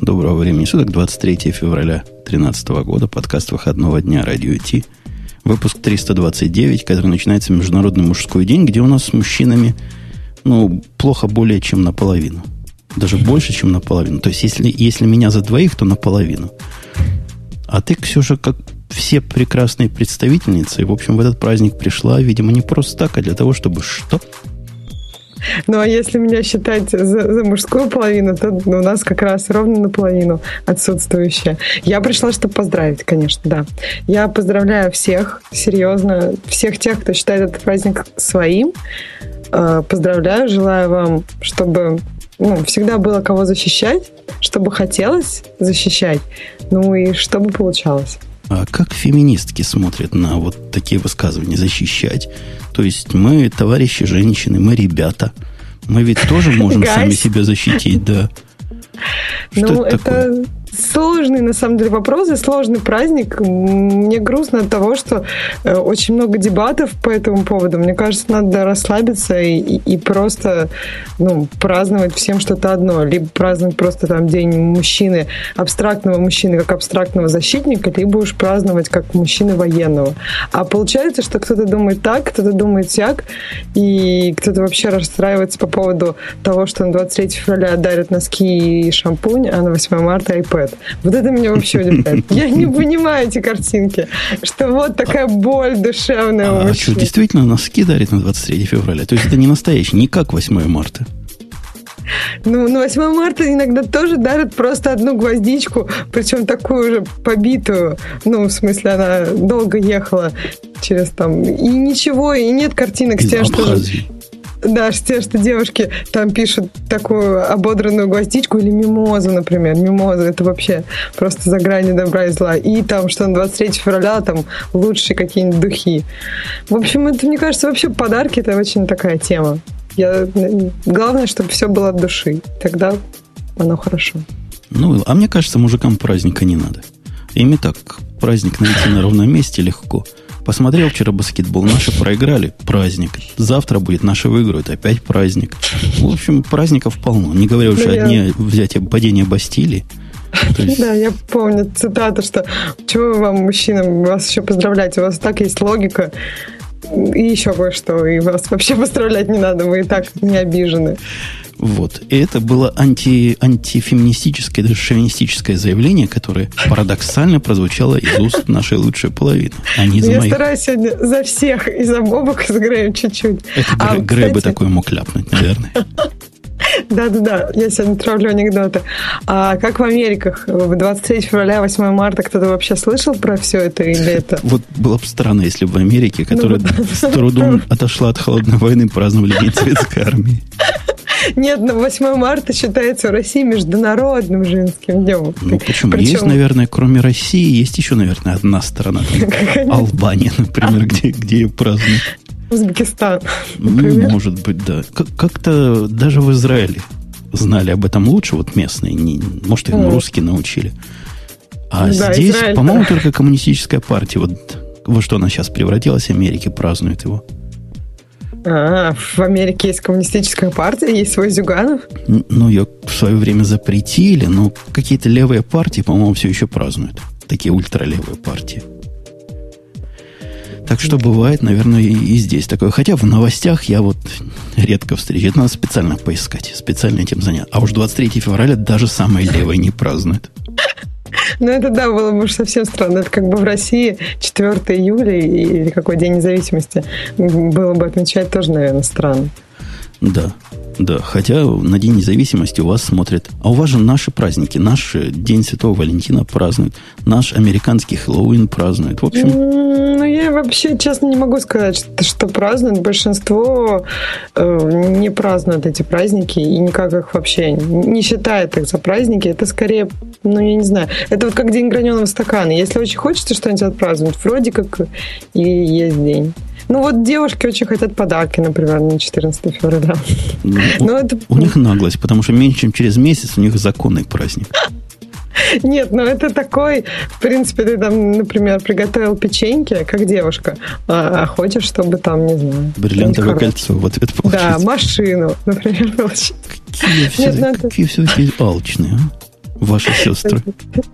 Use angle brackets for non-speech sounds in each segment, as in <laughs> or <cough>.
Доброго времени суток, 23 февраля 2013 года, подкаст выходного дня «Радио Ти». Выпуск 329, который начинается Международный мужской день, где у нас с мужчинами, ну, плохо более чем наполовину. Даже больше, чем наполовину. То есть, если, если меня за двоих, то наполовину. А ты, Ксюша, как все прекрасные представительницы, в общем, в этот праздник пришла, видимо, не просто так, а для того, чтобы что? Ну, а если меня считать за, за мужскую половину, то у нас как раз ровно наполовину отсутствующая. Я пришла, чтобы поздравить, конечно, да. Я поздравляю всех, серьезно, всех тех, кто считает этот праздник своим. Э, поздравляю, желаю вам, чтобы ну, всегда было кого защищать, чтобы хотелось защищать, ну и чтобы получалось. А как феминистки смотрят на вот такие высказывания защищать? То есть мы товарищи женщины, мы ребята. Мы ведь тоже можем сами себя защитить, да. Что ну, это, это сложный, на самом деле, вопрос и сложный праздник. Мне грустно от того, что э, очень много дебатов по этому поводу. Мне кажется, надо расслабиться и, и, просто ну, праздновать всем что-то одно. Либо праздновать просто там День мужчины, абстрактного мужчины как абстрактного защитника, либо уж праздновать как мужчины военного. А получается, что кто-то думает так, кто-то думает сяк, и кто-то вообще расстраивается по поводу того, что на 23 февраля дарят носки и шампунь, а на 8 марта iPad iPad. Вот это меня вообще удивляет. Я не понимаю эти картинки, что вот такая боль душевная у А что, действительно носки дарит на 23 февраля? То есть это не настоящий, не как 8 марта? Ну, на 8 марта иногда тоже дарят просто одну гвоздичку, причем такую же побитую. Ну, в смысле, она долго ехала через там... И ничего, и нет картинок с тем, что... Да, те, что девушки там пишут такую ободранную гвоздичку или мимозу, например. Мимоза это вообще просто за гранью добра и зла. И там, что на 23 февраля там лучшие какие-нибудь духи. В общем, это, мне кажется, вообще подарки это очень такая тема. Я, главное, чтобы все было от души. Тогда оно хорошо. Ну, а мне кажется, мужикам праздника не надо. Ими так праздник найти на ровном месте легко – Посмотрел вчера баскетбол, наши проиграли, праздник. Завтра будет наши выиграют, опять праздник. В общем, праздников полно. Не говоря уже о дне взятия падения Бастилии. Есть... <laughs> Да, я помню цитату, что чего вам, мужчинам, вас еще поздравлять, у вас так есть логика, и еще кое-что, и вас вообще <laughs> поздравлять не надо, вы и так не обижены. Вот. И это было анти, антифеминистическое, даже шовинистическое заявление, которое парадоксально прозвучало из уст нашей лучшей половины. А не Я моих. стараюсь сегодня за всех и за Бобок с Греем чуть-чуть. Это а, Грей, кстати... бы такое мог ляпнуть, наверное. <laughs> Да-да-да, я сегодня травлю анекдоты. А как в Америках? В 23 февраля, 8 марта кто-то вообще слышал про все это или это? Вот было бы странно, если бы в Америке, которая ну, с трудом отошла от холодной войны, праздновали День Советской Армии. Нет, на 8 марта считается в России международным женским днем. Ну, почему? Причем... Есть, наверное, кроме России, есть еще, наверное, одна страна. Албания, например, где, где ее празднуют. Узбекистан. Например. Ну, может быть, да. Как-то даже в Израиле знали об этом лучше, вот местные. Не, может, их mm. русские научили. А да, здесь, по-моему, только коммунистическая партия, вот во что она сейчас превратилась, в Америке празднует его. А, в Америке есть коммунистическая партия, есть свой Зюганов? Ну, ее в свое время запретили, но какие-то левые партии, по-моему, все еще празднуют. Такие ультралевые партии. Так что бывает, наверное, и здесь такое. Хотя в новостях я вот редко встречаю. Это надо специально поискать, специально этим заняться. А уж 23 февраля даже самые левые не празднуют. Ну, это да, было бы уж совсем странно. Это как бы в России 4 июля или какой день независимости было бы отмечать тоже, наверное, странно. Да, да, хотя на День независимости у вас смотрят... А у вас же наши праздники. Наш День Святого Валентина празднуют. Наш американский Хэллоуин празднует. В общем... Ну, я вообще, честно, не могу сказать, что, что празднуют. Большинство э, не празднуют эти праздники и никак их вообще не считает их за праздники. Это скорее, ну, я не знаю. Это вот как День граненого стакана. Если очень хочется что-нибудь отпраздновать, вроде как и есть день. Ну, вот девушки очень хотят подарки, например, на 14 февраля. Ну, <laughs> Но это... У них наглость, потому что меньше, чем через месяц у них законный праздник. Нет, ну это такой, в принципе, ты там, например, приготовил печеньки, как девушка, а, а хочешь, чтобы там, не знаю... Бриллиантовое кольцо в ответ получить. Да, машину, например, <laughs> получить. Какие все-таки все алчные, а? Ваши сестры.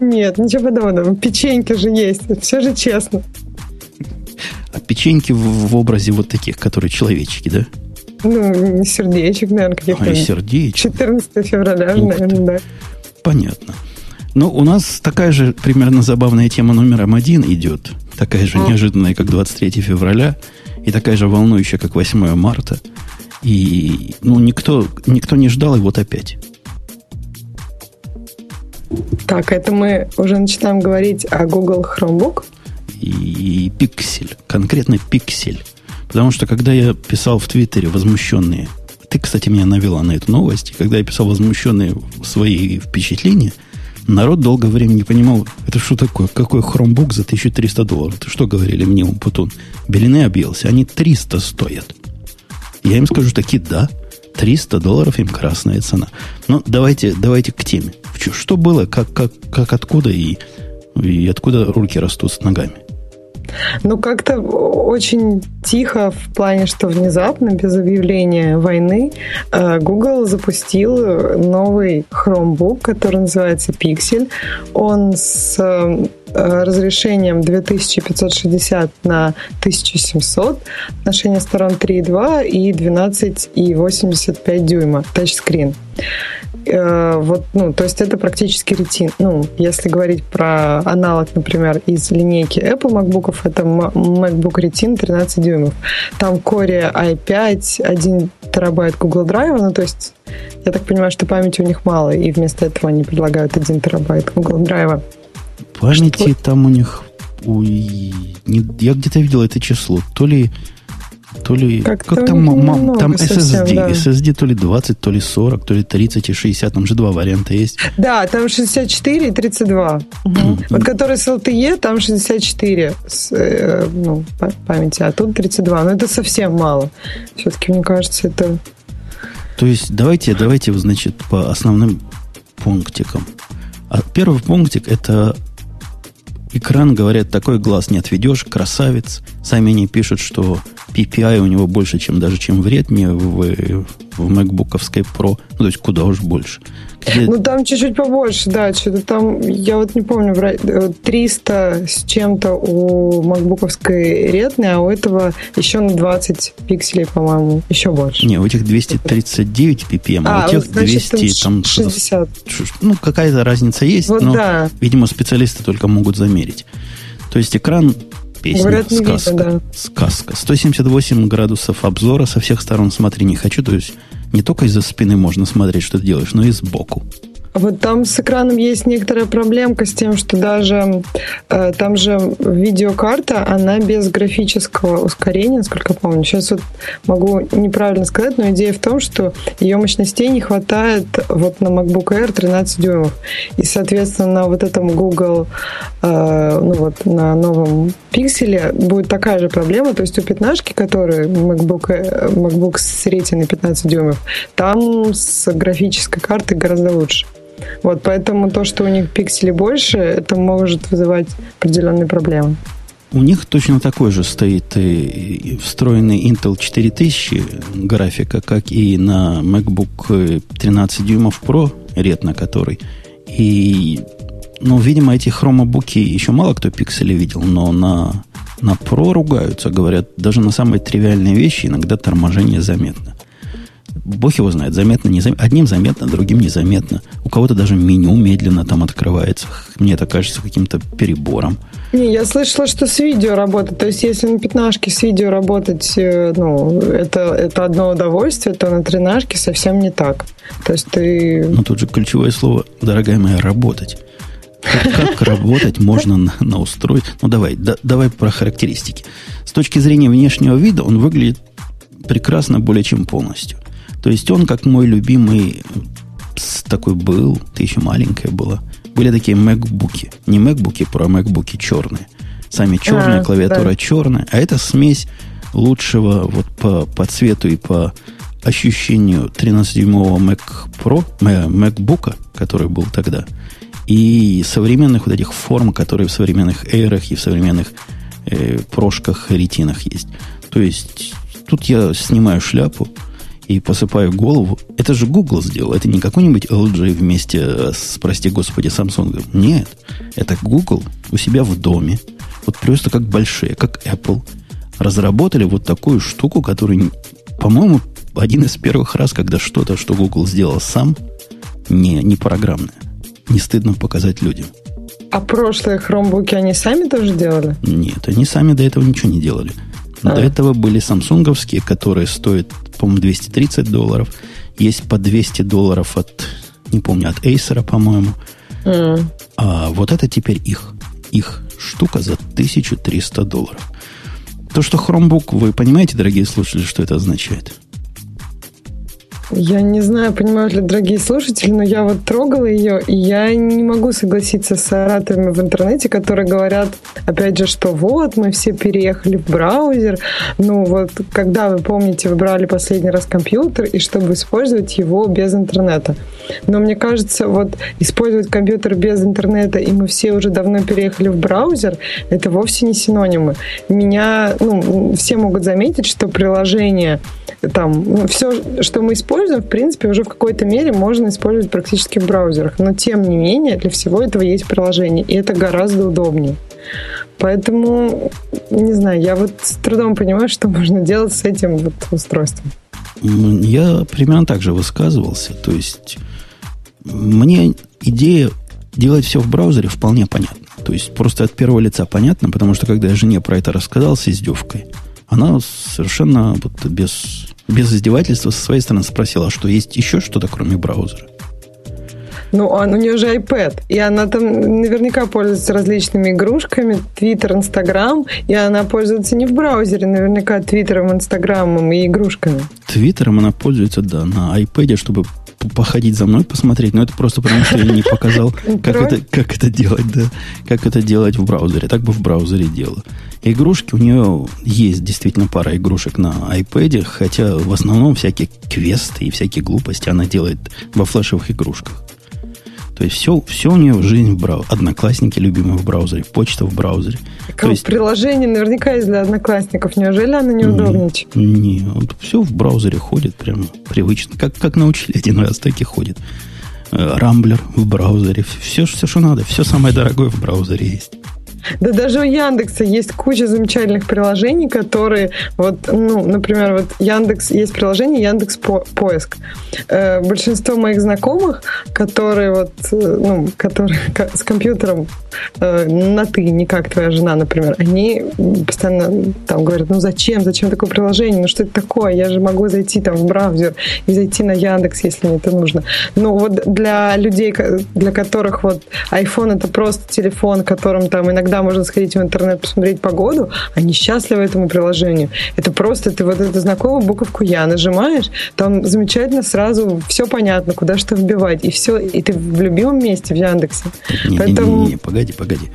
Нет, ничего подобного. Печеньки же есть. Все же честно. А печеньки в, в образе вот таких, которые человечки, да? Ну, сердечек, наверное, каких-то. А, сердечек. 14 февраля, наверное, да. Понятно. Ну, у нас такая же примерно забавная тема номером один идет. Такая же неожиданная, как 23 февраля. И такая же волнующая, как 8 марта. И, ну, никто, никто не ждал, и вот опять. Так, это мы уже начинаем говорить о Google Chromebook? И Pixel, конкретно Pixel. Потому что когда я писал в Твиттере возмущенные, ты, кстати, меня навела на эту новость, и когда я писал возмущенные свои впечатления, народ долгое время не понимал, это что такое, какой хромбук за 1300 долларов? Ты что говорили мне, Умпутун? Белины объелся, они 300 стоят. Я им скажу таки да, 300 долларов им красная цена. Но давайте, давайте к теме. Что было, как, как, как откуда и, и откуда руки растут с ногами? Ну, как-то очень тихо в плане, что внезапно, без объявления войны, э, Google запустил новый Chromebook, который называется Pixel. Он с э, разрешением 2560 на 1700, отношение сторон 3,2 и 12,85 дюйма, тачскрин. Э, вот, ну, то есть это практически ретин. Ну, если говорить про аналог, например, из линейки Apple MacBook, это MacBook Retina 13 дюймов. Там Core i5, 1 терабайт Google Drive, ну, то есть я так понимаю, что памяти у них мало, и вместо этого они предлагают 1 терабайт Google Drive. Памяти что? там у них... Ой, не, я где-то видел это число. То ли то ли... Как, как там, мам, там SSD, совсем, да. SSD то ли 20, то ли 40, то ли 30 и 60. Там же два варианта есть. Да, там 64 и 32. Угу. Вот который с LTE, там 64 с, э, ну, памяти, а тут 32. Но это совсем мало. Все-таки, мне кажется, это... То есть, давайте, давайте, значит, по основным пунктикам. А первый пунктик – это экран, говорят, такой глаз не отведешь, красавец. Сами они пишут, что PPI у него больше, чем даже чем в Redmi, в, в MacBook'овской Pro. Ну, то есть куда уж больше. Где... Ну, там чуть-чуть побольше, да. Что-то там, я вот не помню, 300 э, с чем-то у MacBook'овской Redmi, а у этого еще на 20 пикселей, по-моему, еще больше. Не, у этих 239 ppm, а, а у тех значит, 200 там... 60. Ну, какая-то разница есть, вот но, да. видимо, специалисты только могут замерить. То есть экран песня. Говорят, сказка. Видно, да. Сказка. 178 градусов обзора со всех сторон смотри не хочу. То есть не только из-за спины можно смотреть, что ты делаешь, но и сбоку. Вот там с экраном есть некоторая проблемка с тем, что даже э, там же видеокарта, она без графического ускорения, насколько я помню. Сейчас вот могу неправильно сказать, но идея в том, что ее мощностей не хватает вот на MacBook Air 13 дюймов. И, соответственно, на вот этом Google, э, ну вот на новом пикселе будет такая же проблема. То есть у пятнашки, который MacBook, э, MacBook с рейтингом 15 дюймов, там с графической картой гораздо лучше. Вот, поэтому то, что у них пикселей больше, это может вызывать определенные проблемы. У них точно такой же стоит и встроенный Intel 4000 графика, как и на MacBook 13 дюймов Pro, ретно который. И, ну, видимо, эти хромобуки еще мало кто пиксели видел, но на, на Pro ругаются, говорят, даже на самые тривиальные вещи иногда торможение заметно. Бог его знает, заметно, незаметно. Одним заметно, другим незаметно. У кого-то даже меню медленно там открывается. Мне это кажется каким-то перебором. Не, я слышала, что с видео работает. То есть, если на пятнашке с видео работать, э, ну, это, это одно удовольствие, то на тренажке совсем не так. То есть ты... Ну, тут же ключевое слово, дорогая моя, работать. Как, как работать можно на, на устройстве? Ну, давай, да, давай про характеристики. С точки зрения внешнего вида он выглядит прекрасно более чем полностью. То есть он, как мой любимый такой был, ты еще маленькая была, были такие MacBook. Не Pro, а MacBook черные. Сами черные, а, клавиатура да. черная. А это смесь лучшего вот по, по цвету и по ощущению 13-дюймового Mac Pro, MacBook, который был тогда, и современных вот этих форм, которые в современных Air и в современных э, прошках, ретинах есть. То есть тут я снимаю шляпу и посыпаю голову. Это же Google сделал. Это не какой-нибудь LG вместе с, прости господи, Samsung. Нет. Это Google у себя в доме. Вот просто как большие, как Apple. Разработали вот такую штуку, которую, по-моему, один из первых раз, когда что-то, что Google сделал сам, не, не программное. Не стыдно показать людям. А прошлые хромбуки они сами тоже делали? Нет, они сами до этого ничего не делали. А. До этого были самсунговские, которые стоят, по-моему, 230 долларов. Есть по 200 долларов от, не помню, от Acer, по-моему. Mm. А вот это теперь их. Их штука за 1300 долларов. То, что Chromebook, вы понимаете, дорогие слушатели, что это означает? Я не знаю, понимают ли дорогие слушатели, но я вот трогала ее, и я не могу согласиться с ораторами в интернете, которые говорят, опять же, что вот, мы все переехали в браузер. Ну вот, когда вы помните, вы брали последний раз компьютер, и чтобы использовать его без интернета. Но мне кажется, вот использовать компьютер без интернета, и мы все уже давно переехали в браузер, это вовсе не синонимы. Меня, ну, все могут заметить, что приложение там, ну, все, что мы используем, в принципе, уже в какой-то мере можно использовать практически в браузерах. Но, тем не менее, для всего этого есть приложение, и это гораздо удобнее. Поэтому, не знаю, я вот с трудом понимаю, что <laughs> можно делать с этим вот устройством. Я примерно так же высказывался. То есть, мне идея делать все в браузере вполне понятна. То есть, просто от первого лица понятно, потому что когда я жене про это рассказал с издевкой, она совершенно вот без, без издевательства со своей стороны спросила, а что есть еще что-то, кроме браузера? Ну, он, у нее же iPad, и она там наверняка пользуется различными игрушками, Twitter, Instagram, и она пользуется не в браузере, наверняка Твиттером, Инстаграмом и игрушками. Твиттером она пользуется, да, на iPad, чтобы походить за мной, посмотреть, но это просто потому, что я не показал, <laughs> как это, как это делать, да, как это делать в браузере. Так бы в браузере делала. Игрушки у нее есть действительно пара игрушек на iPad, хотя в основном всякие квесты и всякие глупости она делает во флешевых игрушках. То есть все, все у нее жизнь в браузере. Одноклассники любимые в браузере, почта в браузере. Как есть... приложение наверняка есть для одноклассников. Неужели оно неудобничает? Не, не, вот все в браузере ходит прямо привычно. Как, как научили один раз, так и ходит. Э, рамблер в браузере. Все, все, что надо. Все самое дорогое в браузере есть. Да даже у Яндекса есть куча замечательных приложений, которые вот, ну, например, вот Яндекс, есть приложение Яндекс Поиск. Э, большинство моих знакомых, которые вот, э, ну, которые с компьютером э, на ты, не как твоя жена, например, они постоянно там говорят, ну зачем, зачем такое приложение, ну что это такое, я же могу зайти там в браузер и зайти на Яндекс, если мне это нужно. Но вот для людей, для которых вот iPhone это просто телефон, которым там иногда всегда можно сходить в интернет, посмотреть погоду, они счастливы этому приложению. Это просто ты вот эту знакомую буковку «Я» нажимаешь, там замечательно сразу все понятно, куда что вбивать, и все, и ты в любимом месте в Яндексе. Не, Поэтому... не, не, не, погоди, погоди.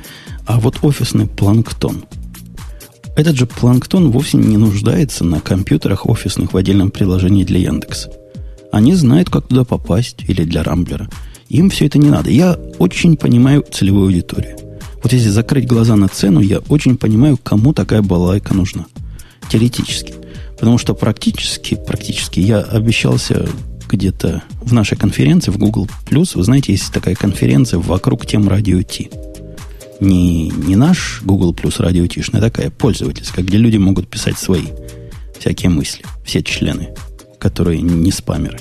А вот офисный планктон. Этот же планктон вовсе не нуждается на компьютерах офисных в отдельном приложении для Яндекса. Они знают, как туда попасть, или для Рамблера. Им все это не надо. Я очень понимаю целевую аудиторию. Вот если закрыть глаза на цену, я очень понимаю, кому такая балалайка нужна. Теоретически. Потому что практически, практически я обещался где-то в нашей конференции, в Google+, вы знаете, есть такая конференция вокруг тем радио Ти. Не, не наш Google Plus радио Тишная, а такая пользовательская, где люди могут писать свои всякие мысли, все члены, которые не спамеры.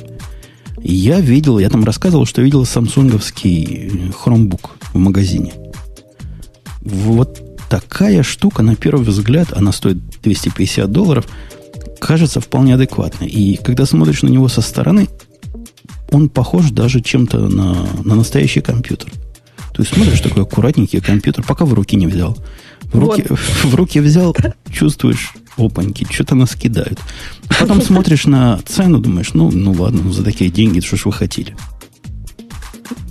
я видел, я там рассказывал, что видел самсунговский Chromebook в магазине. Вот такая штука, на первый взгляд, она стоит 250 долларов, кажется вполне адекватной. И когда смотришь на него со стороны, он похож даже чем-то на, на настоящий компьютер. То есть смотришь такой аккуратненький компьютер, пока в руки не взял. В руки, вот. <laughs> в руки взял, чувствуешь, опаньки, что-то нас кидают. Потом смотришь на цену, думаешь, ну, ну ладно, ну за такие деньги, что ж вы хотели.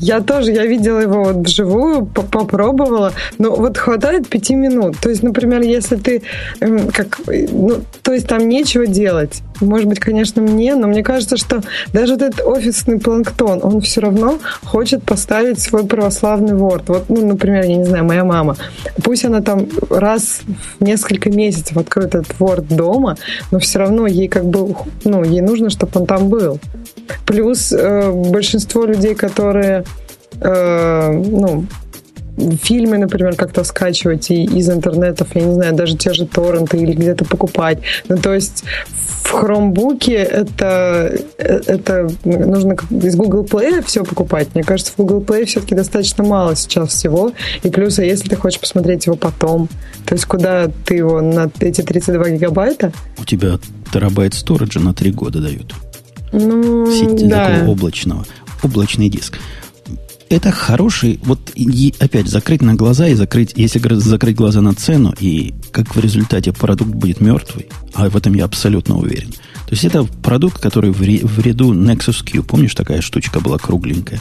Я тоже, я видела его вот вживую, попробовала, но вот хватает пяти минут. То есть, например, если ты эм, как, ну, то есть там нечего делать. Может быть, конечно, мне, но мне кажется, что даже вот этот офисный планктон, он все равно хочет поставить свой православный Word. Вот, ну, например, я не знаю, моя мама. Пусть она там раз в несколько месяцев откроет этот Word дома, но все равно ей как бы, ну, ей нужно, чтобы он там был. Плюс э, большинство людей, которые э, ну, фильмы, например, как-то скачивать и из интернетов, я не знаю, даже те же торренты или где-то покупать. Ну, то есть в хромбуке это, это нужно из Google Play все покупать. Мне кажется, в Google Play все-таки достаточно мало сейчас всего. И плюс, а если ты хочешь посмотреть его потом, то есть куда ты его на эти 32 гигабайта? У тебя терабайт сториджа на 3 года дают. Ну, Сеть да. такого облачного. Облачный диск это хороший, вот и, опять закрыть на глаза и закрыть, если закрыть глаза на цену, и как в результате продукт будет мертвый, а в этом я абсолютно уверен. То есть это продукт, который в, в ряду Nexus Q, помнишь, такая штучка была кругленькая?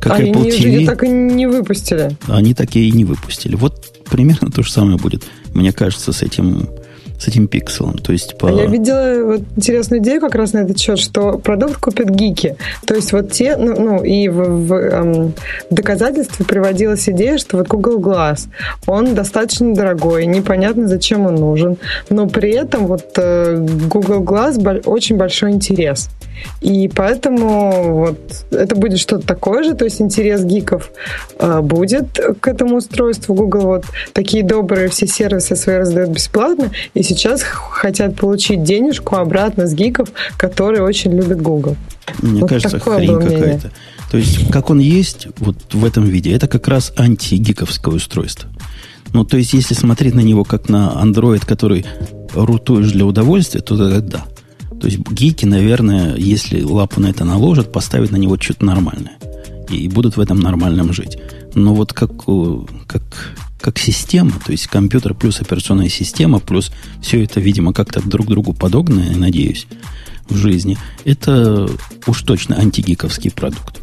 Как а Apple они TV, так и не выпустили. Они такие и не выпустили. Вот примерно то же самое будет, мне кажется, с этим с этим пикселом. То есть по... Я видела вот интересную идею как раз на этот счет, что продукт купят гики. То есть вот те, ну, ну и в, в эм, доказательстве приводилась идея, что вот Google Glass, он достаточно дорогой, непонятно, зачем он нужен, но при этом вот э, Google Glass очень большой интерес. И поэтому вот это будет что-то такое же, то есть интерес гиков э, будет к этому устройству. Google вот такие добрые все сервисы свои раздают бесплатно, и сейчас хотят получить денежку обратно с гиков, которые очень любят Google. Мне вот кажется, хрень какая-то. То есть, как он есть вот в этом виде, это как раз антигиковское устройство. Ну, то есть, если смотреть на него как на Android, который рутуешь для удовольствия, то тогда да. То есть гики, наверное, если лапу на это наложат, поставят на него что-то нормальное. И будут в этом нормальном жить. Но вот как, как, как система, то есть компьютер плюс операционная система, плюс все это, видимо, как-то друг другу подогнано, я надеюсь, в жизни, это уж точно антигиковский продукт.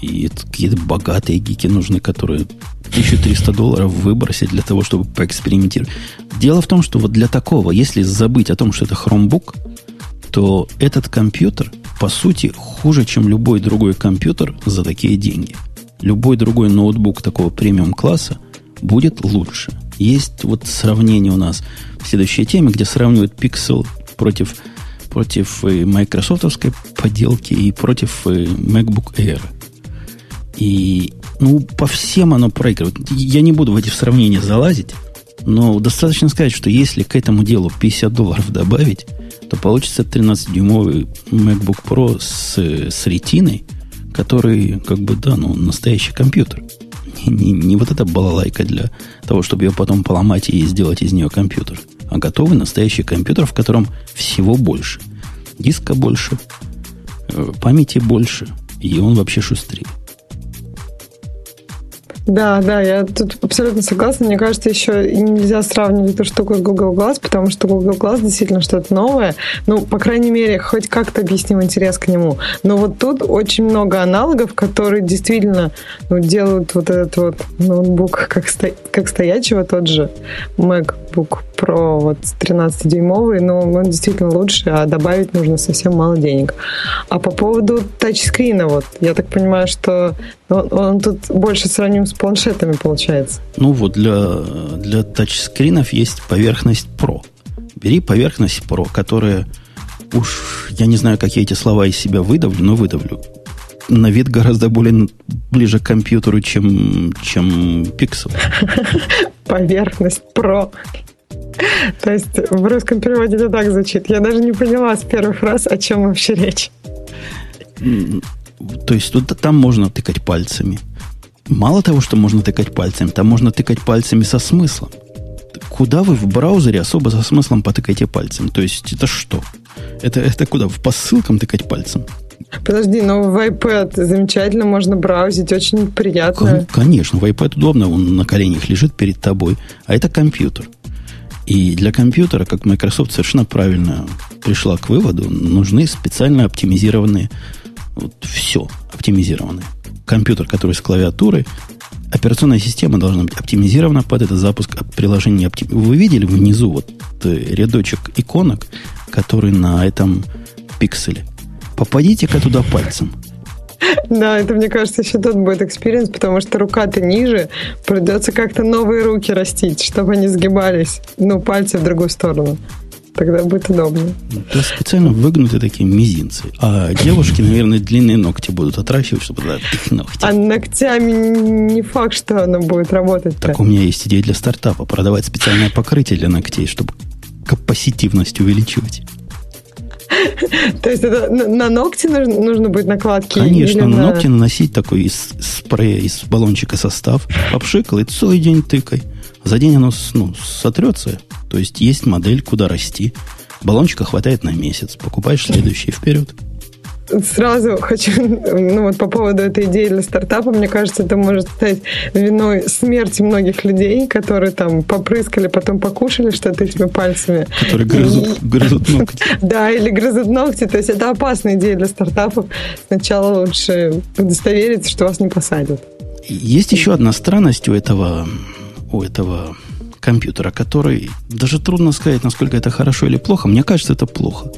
И какие-то богатые гики нужны, которые 1300 долларов выбросить для того, чтобы поэкспериментировать. Дело в том, что вот для такого, если забыть о том, что это Chromebook, то этот компьютер, по сути, хуже, чем любой другой компьютер за такие деньги. Любой другой ноутбук такого премиум-класса будет лучше. Есть вот сравнение у нас в следующей теме, где сравнивают Pixel против, против э, майкрософтовской поделки и против э, MacBook Air. И ну, по всем оно проигрывает. Я не буду в эти сравнения залазить, но достаточно сказать, что если к этому делу 50 долларов добавить, то получится 13-дюймовый MacBook Pro с, с ретиной, который, как бы, да, ну, настоящий компьютер. Не, не вот эта балалайка для того, чтобы ее потом поломать и сделать из нее компьютер, а готовый настоящий компьютер, в котором всего больше. Диска больше, э, памяти больше, и он вообще шустрее. Да, да, я тут абсолютно согласна. Мне кажется, еще нельзя сравнивать эту штуку с Google Glass, потому что Google Glass действительно что-то новое. Ну, по крайней мере, хоть как-то объясним интерес к нему. Но вот тут очень много аналогов, которые действительно ну, делают вот этот вот ноутбук как, сто... как стоячего, тот же MacBook Pro вот 13-дюймовый, но он действительно лучше, а добавить нужно совсем мало денег. А по поводу тачскрина, вот, я так понимаю, что он, он тут больше сравним с планшетами, получается. Ну вот, для, для тачскринов есть поверхность Pro. Бери поверхность Pro, которая уж, я не знаю, какие эти слова из себя выдавлю, но выдавлю. На вид гораздо более ближе к компьютеру, чем, чем Pixel. <laughs> Поверхность Pro. То есть в русском переводе это так звучит. Я даже не поняла с первых раз, о чем вообще речь. То есть тут, там можно тыкать пальцами. Мало того, что можно тыкать пальцами, там можно тыкать пальцами со смыслом. Куда вы в браузере особо со смыслом потыкаете пальцем? То есть это что? Это, это куда? В посылкам тыкать пальцем? Подожди, но в iPad замечательно можно браузить, очень приятно. Конечно, в iPad удобно, он на коленях лежит перед тобой, а это компьютер. И для компьютера, как Microsoft совершенно правильно пришла к выводу, нужны специально оптимизированные Вот все оптимизированное. Компьютер, который с клавиатурой, операционная система должна быть оптимизирована под этот запуск приложения. Вы видели внизу вот э, рядочек иконок, который на этом пикселе? Попадите-ка туда пальцем. Да, это, мне кажется, еще тот будет experience, потому что рука-то ниже, придется как-то новые руки растить, чтобы они сгибались, ну, пальцы в другую сторону. Тогда будет удобно. Да, специально выгнуты такие мизинцы. А девушки, наверное, длинные ногти будут отращивать, чтобы туда их ногти. А ногтями не факт, что оно будет работать. -то. Так у меня есть идея для стартапа. Продавать специальное покрытие для ногтей, чтобы капаситивность увеличивать. <laughs> То есть это на ногти нужно, нужно будет накладки? Конечно, на, на ногти наносить такой из спрея, из баллончика состав, попшикал и целый день тыкай. За день оно ну, сотрется. То есть есть модель, куда расти. Баллончика хватает на месяц. Покупаешь следующий вперед сразу хочу, ну вот по поводу этой идеи для стартапа, мне кажется, это может стать виной смерти многих людей, которые там попрыскали, потом покушали что-то этими пальцами. Которые грызут, грызут <laughs> ногти. Да, или грызут ногти. То есть это опасная идея для стартапов. Сначала лучше удостовериться, что вас не посадят. Есть еще одна странность у этого, у этого компьютера, который даже трудно сказать, насколько это хорошо или плохо. Мне кажется, это плохо.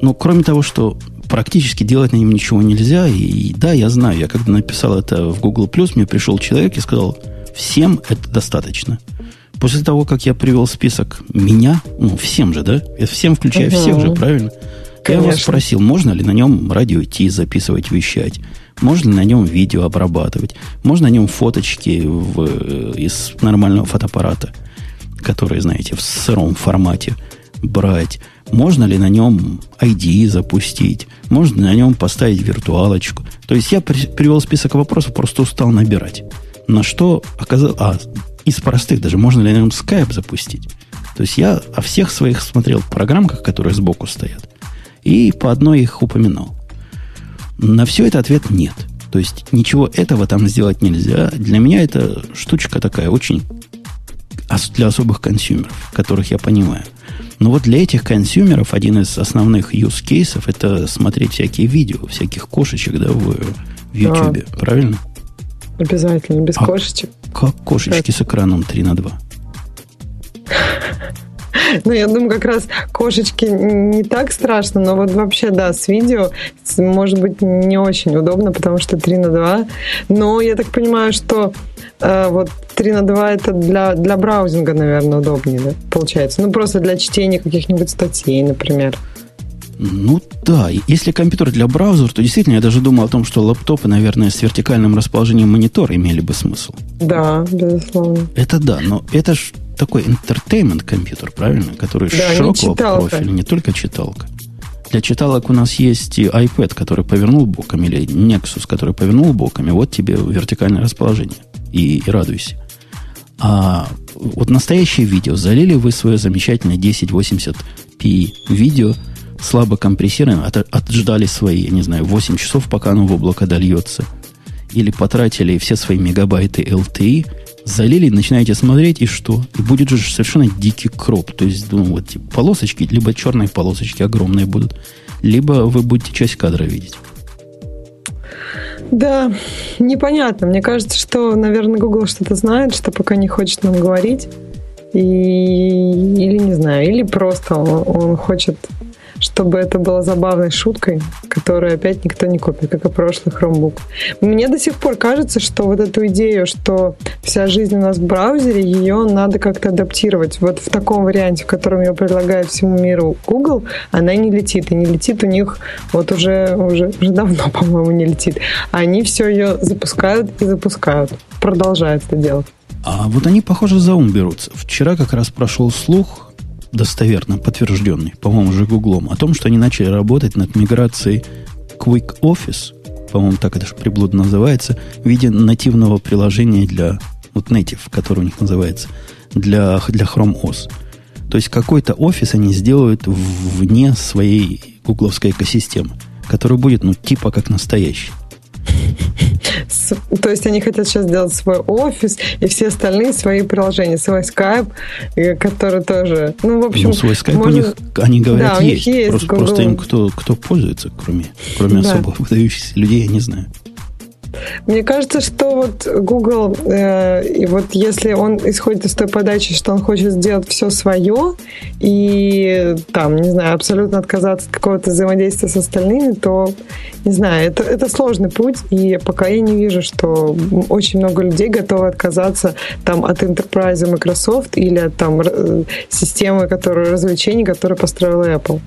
Но кроме того, что практически делать на нем ничего нельзя. И, и да, я знаю, я когда написал это в Google+, мне пришел человек и сказал, всем это достаточно. После того, как я привел список меня, ну, всем же, да? Всем, включая угу. всех же, правильно? Конечно. Я вас спросил, можно ли на нем радио идти, записывать, вещать? Можно на нем видео обрабатывать? Можно на нем фоточки в, э, из нормального фотоаппарата, которые, знаете, в сыром формате брать? Можно ли на нем ID запустить? Можно на нем поставить виртуалочку? То есть я при, привел список вопросов, просто устал набирать. На что оказалось... А, из простых даже, можно ли на нем Skype запустить? То есть я о всех своих смотрел программках, которые сбоку стоят, и по одной их упоминал. На все это ответ нет. То есть ничего этого там сделать нельзя. Для меня это штучка такая очень для особых консюмеров, которых я понимаю – но вот для этих консюмеров один из основных use кейсов это смотреть всякие видео, всяких кошечек, да, в, в YouTube, да. правильно? Обязательно, без а кошечек. Как кошечки как? с экраном 3 на 2? <laughs> <laughs> Ну, я думаю, как раз кошечки не так страшно, но вот вообще, да, с видео может быть не очень удобно, потому что 3 на 2. Но я так понимаю, что э, вот 3 на 2 это для, для браузинга, наверное, удобнее, да, получается. Ну, просто для чтения каких-нибудь статей, например. Ну да, если компьютер для браузера, то действительно я даже думал о том, что лаптопы, наверное, с вертикальным расположением монитора имели бы смысл. Да, безусловно. Это да, но это ж такой entertainment компьютер, правильно? Который да, широкого профиля, не только читалка. Для читалок у нас есть и iPad, который повернул боком, или Nexus, который повернул боком, и вот тебе вертикальное расположение. И, и радуйся. А вот настоящее видео, залили вы свое замечательное 1080p видео, слабо компрессированное, от, отждали свои, я не знаю, 8 часов, пока оно в облако дольется, или потратили все свои мегабайты LTE, залили, начинаете смотреть, и что? И будет же совершенно дикий кроп. То есть, ну, вот типа, полосочки, либо черные полосочки огромные будут, либо вы будете часть кадра видеть. Да, непонятно. Мне кажется, что, наверное, Google что-то знает, что пока не хочет нам говорить. И, или не знаю, или просто он, он хочет чтобы это было забавной шуткой, которую опять никто не купит, как и прошлый Chromebook. Мне до сих пор кажется, что вот эту идею, что вся жизнь у нас в браузере, ее надо как-то адаптировать. Вот в таком варианте, в котором ее предлагает всему миру Google, она не летит. И не летит у них вот уже, уже, уже давно, <laughs> по-моему, не летит. Они все ее запускают и запускают. Продолжают это делать. А вот они, похоже, за ум берутся. Вчера как раз прошел слух, достоверно подтвержденный, по-моему, уже Гуглом, о том, что они начали работать над миграцией Quick Office, по-моему, так это же приблудно называется, в виде нативного приложения для, вот Native, который у них называется, для, для Chrome OS. То есть какой-то офис они сделают вне своей гугловской экосистемы, который будет, ну, типа как настоящий. То То есть они хотят сейчас сделать свой офис и все остальные свои приложения, свой Skype, который тоже, ну, в общем... Ну, свой Skype можно... у них, они говорят, да, есть. есть просто, просто им кто, кто пользуется, кроме, кроме да. особо выдающихся людей, я не знаю. Мне кажется, что вот Google, э, и вот если он исходит из той подачи, что он хочет сделать все свое и там, не знаю, абсолютно отказаться от какого-то взаимодействия с остальными, то, не знаю, это, это сложный путь, и пока я не вижу, что очень много людей готовы отказаться там от Enterprise Microsoft или от там э, системы, которую, развлечений, которую построила Apple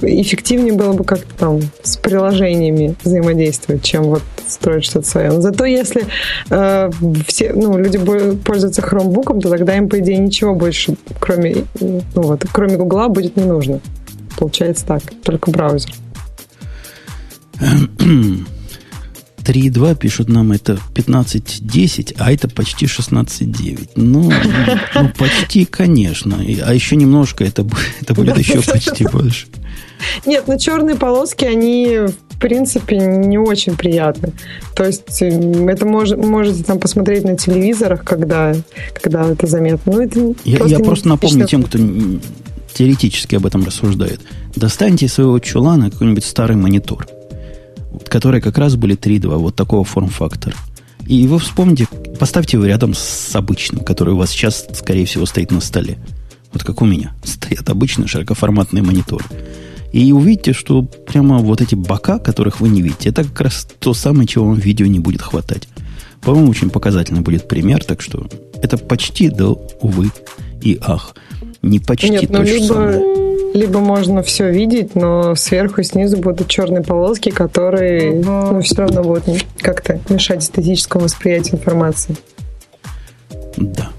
эффективнее было бы как-то там с приложениями взаимодействовать, чем вот строить что-то свое. Но зато если э, все, ну, люди пользуются хромбуком, то тогда им, по идее, ничего больше, кроме, ну, вот, кроме Гугла, будет не нужно. Получается так, только браузер. <clears throat> 3.2 пишут нам это 15.10, а это почти 16.9. Ну, ну, почти, конечно. А еще немножко это, <laughs> это будет еще почти больше. Нет, ну черные полоски, они в принципе не очень приятны. То есть это мож, можете там посмотреть на телевизорах, когда, когда это заметно. Ну, это я просто, я просто напомню тем, кто теоретически об этом рассуждает. Достаньте из своего чулана какой-нибудь старый монитор, который как раз были 3.2, вот такого форм-фактора. И вы вспомните, поставьте его рядом с обычным, который у вас сейчас, скорее всего, стоит на столе. Вот как у меня. <laughs> Стоят обычные широкоформатные мониторы. И увидите, что прямо вот эти бока, которых вы не видите, это как раз то самое, чего вам в видео не будет хватать. По-моему, очень показательный будет пример, так что это почти, да, увы и ах. Не почти Нет, ну, либо, самое. Либо можно все видеть, но сверху и снизу будут черные полоски, которые ну, все равно будут как-то мешать эстетическому восприятию информации. Да.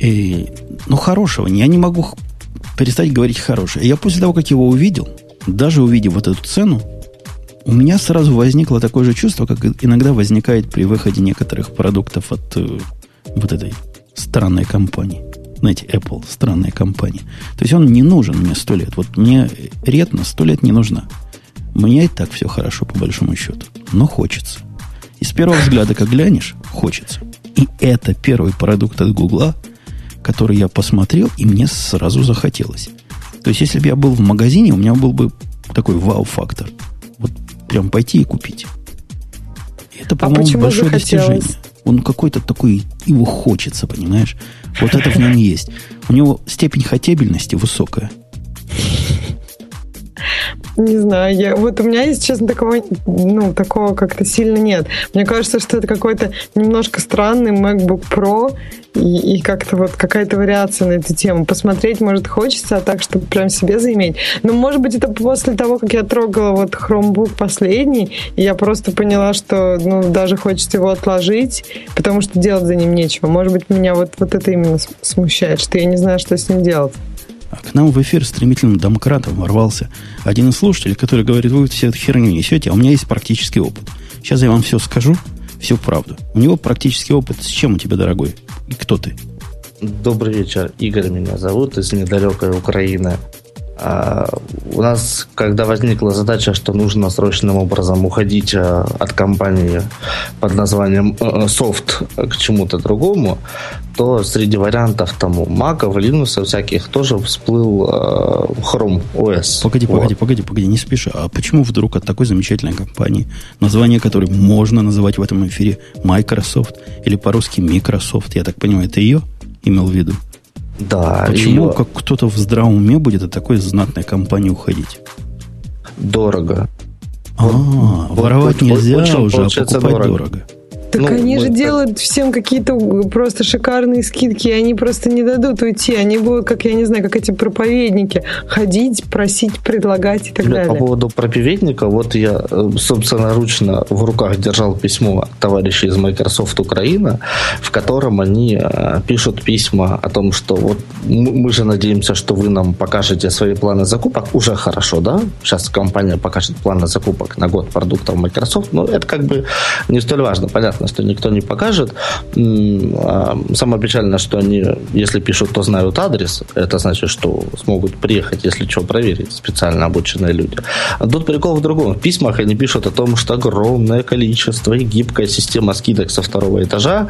И, ну, хорошего. Я не могу перестать говорить хорошее. Я после того, как его увидел, даже увидев вот эту цену, у меня сразу возникло такое же чувство, как иногда возникает при выходе некоторых продуктов от э, вот этой странной компании. Знаете, Apple, странная компания. То есть он не нужен мне сто лет. Вот мне редно сто лет не нужна. Мне и так все хорошо, по большому счету. Но хочется. И с первого взгляда, как глянешь, хочется. И это первый продукт от Гугла – который я посмотрел, и мне сразу захотелось. То есть, если бы я был в магазине, у меня был бы такой вау-фактор. Вот прям пойти и купить. Это, а по-моему, а большое захотелось? достижение. Он какой-то такой, его хочется, понимаешь? Вот это в нем есть. У него степень хотебельности высокая. Не знаю, я, вот у меня, если честно, такого, ну, такого как-то сильно нет. Мне кажется, что это какой-то немножко странный MacBook Pro и, и как-то вот какая-то вариация на эту тему. Посмотреть, может, хочется, а так, чтобы прям себе заиметь. Но, может быть, это после того, как я трогала вот Chromebook последний, и я просто поняла, что, ну, даже хочется его отложить, потому что делать за ним нечего. Может быть, меня вот, вот это именно смущает, что я не знаю, что с ним делать. А к нам в эфир стремительным домкратом ворвался один из слушателей, который говорит, вы все эту херню несете, а у меня есть практический опыт. Сейчас я вам все скажу, всю правду. У него практический опыт. С чем у тебя, дорогой? И кто ты? Добрый вечер. Игорь меня зовут из недалекой Украины. А, у нас, когда возникла задача, что нужно срочным образом уходить а, от компании под названием Soft э, э, к чему-то другому, то среди вариантов там Mac, Linux всяких тоже всплыл э, Chrome OS. Погоди, вот. погоди, погоди, погоди, не спеши. А почему вдруг от такой замечательной компании, название которой можно называть в этом эфире Microsoft или по-русски Microsoft, я так понимаю, это ее имел в виду? Да. Почему ее... как кто-то в здравом уме будет от такой знатной компании уходить? Дорого. А, вот, воровать вот, нельзя уже, а покупать дорого. дорого. Так ну, они же так... делают всем какие-то просто шикарные скидки, и они просто не дадут уйти. Они будут, как я не знаю, как эти проповедники, ходить, просить, предлагать и так да, далее. По поводу проповедника, вот я э, собственно ручно в руках держал письмо товарищей из Microsoft Украина, в котором они э, пишут письма о том, что вот мы же надеемся, что вы нам покажете свои планы закупок. Уже хорошо, да? Сейчас компания покажет планы закупок на год продуктов Microsoft, но это как бы не столь важно. Понятно, понятно, что никто не покажет. А, самое печальное, что они, если пишут, то знают адрес. Это значит, что смогут приехать, если что, проверить специально обученные люди. А тут прикол в другом. В письмах они пишут о том, что огромное количество и гибкая система скидок со второго этажа,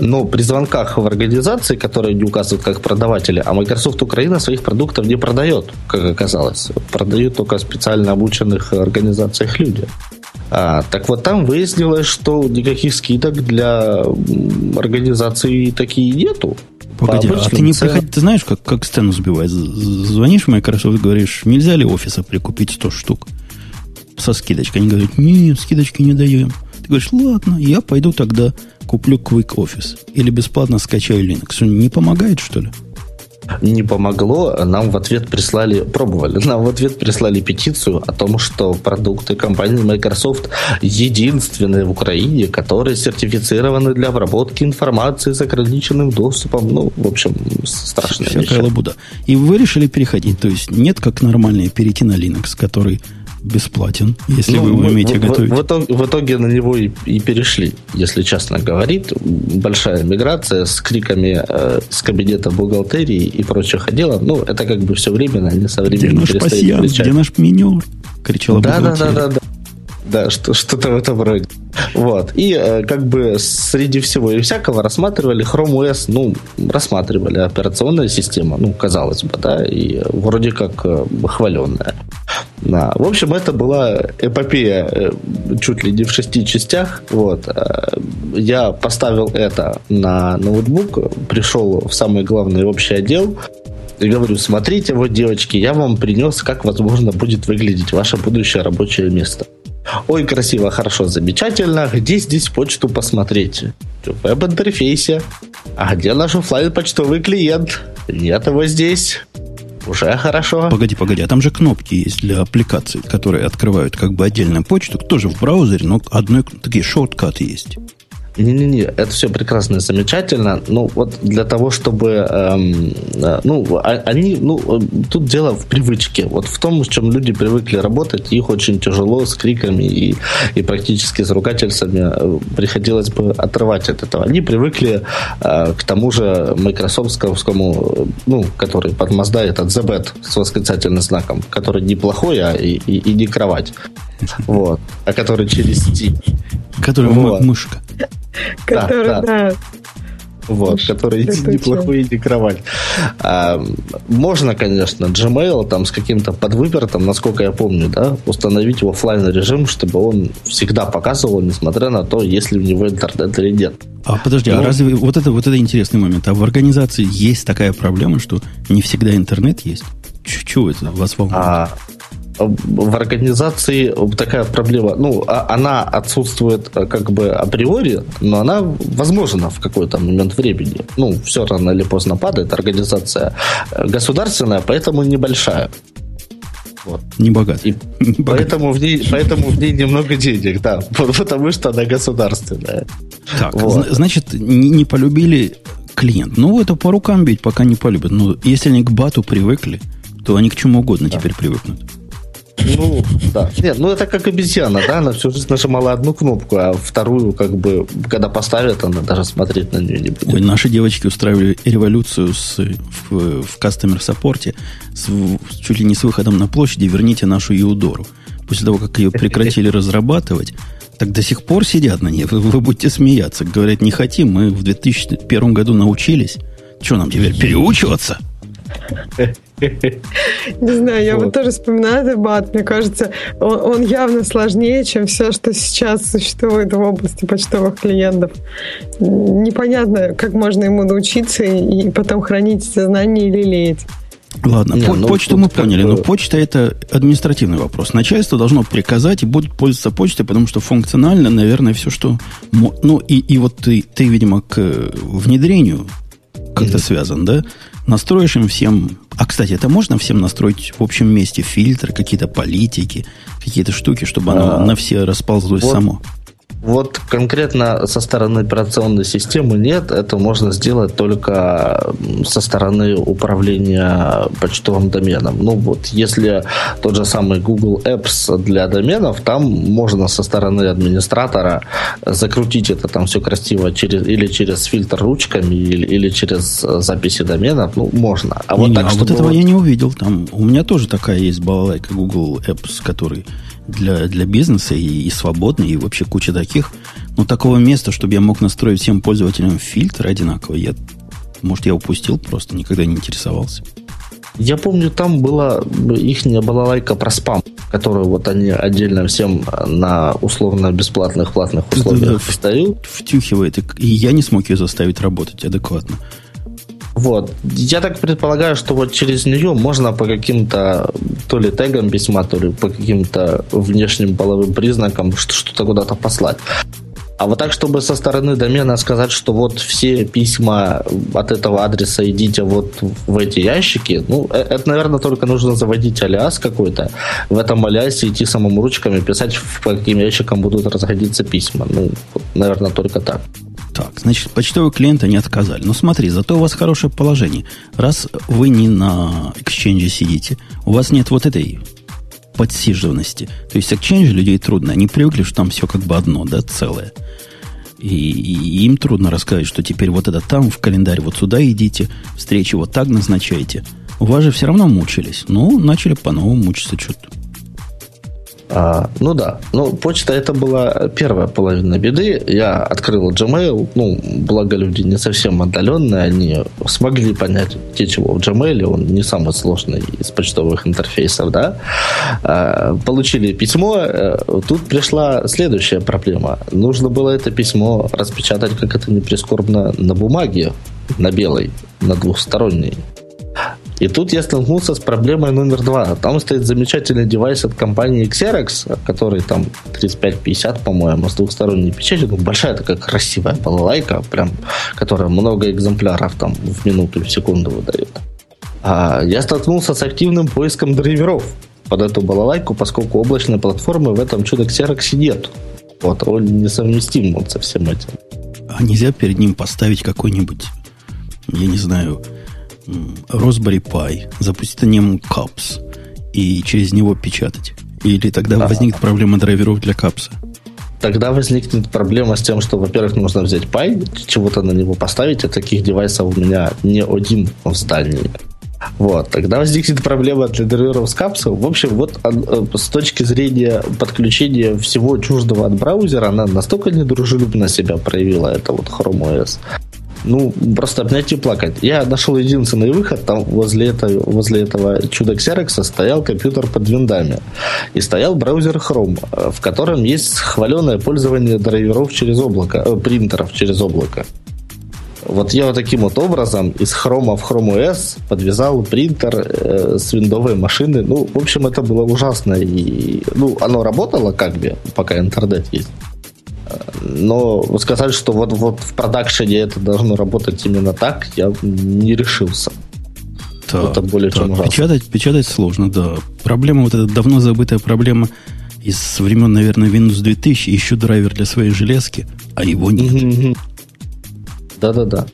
но при звонках в организации, которые не указывают как продаватели, а Microsoft Украина своих продуктов не продает, как оказалось. Продают только специально обученных организациях люди. А, так вот, там выяснилось, что никаких скидок для организации такие нету. Погоди, а ты не приходи, ты знаешь, как, как сцену сбивать? Звонишь в Microsoft и говоришь, нельзя ли офиса прикупить 100 штук со скидочкой? Они говорят, нет, скидочки не даем. Ты говоришь, ладно, я пойду тогда куплю Quick Office или бесплатно скачаю Linux. Не помогает, что ли? Не помогло, нам в ответ прислали, пробовали, нам в ответ прислали петицию о том, что продукты компании Microsoft единственные в Украине, которые сертифицированы для обработки информации с ограниченным доступом. Ну, в общем, страшная Всякая вещь. лабуда. И вы решили переходить, то есть нет как нормальнее перейти на Linux, который бесплатен, если ну, вы умеете в, готовить. В, в, итоге, в итоге на него и, и перешли, если честно говорить. Большая миграция с криками э, с кабинета бухгалтерии и прочих отделов. Ну, это как бы все временно, не со временем Где наш пассианс, где наш минер? Кричала да, бухгалтерия. Да, да, да, да. Что, что-то в этом роде. Вот. И э, как бы среди всего и всякого рассматривали Chrome OS, ну, рассматривали операционная система, ну, казалось бы, да, и вроде как э, хваленная. Да. В общем, это была эпопея э, чуть ли не в шести частях. Вот. Э, я поставил это на ноутбук, пришел в самый главный общий отдел, и говорю, смотрите, вот, девочки, я вам принес, как, возможно, будет выглядеть ваше будущее рабочее место. Ой, красиво, хорошо, замечательно. Где здесь почту посмотреть? В веб-интерфейсе. А где наш офлайн почтовый клиент? Нет его здесь. Уже хорошо. Погоди, погоди, а там же кнопки есть для аппликаций, которые открывают как бы отдельную почту, тоже в браузере, но одной такие шорткаты есть. Не-не-не, это все прекрасно и замечательно. Ну, вот для того, чтобы... Эм, э, ну, а, они... Ну, э, тут дело в привычке. Вот в том, с чем люди привыкли работать, их очень тяжело с криками и, и практически с ругательствами э, приходилось бы отрывать от этого. Они привыкли э, к тому же майкрософтскому, ну, который подмоздает от ZBet с восклицательным знаком, который не плохой, а и, и, и не кровать. <laughs> Вот. А который через T. Который <laughs> вот. мышка. Который, да. да. Вот, который неплохой интегровать. А, можно, конечно, Gmail там с каким-то подвыпертом, насколько я помню, да, установить в офлайн режим, чтобы он всегда показывал, несмотря на то, если у него интернет или нет. А подожди, а ну, а разве вот это, вот это интересный момент? А в организации есть такая проблема, что не всегда интернет есть? Чего это вас волнует? А, в организации такая проблема, ну, а, она отсутствует э, как бы априори, но она возможна в какой-то момент времени. Ну, все рано или поздно падает. Организация э, государственная, поэтому небольшая. Вот. Не богат. И не богат. Поэтому, в ней, поэтому в ней немного денег, да. <laughs> Потому что она государственная. Так, вот. значит, не, не полюбили клиент. Ну, это по рукам бить, пока не полюбят. Ну, если они к бату привыкли, то они к чему угодно да. теперь привыкнут. Ну, да. Нет, ну это как обезьяна, да, она всю жизнь нажимала одну кнопку, а вторую, как бы, когда поставят, она даже смотреть на нее не будет. Ой, наши девочки устраивали революцию с, в, в кастомер саппорте с, чуть ли не с выходом на площади «Верните нашу Юдору». После того, как ее прекратили разрабатывать, так до сих пор сидят на ней. Вы, вы будете смеяться. Говорят, не хотим, мы в 2001 году научились. Что нам теперь, переучиваться? Не знаю, я вот тоже вспоминаю этот бат. Мне кажется, он, он явно сложнее, чем все, что сейчас существует в области почтовых клиентов. Непонятно, как можно ему научиться и потом хранить эти знания или лелеять. Ладно, Не, по- ну, почту мы поняли, но почта это административный вопрос. Начальство должно приказать и будет пользоваться почтой, потому что функционально, наверное, все, что... Ну, и, и вот ты, ты, видимо, к внедрению как-то mm-hmm. связан, да? Настроишь им всем... А, кстати, это можно всем настроить в общем месте? Фильтры, какие-то политики, какие-то штуки, чтобы оно а, на все расползлось вот, само? Вот конкретно со стороны операционной системы нет, это можно сделать только со стороны управления почтовым доменом. Ну вот, если тот же самый Google Apps для доменов, там можно со стороны администратора закрутить это там все красиво через, или через фильтр ручками, или, или через записи доменов, ну, можно. А вот, не, так, а вот этого вот... я не увидел. Там у меня тоже такая есть балалайка Google Apps, который для, для бизнеса и, и свободный, и вообще куча таких. Но такого места, чтобы я мог настроить всем пользователям фильтр одинаково, я, может, я упустил просто, никогда не интересовался. Я помню, там была их была лайка про спам, которую вот они отдельно всем на условно бесплатных платных условиях встают. Втюхивает, и я не смог ее заставить работать адекватно. Вот. Я так предполагаю, что вот через нее можно по каким-то то ли тегам письма, то ли по каким-то внешним половым признакам что-то куда-то послать. А вот так, чтобы со стороны домена сказать, что вот все письма от этого адреса идите вот в эти ящики, ну, э, это, наверное, только нужно заводить алиас какой-то. В этом алиасе идти самому ручками писать, по каким ящикам будут расходиться письма. Ну, наверное, только так. Так, значит, почтовые клиенты не отказали. Но смотри, зато у вас хорошее положение. Раз вы не на эксченже сидите, у вас нет вот этой подсиживанности. То есть эксченж людей трудно. Они привыкли, что там все как бы одно, да, целое. И, и им трудно рассказать, что теперь вот это там в календарь, вот сюда идите, встречи вот так назначайте. У вас же все равно мучились. Ну, начали по-новому мучиться что-то. А, ну да, ну почта это была первая половина беды. Я открыл Gmail, ну, благо люди не совсем отдаленные, они смогли понять, где чего в Gmail, он не самый сложный из почтовых интерфейсов, да. А, получили письмо, э, тут пришла следующая проблема. Нужно было это письмо распечатать, как это не прискорбно, на бумаге, на белой, на двухсторонней. И тут я столкнулся с проблемой номер два. Там стоит замечательный девайс от компании Xerox, который там 35-50, по-моему, с двухсторонней печатью. Ну, большая такая красивая балалайка, прям, которая много экземпляров там в минуту, в секунду выдает. А я столкнулся с активным поиском драйверов под эту балалайку, поскольку облачной платформы в этом чудо Xerox нет. Вот, он несовместим вот со всем этим. А нельзя перед ним поставить какой-нибудь, я не знаю, Raspberry Pi, запустить на нем Caps и через него печатать? Или тогда а, возникнет проблема драйверов для капса? Тогда возникнет проблема с тем, что, во-первых, нужно взять Pi, чего-то на него поставить, а таких девайсов у меня не один в здании. Вот, тогда возникнет проблема для драйверов с капсом. В общем, вот э, с точки зрения подключения всего чуждого от браузера, она настолько недружелюбно себя проявила, это вот Chrome OS, ну, просто обнять и плакать. Я нашел единственный выход, там возле этого, возле этого чуда Xerox стоял компьютер под виндами. И стоял браузер Chrome, в котором есть хваленое пользование драйверов через облако, э, принтеров через облако. Вот я вот таким вот образом из Chrome в Chrome OS подвязал принтер э, с виндовой машины. Ну, в общем, это было ужасно. И, ну, оно работало как бы, пока интернет есть. Но сказать, что вот, вот в продакшене это должно работать именно так, я не решился. Так, это более так, чем ужасно. Печатать, печатать сложно, да. Проблема, вот эта давно забытая проблема из времен, наверное, Windows 2000, ищу драйвер для своей железки, а его нет. Да-да-да.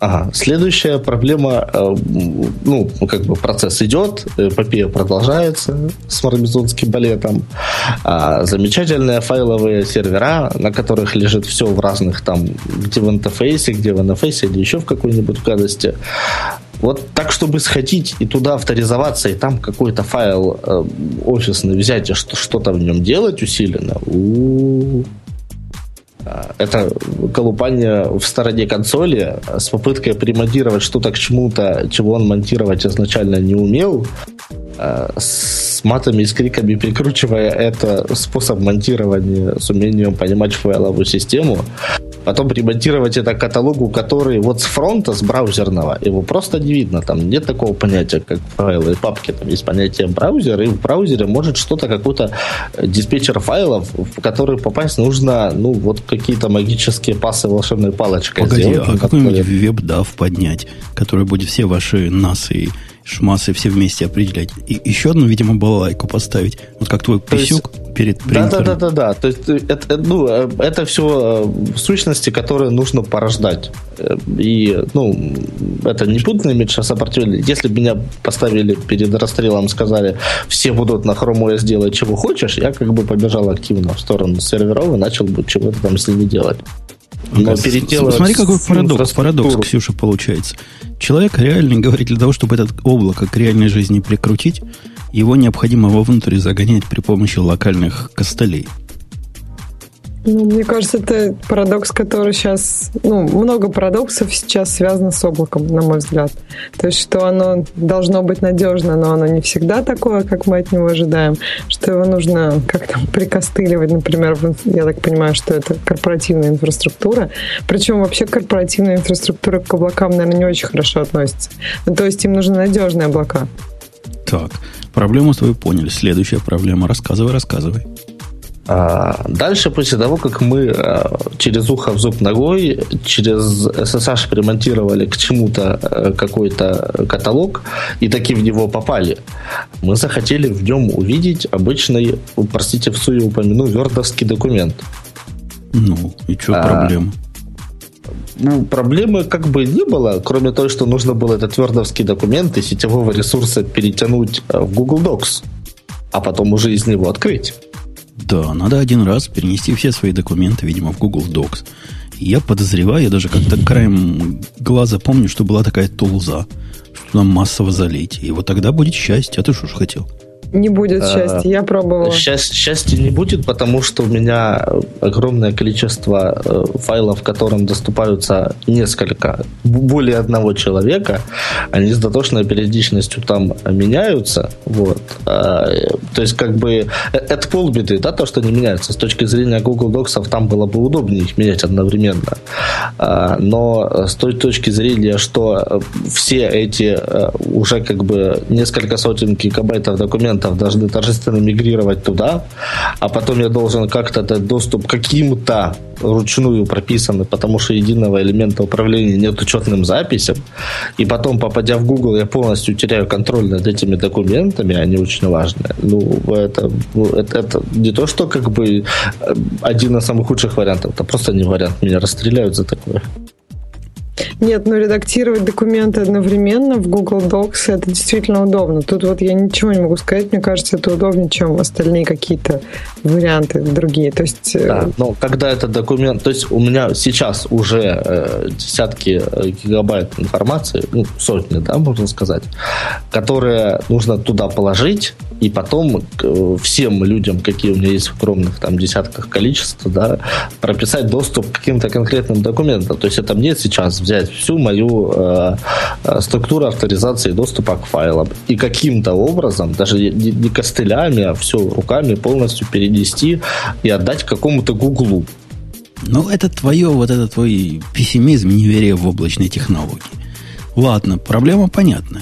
А, Ага. Следующая проблема, э, ну, как бы процесс идет, эпопея продолжается с мармезонским балетом. А замечательные файловые сервера, на которых лежит все в разных там, где в интерфейсе, где в интерфейсе или еще в какой-нибудь гадости. Вот так, чтобы сходить и туда авторизоваться, и там какой-то файл э, офисный взять и что-то в нем делать усиленно, у-у-у это колупание в стороне консоли с попыткой примонтировать что-то к чему-то, чего он монтировать изначально не умел, а, с матами и с криками прикручивая это способ монтирования с умением понимать файловую систему, потом ремонтировать это каталогу, который вот с фронта, с браузерного, его просто не видно. Там нет такого понятия, как файлы и папки. Там есть понятие браузер, и в браузере может что-то, какой-то диспетчер файлов, в который попасть нужно, ну, вот какие-то магические пасы волшебной палочкой Погоди, сделать, а какой-нибудь веб-дав поднять, который будет все ваши NAS и шмасы все вместе определять. И еще одну, видимо, балалайку поставить. Вот как твой писюк есть, перед принтером. Да, да, да, да, да. То есть это, ну, это все сущности, которые нужно порождать. И, ну, это не путный имидж, а сопротивление. Если бы меня поставили перед расстрелом, сказали, все будут на Chrome OS делать, чего хочешь, я как бы побежал активно в сторону серверов и начал бы чего-то там с ними делать. Но переделать Смотри, какой парадокс, парадокс, Ксюша, получается. Человек реально говорит, для того, чтобы этот облако к реальной жизни прикрутить, его необходимо вовнутрь загонять при помощи локальных костылей. Ну, мне кажется, это парадокс, который сейчас... Ну, много парадоксов сейчас связано с облаком, на мой взгляд. То есть, что оно должно быть надежно, но оно не всегда такое, как мы от него ожидаем. Что его нужно как-то <laughs> прикостыливать, например, в, я так понимаю, что это корпоративная инфраструктура. Причем вообще корпоративная инфраструктура к облакам, наверное, не очень хорошо относится. Ну, то есть, им нужны надежные облака. Так, проблему свою поняли. Следующая проблема. Рассказывай, рассказывай. А, дальше, после того, как мы а, через ухо в зуб ногой, через SSH примонтировали к чему-то э, какой-то каталог и таки в него попали, мы захотели в нем увидеть обычный, простите, в суе упомяну, вердовский документ. Ну, и что а, проблема? Ну, проблемы как бы не было, кроме того, что нужно было этот вердовский документ и сетевого ресурса перетянуть в Google Docs, а потом уже из него открыть. Да, надо один раз перенести все свои документы, видимо, в Google Docs. Я подозреваю, я даже как-то краем глаза помню, что была такая тулза, что туда массово залить. И вот тогда будет счастье. А ты что ж хотел? Не будет а, счастья, я пробовала. Счастья, счастья не будет, потому что у меня огромное количество э, файлов, которым доступаются несколько, более одного человека. Они с дотошной периодичностью там меняются. Вот. А, то есть, как бы, э, это полбеды, да, то, что не меняется. С точки зрения Google Docs там было бы удобнее их менять одновременно. А, но с той точки зрения, что все эти э, уже как бы несколько сотен гигабайтов документов клиентов должны торжественно мигрировать туда, а потом я должен как-то дать доступ каким-то ручную прописаны, потому что единого элемента управления нет учетным записям. И потом, попадя в Google, я полностью теряю контроль над этими документами, они очень важные. Ну, это, это, это не то, что как бы один из самых худших вариантов, это просто не вариант. Меня расстреляют за такое. Нет, ну редактировать документы одновременно в Google Docs это действительно удобно. Тут вот я ничего не могу сказать, мне кажется, это удобнее, чем остальные какие-то варианты другие. То есть... Э, да, но когда этот документ... То есть у меня сейчас уже э, десятки э, гигабайт информации, ну, сотни, да, можно сказать, которые нужно туда положить, и потом всем людям, какие у меня есть в огромных там десятках количеств, да, прописать доступ к каким-то конкретным документам. То есть это мне сейчас взять всю мою э, э, структуру авторизации доступа к файлам и каким-то образом, даже не, не костылями, а все руками полностью перенести и отдать какому-то гуглу. Ну, это твое, вот это твой пессимизм, неверие в облачные технологии. Ладно, проблема понятна.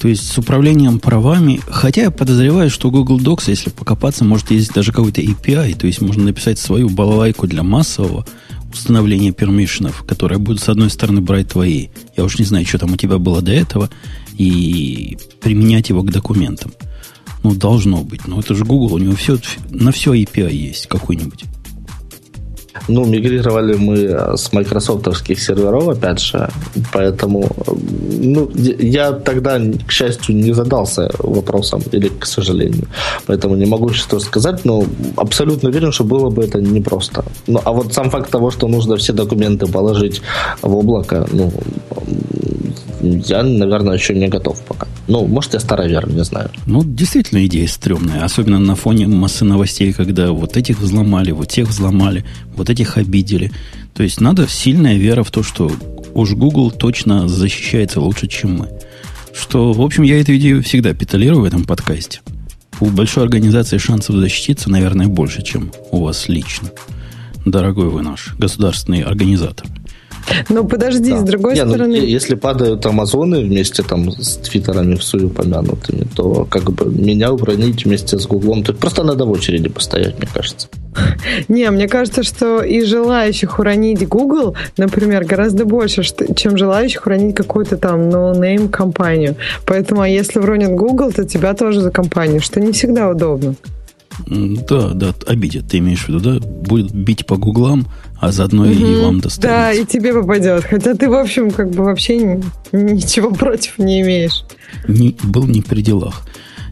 То есть с управлением правами, хотя я подозреваю, что Google Docs, если покопаться, может есть даже какой-то API, то есть можно написать свою балалайку для массового установления пермишенов, которая будет, с одной стороны, брать твои, я уж не знаю, что там у тебя было до этого, и применять его к документам. Ну, должно быть. Ну, это же Google, у него все, на все API есть какой-нибудь. Ну, мигрировали мы э, с майкрософтовских серверов, опять же, поэтому ну, я тогда, к счастью, не задался вопросом, или к сожалению, поэтому не могу что сказать, но абсолютно уверен, что было бы это непросто. Ну, а вот сам факт того, что нужно все документы положить в облако, ну, я, наверное, еще не готов пока. Ну, может, я старовер, не знаю. Ну, действительно, идея стрёмная. Особенно на фоне массы новостей, когда вот этих взломали, вот тех взломали, вот этих обидели. То есть надо сильная вера в то, что уж Google точно защищается лучше, чем мы. Что, в общем, я эту идею всегда педалирую в этом подкасте. У большой организации шансов защититься, наверное, больше, чем у вас лично. Дорогой вы наш государственный организатор. Но подожди, да. с другой не, ну, стороны... Ну, если падают Амазоны вместе там с твиттерами в сую упомянутыми, то как бы меня уронить вместе с Гуглом, то просто надо в очереди постоять, мне кажется. Не, мне кажется, что и желающих уронить Google, например, гораздо больше, чем желающих уронить какую-то там no-name компанию. Поэтому, а если уронят Google, то тебя тоже за компанию, что не всегда удобно. Да, да, обидят, ты имеешь в виду, да? Будет бить по гуглам, а заодно угу. и вам достанется. Да, и тебе попадет. Хотя ты, в общем, как бы вообще ничего против не имеешь. Не, был не при делах.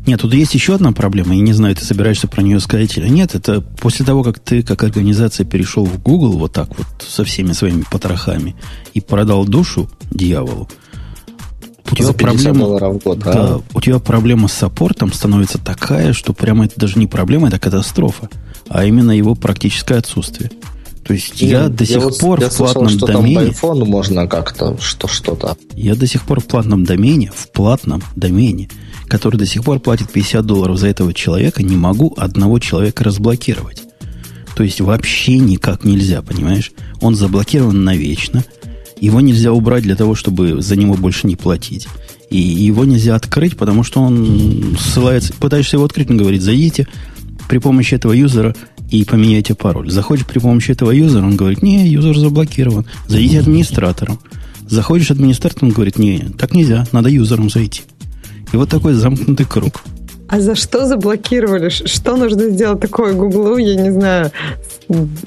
Нет, тут есть еще одна проблема. Я не знаю, ты собираешься про нее сказать или нет. Это после того, как ты как организация перешел в Google вот так вот со всеми своими потрохами и продал душу дьяволу, у тебя проблема, в год, да? да, у тебя проблема с саппортом становится такая, что прямо это даже не проблема, это катастрофа, а именно его практическое отсутствие. То есть я, я до сих вот, пор я в платном слышал, что домене... Там по айфону можно как-то что, что-то. Я до сих пор в платном домене, в платном домене, который до сих пор платит 50 долларов за этого человека, не могу одного человека разблокировать. То есть вообще никак нельзя, понимаешь? Он заблокирован навечно – его нельзя убрать для того, чтобы за него больше не платить. И его нельзя открыть, потому что он ссылается... Пытаешься его открыть, он говорит, зайдите при помощи этого юзера и поменяйте пароль. Заходишь при помощи этого юзера, он говорит, не, юзер заблокирован. Зайдите администратором. Заходишь администратором, он говорит, не, так нельзя, надо юзером зайти. И вот такой замкнутый круг. А за что заблокировали? Что нужно сделать такое Гуглу, я не знаю,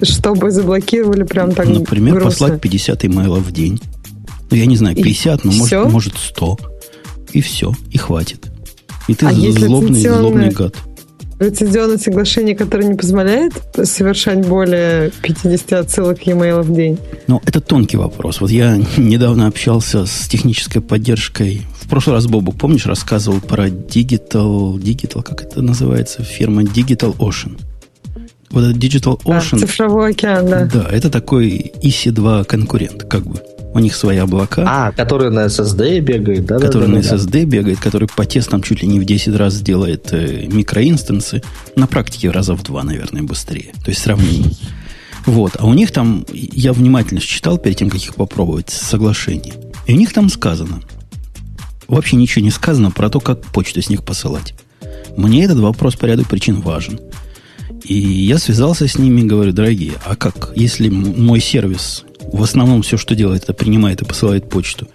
чтобы заблокировали прям так Например, грустно? послать 50 имейлов в день. Ну, я не знаю, 50, и но может, может 100. И все, и хватит. И ты а злобный, злобный гад лицензионное соглашение, которое не позволяет совершать более 50 отсылок e-mail в день? Ну, это тонкий вопрос. Вот я <laughs> недавно общался с технической поддержкой. В прошлый раз, Бобук, помнишь, рассказывал про Digital, Digital, как это называется, фирма Digital Ocean. Вот этот Digital Ocean... А, цифровой океан, да. Да, это такой EC2 конкурент, как бы у них свои облака. А, который на SSD бегает, да? Который да, на да, SSD бегает, который по тестам чуть ли не в 10 раз делает э, микроинстансы. На практике раза в два, наверное, быстрее. То есть сравнение. Вот. А у них там, я внимательно читал перед тем, как их попробовать, соглашение. И у них там сказано, вообще ничего не сказано про то, как почту с них посылать. Мне этот вопрос по ряду причин важен. И я связался с ними и говорю, дорогие, а как, если мой сервис в основном все, что делает, это принимает и посылает почту.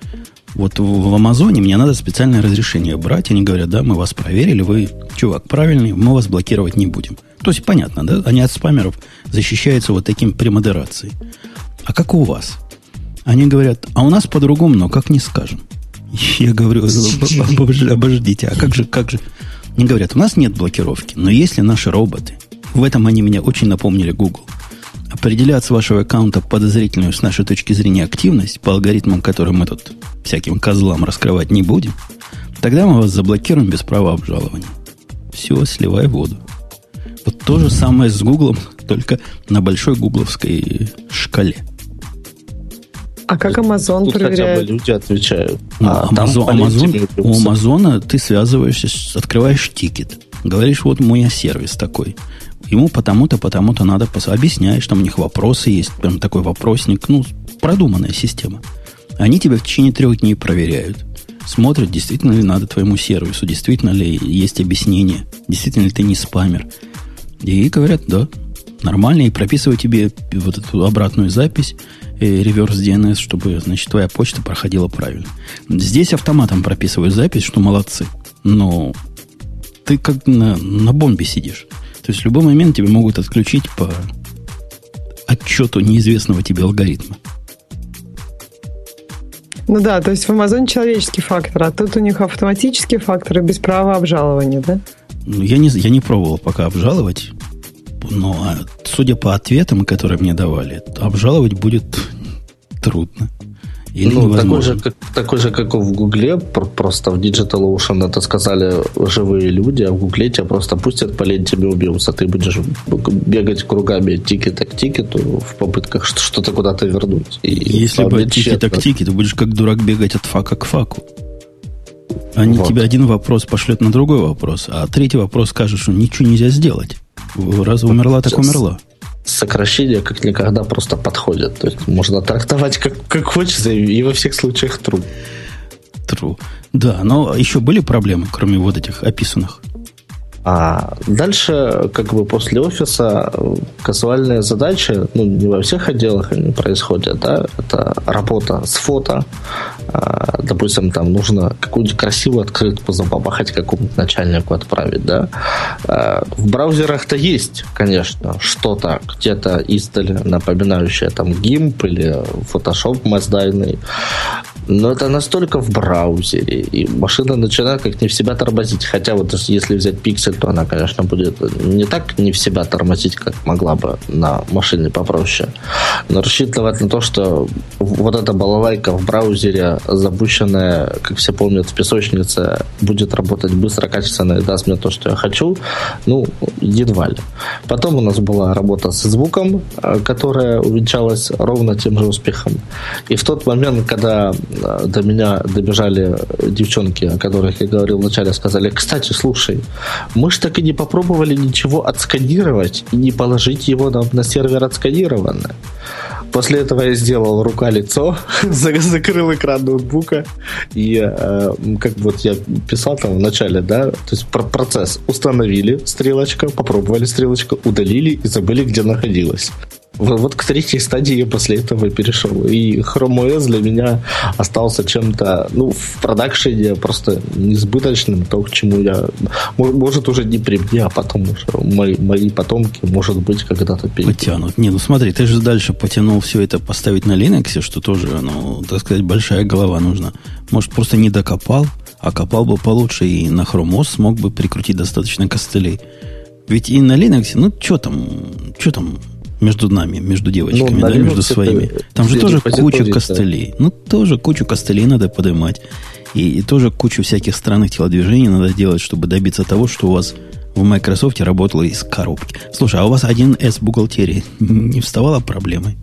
Вот в, в Амазоне мне надо специальное разрешение брать. Они говорят, да, мы вас проверили, вы, чувак, правильный, мы вас блокировать не будем. То есть понятно, да? Они от спамеров защищаются вот таким премодерацией. А как у вас? Они говорят, а у нас по-другому, но как не скажем. <laughs> Я говорю, <laughs> обождите, а как же, как же? Они говорят, у нас нет блокировки, но если наши роботы, в этом они меня очень напомнили Google – определять с вашего аккаунта подозрительную с нашей точки зрения активность по алгоритмам, которые мы тут всяким козлам раскрывать не будем, тогда мы вас заблокируем без права обжалования. Все, сливай воду. Вот то же самое с Гуглом, <laughs> только на большой гугловской шкале. А как Amazon Тут проверяет? хотя бы люди отвечают. Ну, а Amazon, Amazon, у Амазона ты связываешься, открываешь тикет. Говоришь, вот мой сервис такой. Ему потому-то, потому-то надо пос... объяснять, что у них вопросы есть, прям такой вопросник, ну, продуманная система. Они тебя в течение трех дней проверяют. Смотрят, действительно ли надо твоему сервису, действительно ли есть объяснение, действительно ли ты не спамер. И говорят, да, нормально, и прописывают тебе вот эту обратную запись, э, реверс DNS, чтобы, значит, твоя почта проходила правильно. Здесь автоматом прописывают запись, что молодцы. Но ты как на, на бомбе сидишь. То есть в любой момент тебе могут отключить по отчету неизвестного тебе алгоритма. Ну да, то есть в Amazon человеческий фактор, а тут у них автоматические факторы без права обжалования, да? Ну, я не, я не пробовал пока обжаловать, но а, судя по ответам, которые мне давали, обжаловать будет трудно. Или ну, такой же, как, такой же, как в Гугле, просто в Digital Ocean это сказали живые люди, а в Гугле тебя просто пустят по ленте убьются. Ты будешь бегать кругами ticket'а к ticket'у в попытках что-то куда-то вернуть. И Если бы тикета к тикету, будешь как дурак бегать от FAQ'а к FAQ'у. Они вот. тебе один вопрос пошлют на другой вопрос, а третий вопрос скажет, что ничего нельзя сделать. Раз умерла, так умерла сокращение как никогда просто подходит. То есть можно трактовать как, как хочется и во всех случаях true. True. Да, но еще были проблемы, кроме вот этих описанных? А дальше, как бы после офиса, казуальные задачи, ну, не во всех отделах они происходят, да, это работа с фото. А, допустим, там нужно какую-нибудь красивую открытку забабахать какому-нибудь начальнику отправить, да. А, в браузерах-то есть, конечно, что-то где-то издали, напоминающее там GIMP или Photoshop маздайный. Но это настолько в браузере, и машина начинает как не в себя тормозить. Хотя вот если взять пиксель, то она, конечно, будет не так не в себя тормозить, как могла бы на машине попроще. Но рассчитывать на то, что вот эта балалайка в браузере, запущенная, как все помнят, в песочнице, будет работать быстро, качественно и даст мне то, что я хочу, ну, едва ли. Потом у нас была работа с звуком, э, которая увенчалась ровно тем же успехом. И в тот момент, когда до меня добежали девчонки, о которых я говорил вначале, сказали, кстати, слушай, мы же так и не попробовали ничего отсканировать и не положить его на, на сервер отсканированное. После этого я сделал рука-лицо, <laughs> закрыл экран ноутбука и э, как вот я писал там в начале, да, то есть про процесс установили стрелочка, попробовали стрелочка, удалили и забыли, где находилась. Вот к третьей стадии я после этого перешел. И Chrome OS для меня остался чем-то, ну, в продакшене просто несбыточным, то, к чему я... Может, уже не при мне, а потом уже мои, мои потомки, может быть, когда-то перейдут. Потянут. Не, ну смотри, ты же дальше потянул все это поставить на Linux, что тоже, ну, так сказать, большая голова нужна. Может, просто не докопал, а копал бы получше и на Chrome OS смог бы прикрутить достаточно костылей. Ведь и на Linux, ну, что там, что там, между нами, между девочками, ну, да, между своими. Там же тоже куча костылей. Ну, тоже кучу костылей надо поднимать. И, и тоже кучу всяких странных телодвижений надо делать, чтобы добиться того, что у вас в Microsoft работало из коробки. Слушай, а у вас 1С бухгалтерии <laughs> не вставала проблемой?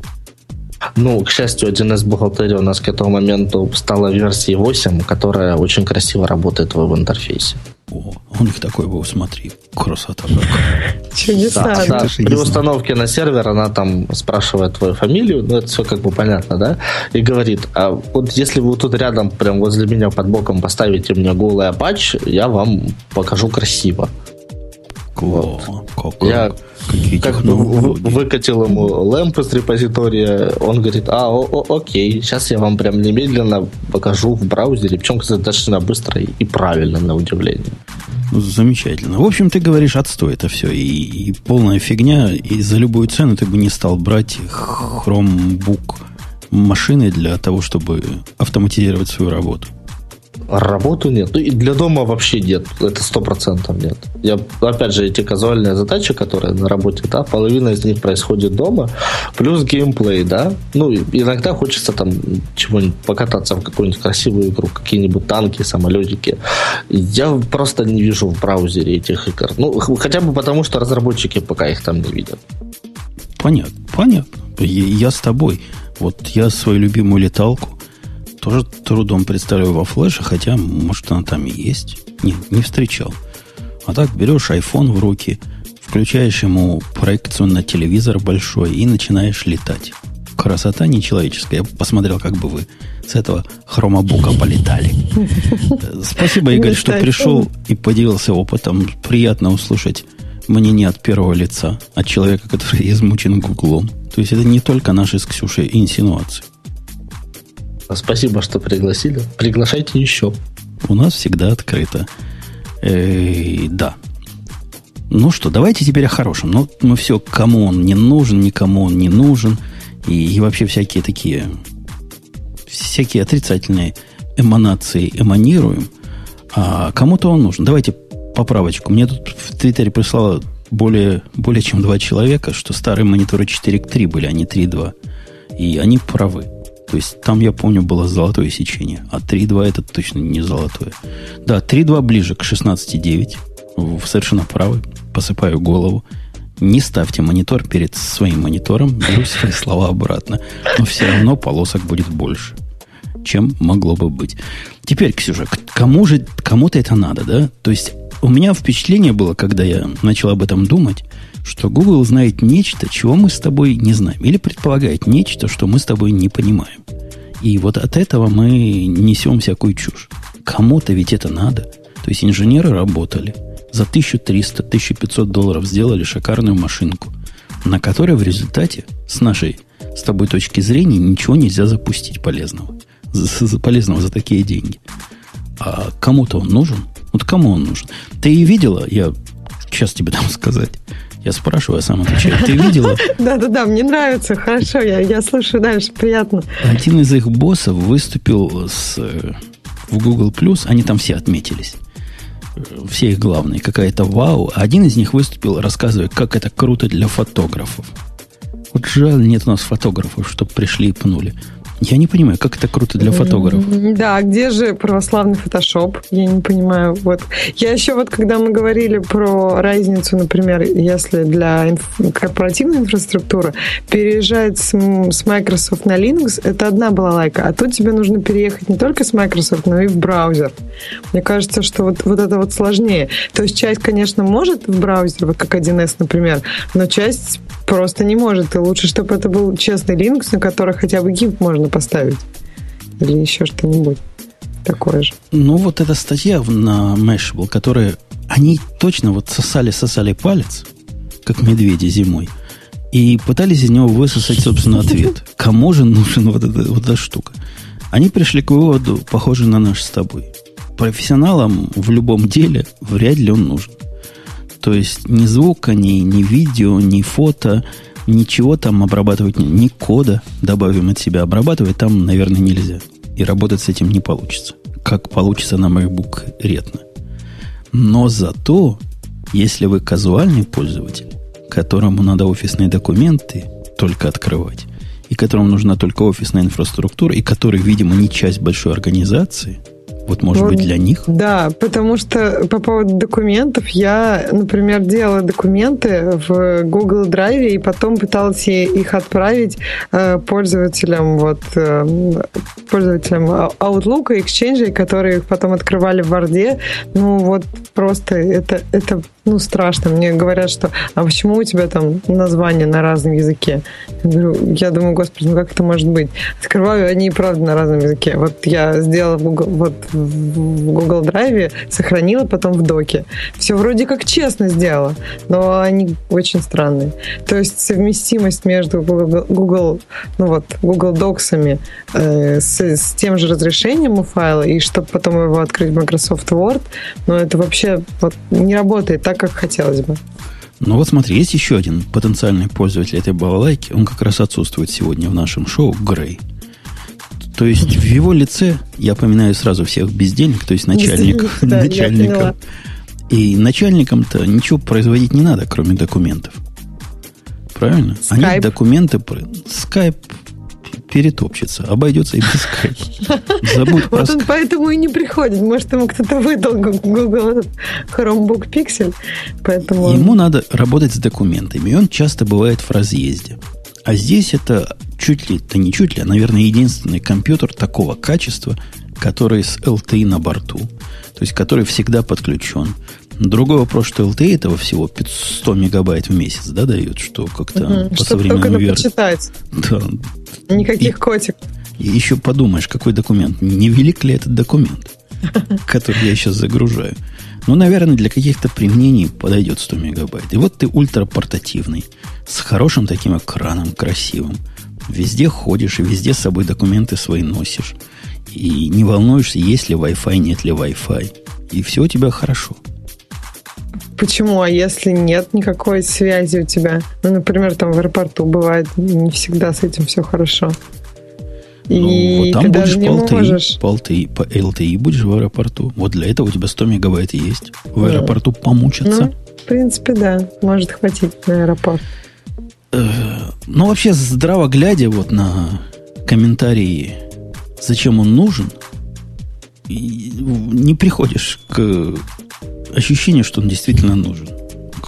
Ну, к счастью, 1С бухгалтерия у нас к этому моменту стала версией 8, которая очень красиво работает в веб-интерфейсе. О, у них такой был, смотри, красота <laughs> Чудеса. Да, да. При установке на сервер она там спрашивает твою фамилию, ну это все как бы понятно, да, и говорит, а вот если вы тут рядом, прям возле меня под боком поставите мне голый апач, я вам покажу красиво. Вот. Как, я как бы выкатил ему лэмп из репозитория, он говорит, а, о, о, окей, сейчас я вам прям немедленно покажу в браузере, причем достаточно быстро и правильно, на удивление. Ну, замечательно. В общем, ты говоришь, отстой это все. И, и полная фигня. И за любую цену ты бы не стал брать Chromebook машины для того, чтобы автоматизировать свою работу. Работу нет. Ну и для дома вообще нет. Это сто процентов нет. Я, опять же, эти казуальные задачи, которые на работе, да, половина из них происходит дома, плюс геймплей, да. Ну, иногда хочется там чего-нибудь покататься в какую-нибудь красивую игру, какие-нибудь танки, самолетики. Я просто не вижу в браузере этих игр. Ну, хотя бы потому, что разработчики пока их там не видят. Понятно, понятно. Я, я с тобой. Вот я свою любимую леталку тоже трудом представляю во флеше, хотя, может, она там и есть. Нет, не встречал. А так берешь iPhone в руки, включаешь ему проекцию на телевизор большой и начинаешь летать. Красота нечеловеческая. Я посмотрел, как бы вы с этого хромобука полетали. <laughs> Спасибо, Игорь, что пришел и поделился опытом. Приятно услышать мнение от первого лица, от человека, который <laughs> измучен гуглом. То есть это не только наши с Ксюшей инсинуации. Спасибо, что пригласили. Приглашайте еще. У нас всегда открыто. Эй, да. Ну что, давайте теперь о хорошем. Ну, мы все, кому он не нужен, никому он не нужен. И, и вообще всякие такие, всякие отрицательные эманации эманируем. А кому-то он нужен. Давайте поправочку. Мне тут в Твиттере прислало более, более чем два человека, что старые мониторы 4 к 3 были, а не 3.2. И они правы. То есть там, я помню, было золотое сечение. А 3.2 это точно не золотое. Да, 3.2 ближе к 16.9. Вы совершенно правы. Посыпаю голову. Не ставьте монитор перед своим монитором. Беру свои <laughs> слова обратно. Но все равно полосок будет больше, чем могло бы быть. Теперь, Ксюша, кому же, кому-то это надо, да? То есть у меня впечатление было, когда я начал об этом думать, что Google знает нечто, чего мы с тобой не знаем. Или предполагает нечто, что мы с тобой не понимаем. И вот от этого мы несем всякую чушь. Кому-то ведь это надо. То есть инженеры работали. За 1300-1500 долларов сделали шикарную машинку, на которой в результате, с нашей с тобой точки зрения, ничего нельзя запустить полезного. За, за полезного за такие деньги. А кому-то он нужен? Вот кому он нужен? Ты и видела, я сейчас тебе дам сказать, я спрашиваю, а сам отвечаю. Ты видела? <laughs> Да-да-да, мне нравится, хорошо, я, я слушаю дальше, приятно. Один из их боссов выступил с, э, в Google+, они там все отметились. Все их главные, какая-то вау. Один из них выступил, рассказывая, как это круто для фотографов. Вот жаль, нет у нас фотографов, чтобы пришли и пнули. Я не понимаю, как это круто для фотографов. Да, где же православный фотошоп? Я не понимаю. Вот. Я еще вот, когда мы говорили про разницу, например, если для инф- корпоративной инфраструктуры переезжать с, с Microsoft на Linux, это одна была лайка. А тут тебе нужно переехать не только с Microsoft, но и в браузер. Мне кажется, что вот, вот это вот сложнее. То есть часть, конечно, может в браузер, вот как 1С, например, но часть просто не может. И лучше, чтобы это был честный Linux, на который хотя бы GIMP можно поставить. Или еще что-нибудь такое же. Ну, вот эта статья на Mashable, которая... Они точно вот сосали-сосали палец, как медведи зимой, и пытались из него высосать, собственно, ответ. <laughs> Кому же нужен вот эта, вот эта штука? Они пришли к выводу, похожий на наш с тобой. Профессионалам в любом деле вряд ли он нужен. То есть ни звука, ни, ни видео, ни фото, ничего там обрабатывать, ни кода, добавим от себя, обрабатывать там, наверное, нельзя. И работать с этим не получится. Как получится на MacBook Retina. Но зато, если вы казуальный пользователь, которому надо офисные документы только открывать, и которому нужна только офисная инфраструктура, и который, видимо, не часть большой организации – вот, может вот, быть, для них? Да, потому что по поводу документов, я, например, делала документы в Google Drive и потом пыталась их отправить э, пользователям, вот, э, пользователям Outlook и Exchange, которые их потом открывали в Word. Ну, вот просто это, это ну, страшно. Мне говорят, что а почему у тебя там название на разном языке? Я, говорю, я думаю, господи, ну как это может быть? Открываю, они и правда на разном языке. Вот я сделала в Google, вот в Google Drive, сохранила потом в доке. Все вроде как честно сделала, но они очень странные. То есть совместимость между Google, Google ну вот, Google Docs э, с, с тем же разрешением у файла, и чтобы потом его открыть в Microsoft Word, ну это вообще вот не работает так, как хотелось бы. Ну вот смотри, есть еще один потенциальный пользователь этой балалайки. Он как раз отсутствует сегодня в нашем шоу, Грей. То есть в его лице я поминаю сразу всех бездельник, то есть начальников. Да, начальников. И начальникам-то ничего производить не надо, кроме документов. Правильно? Skype. Они документы... Скайп перетопчется. Обойдется и без скайпа. <laughs> Забудь Вот он поэтому и не приходит. Может, ему кто-то выдал Google Chromebook Pixel. Поэтому... Ему надо работать с документами. И он часто бывает в разъезде. А здесь это чуть ли, да не чуть ли, а, наверное, единственный компьютер такого качества, который с LTE на борту, то есть который всегда подключен. Другой вопрос, что LTE этого всего 100 мегабайт в месяц, да, дает, что как-то угу, по современному версии. почитать. Да. Никаких и, котик. И еще подумаешь, какой документ. Не велик ли этот документ, <laughs> который я сейчас загружаю? Ну, наверное, для каких-то применений подойдет 100 мегабайт. И вот ты ультрапортативный, с хорошим таким экраном, красивым. Везде ходишь и везде с собой документы свои носишь. И не волнуешься, есть ли Wi-Fi, нет ли Wi-Fi. И все у тебя хорошо. Почему? А если нет никакой связи у тебя? Ну, например, там в аэропорту бывает не всегда с этим все хорошо. Ну, и вот там ты будешь даже не по LTE, можешь. По, LTE, по LTE будешь в аэропорту. Вот для этого у тебя 100 мегабайт есть. В да. аэропорту помучиться. Ну, в принципе, да. Может хватить на аэропорт. Э, ну, вообще, здраво глядя вот на комментарии, зачем он нужен, не приходишь к ощущению, что он действительно нужен.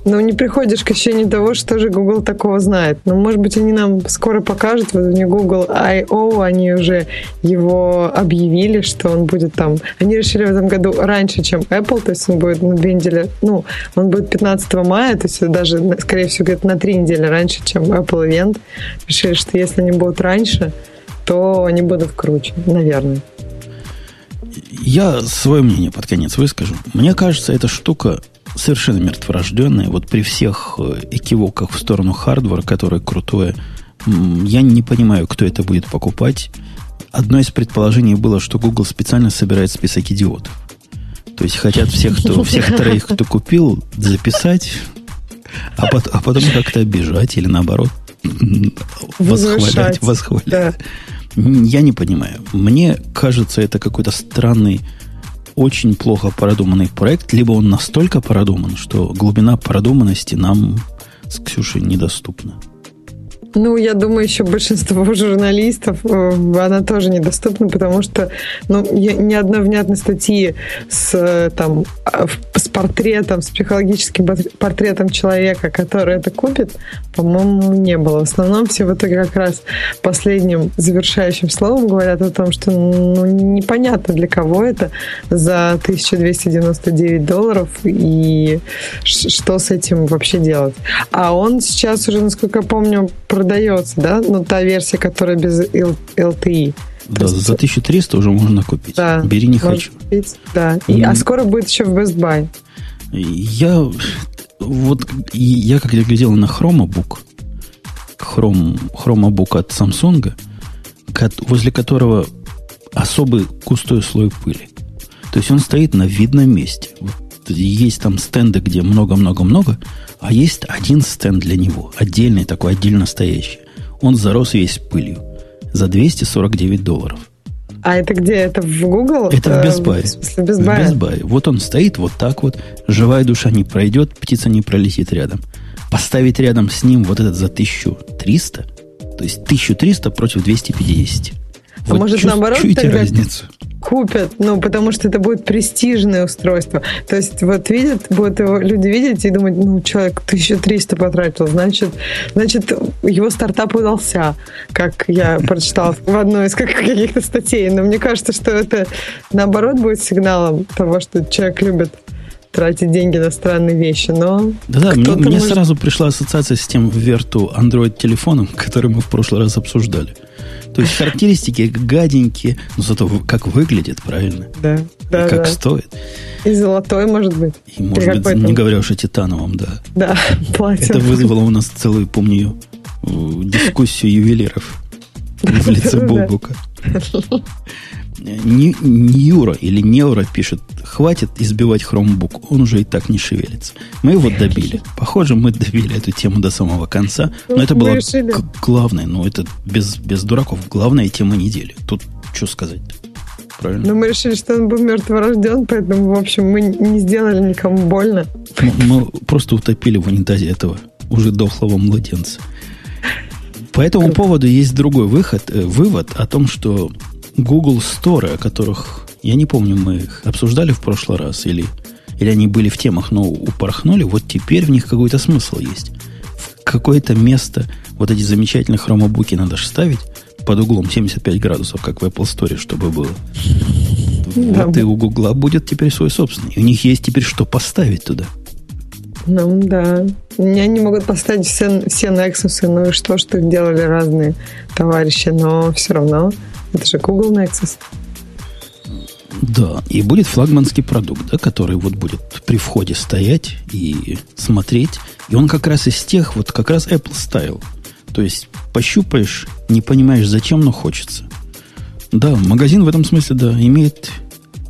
Но не приходишь к ощущению того, что же Google такого знает. Но, может быть, они нам скоро покажут. Вот не Google I.O., они уже его объявили, что он будет там... Они решили в этом году раньше, чем Apple, то есть он будет на две недели... Ну, он будет 15 мая, то есть даже, скорее всего, где-то на три недели раньше, чем Apple Event. Решили, что если они будут раньше, то они будут круче, наверное. Я свое мнение под конец выскажу. Мне кажется, эта штука совершенно мертворожденная. Вот при всех э, экивоках в сторону хардвара, которое крутое, я не понимаю, кто это будет покупать. Одно из предположений было, что Google специально собирает список идиотов. То есть хотят всех, кто, <laughs> всех троих, кто купил, записать, а, потом, а потом как-то обижать или наоборот восхвалять, восхвалять. Да. Я не понимаю. Мне кажется, это какой-то странный, очень плохо продуманный проект, либо он настолько продуман, что глубина продуманности нам с Ксюшей недоступна. Ну, я думаю, еще большинство <laughs> журналистов, э, она тоже недоступна, потому что ну, ни одной внятной статьи с, э, там, а, с портретом, с психологическим портретом человека, который это купит, по-моему, не было. В основном все в итоге как раз последним завершающим словом говорят о том, что ну, непонятно для кого это за 1299 долларов и что с этим вообще делать. А он сейчас уже, насколько я помню, продается, да? Ну, та версия, которая без LTE. Да, есть... за 1300 уже можно купить. Да, Бери не хочу. Купить, да. И, А скоро будет еще в Best Buy. Я вот я когда глядел на Chromebook, Chrome, Chromebook от Samsung, возле которого особый густой слой пыли. То есть он стоит на видном месте. Вот есть там стенды, где много-много-много, а есть один стенд для него, отдельный такой, отдельно стоящий. Он зарос весь пылью за 249 долларов. А это где? Это в Google? Это в Best Buy. В смысле, Best Buy? В Best Buy. Вот он стоит вот так вот. Живая душа не пройдет, птица не пролетит рядом. Поставить рядом с ним вот этот за 1300, то есть 1300 против 250. А вот может, чу- наоборот, тогда разницу? Купят, ну, потому что это будет престижное устройство. То есть вот видят, будут его люди видеть и думать, ну, человек 1300 потратил, значит, значит, его стартап удался, как я прочитала в одной из каких-то статей. Но мне кажется, что это, наоборот, будет сигналом того, что человек любит тратить деньги на странные вещи, но... Да-да, мне, мне может... сразу пришла ассоциация с тем верту Android-телефоном, который мы в прошлый раз обсуждали. То есть характеристики гаденькие, но зато как выглядит, правильно? Да, да. И как да. стоит. И золотой, может быть. И, может быть, не говоря уж о титановом, да. Да, <laughs> платье. Это вызвало у нас целую, помню, дискуссию ювелиров в лице <laughs> Бобука. <laughs> Юра или Неура пишет, хватит избивать Chromebook, он уже и так не шевелится. Мы его добили. Похоже, мы добили эту тему до самого конца. Но ну, это было главное, ну это без, без дураков, главная тема недели. Тут что сказать правильно? Но ну, мы решили, что он был мертворожден, поэтому, в общем, мы не сделали никому больно. Мы, мы просто утопили в унитазе этого уже дохлого младенца. По этому поводу есть другой выход, э, вывод о том, что Google Store, о которых, я не помню, мы их обсуждали в прошлый раз, или, или они были в темах, но упорхнули, вот теперь в них какой-то смысл есть. В какое-то место вот эти замечательные хромобуки надо же ставить под углом 75 градусов, как в Apple Store, чтобы было. Да. Вот и у Google будет теперь свой собственный. И у них есть теперь что поставить туда. Ну да. Они могут поставить все, все Nexus, ну и что, что их делали разные товарищи, но все равно это же Google Nexus. Да, и будет флагманский продукт, да, который вот будет при входе стоять и смотреть. И он как раз из тех, вот как раз Apple Style. То есть пощупаешь, не понимаешь зачем, но хочется. Да, магазин в этом смысле, да, имеет,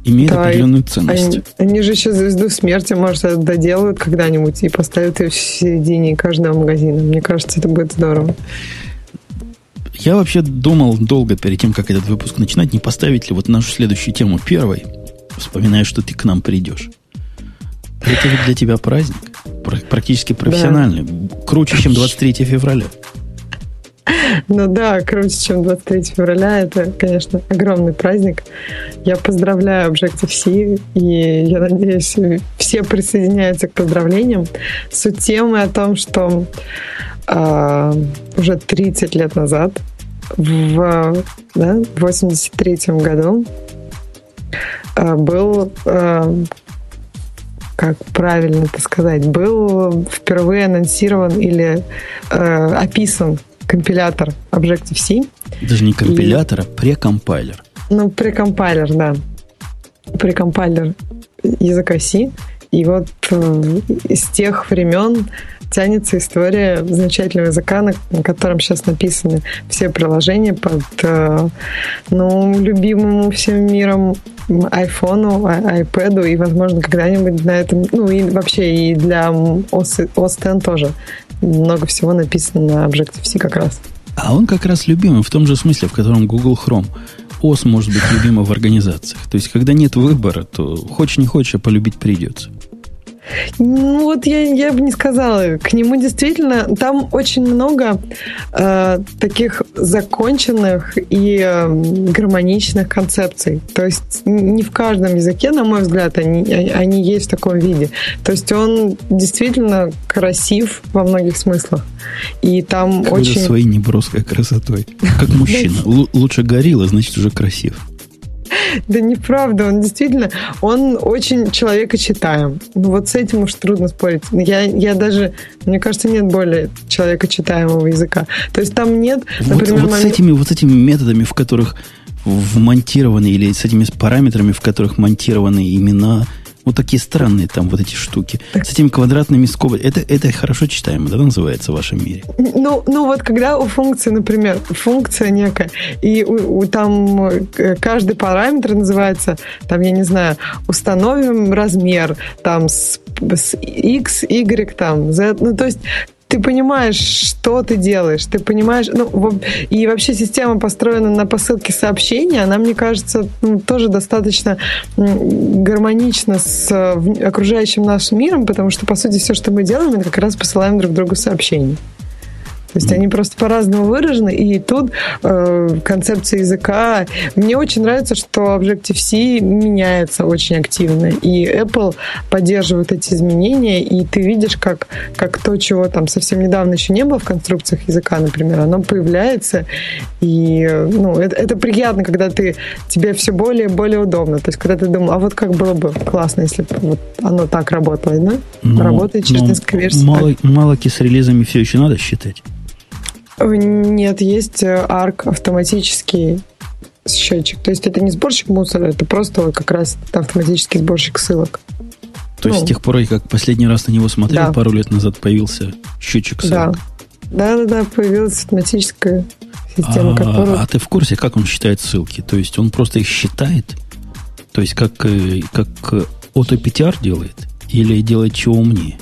имеет да, определенную ценность. Они, они же еще звезду смерти, может, доделают когда-нибудь и поставят ее в середине каждого магазина. Мне кажется, это будет здорово. Я вообще думал долго перед тем, как этот выпуск начинать, не поставить ли вот нашу следующую тему первой, вспоминая, что ты к нам придешь. Это ведь для тебя праздник. Практически профессиональный. Да. Круче, чем 23 февраля. Ну да, круче, чем 23 февраля. Это, конечно, огромный праздник. Я поздравляю Objective-C, и я надеюсь, все присоединяются к поздравлениям. Суть темы о том, что э, уже 30 лет назад, в да, 83 году, э, был э, как правильно это сказать, был впервые анонсирован или э, описан компилятор Objective-C. Даже не компилятор, и, а прекомпайлер. Ну, прекомпайлер, да. Прекомпайлер языка C. И вот э, с тех времен тянется история замечательного языка, на, котором сейчас написаны все приложения под э, ну, любимому всем миром iPhone, iPad и, возможно, когда-нибудь на этом, ну и вообще и для OS, OS X тоже много всего написано на Objective-C как раз. А он как раз любимый в том же смысле, в котором Google Chrome. OS может быть любимым в организациях. То есть, когда нет выбора, то хочешь не хочешь, а полюбить придется. Ну, вот я, я бы не сказала. К нему действительно там очень много э, таких законченных и э, гармоничных концепций. То есть не в каждом языке, на мой взгляд, они, они есть в таком виде. То есть он действительно красив во многих смыслах. И там Когда очень... своей неброской красотой. Как мужчина. Лучше горилла, значит, уже красив. Да неправда, он действительно, он очень человекочитаем. Ну вот с этим уж трудно спорить. Я, я даже, мне кажется, нет более человекочитаемого языка. То есть там нет, например... Вот, вот, с, этими, вот с этими методами, в которых вмонтированы, или с этими параметрами, в которых монтированы имена, вот такие странные там вот эти штуки. С этими квадратными скобами. Это, это хорошо читаемо, да, называется в вашем мире? Ну, ну вот когда у функции, например, функция некая, и у, у, там э, каждый параметр называется, там, я не знаю, установим размер, там, с, с x, y, там, z, ну, то есть ты понимаешь, что ты делаешь, ты понимаешь, ну, и вообще система построена на посылке сообщения, она, мне кажется, ну, тоже достаточно гармонична с окружающим нашим миром, потому что, по сути, все, что мы делаем, это как раз посылаем друг другу сообщения. То есть они просто по-разному выражены, и тут э, концепция языка. Мне очень нравится, что Objective-C меняется очень активно, и Apple поддерживает эти изменения, и ты видишь, как, как то, чего там совсем недавно еще не было в конструкциях языка, например, оно появляется, и ну, это, это приятно, когда ты, тебе все более и более удобно. То есть, когда ты думал, а вот как было бы классно, если бы вот оно так работало, да? Но, Работает через несколько версий. Мало, малоки с релизами все еще надо считать. Нет, есть э, автоматический счетчик. То есть это не сборщик мусора, это просто как раз автоматический сборщик ссылок. То ну, есть с тех пор, как последний раз на него смотрел, да. пару лет назад появился счетчик ссылок. Да, да, да, появилась автоматическая система, а, которая... А ты в курсе, как он считает ссылки? То есть он просто их считает? То есть как, э, как AutoPTR делает? Или делает чего умнее?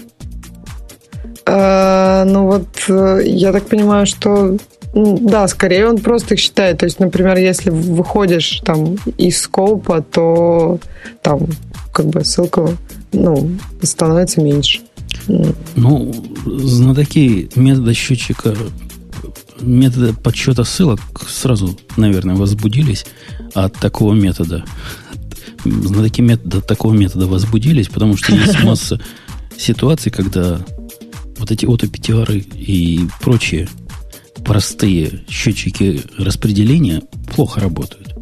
А, ну вот, э, я так понимаю, что да, скорее он просто их считает. То есть, например, если выходишь там из скопа, то там как бы ссылка ну, становится меньше. Ну, знатоки метода счетчика, метода подсчета ссылок сразу, наверное, возбудились от такого метода. Знатоки метода такого метода возбудились, потому что есть масса <laughs> ситуаций, когда вот эти ото-пятиары и прочие простые счетчики распределения плохо работают.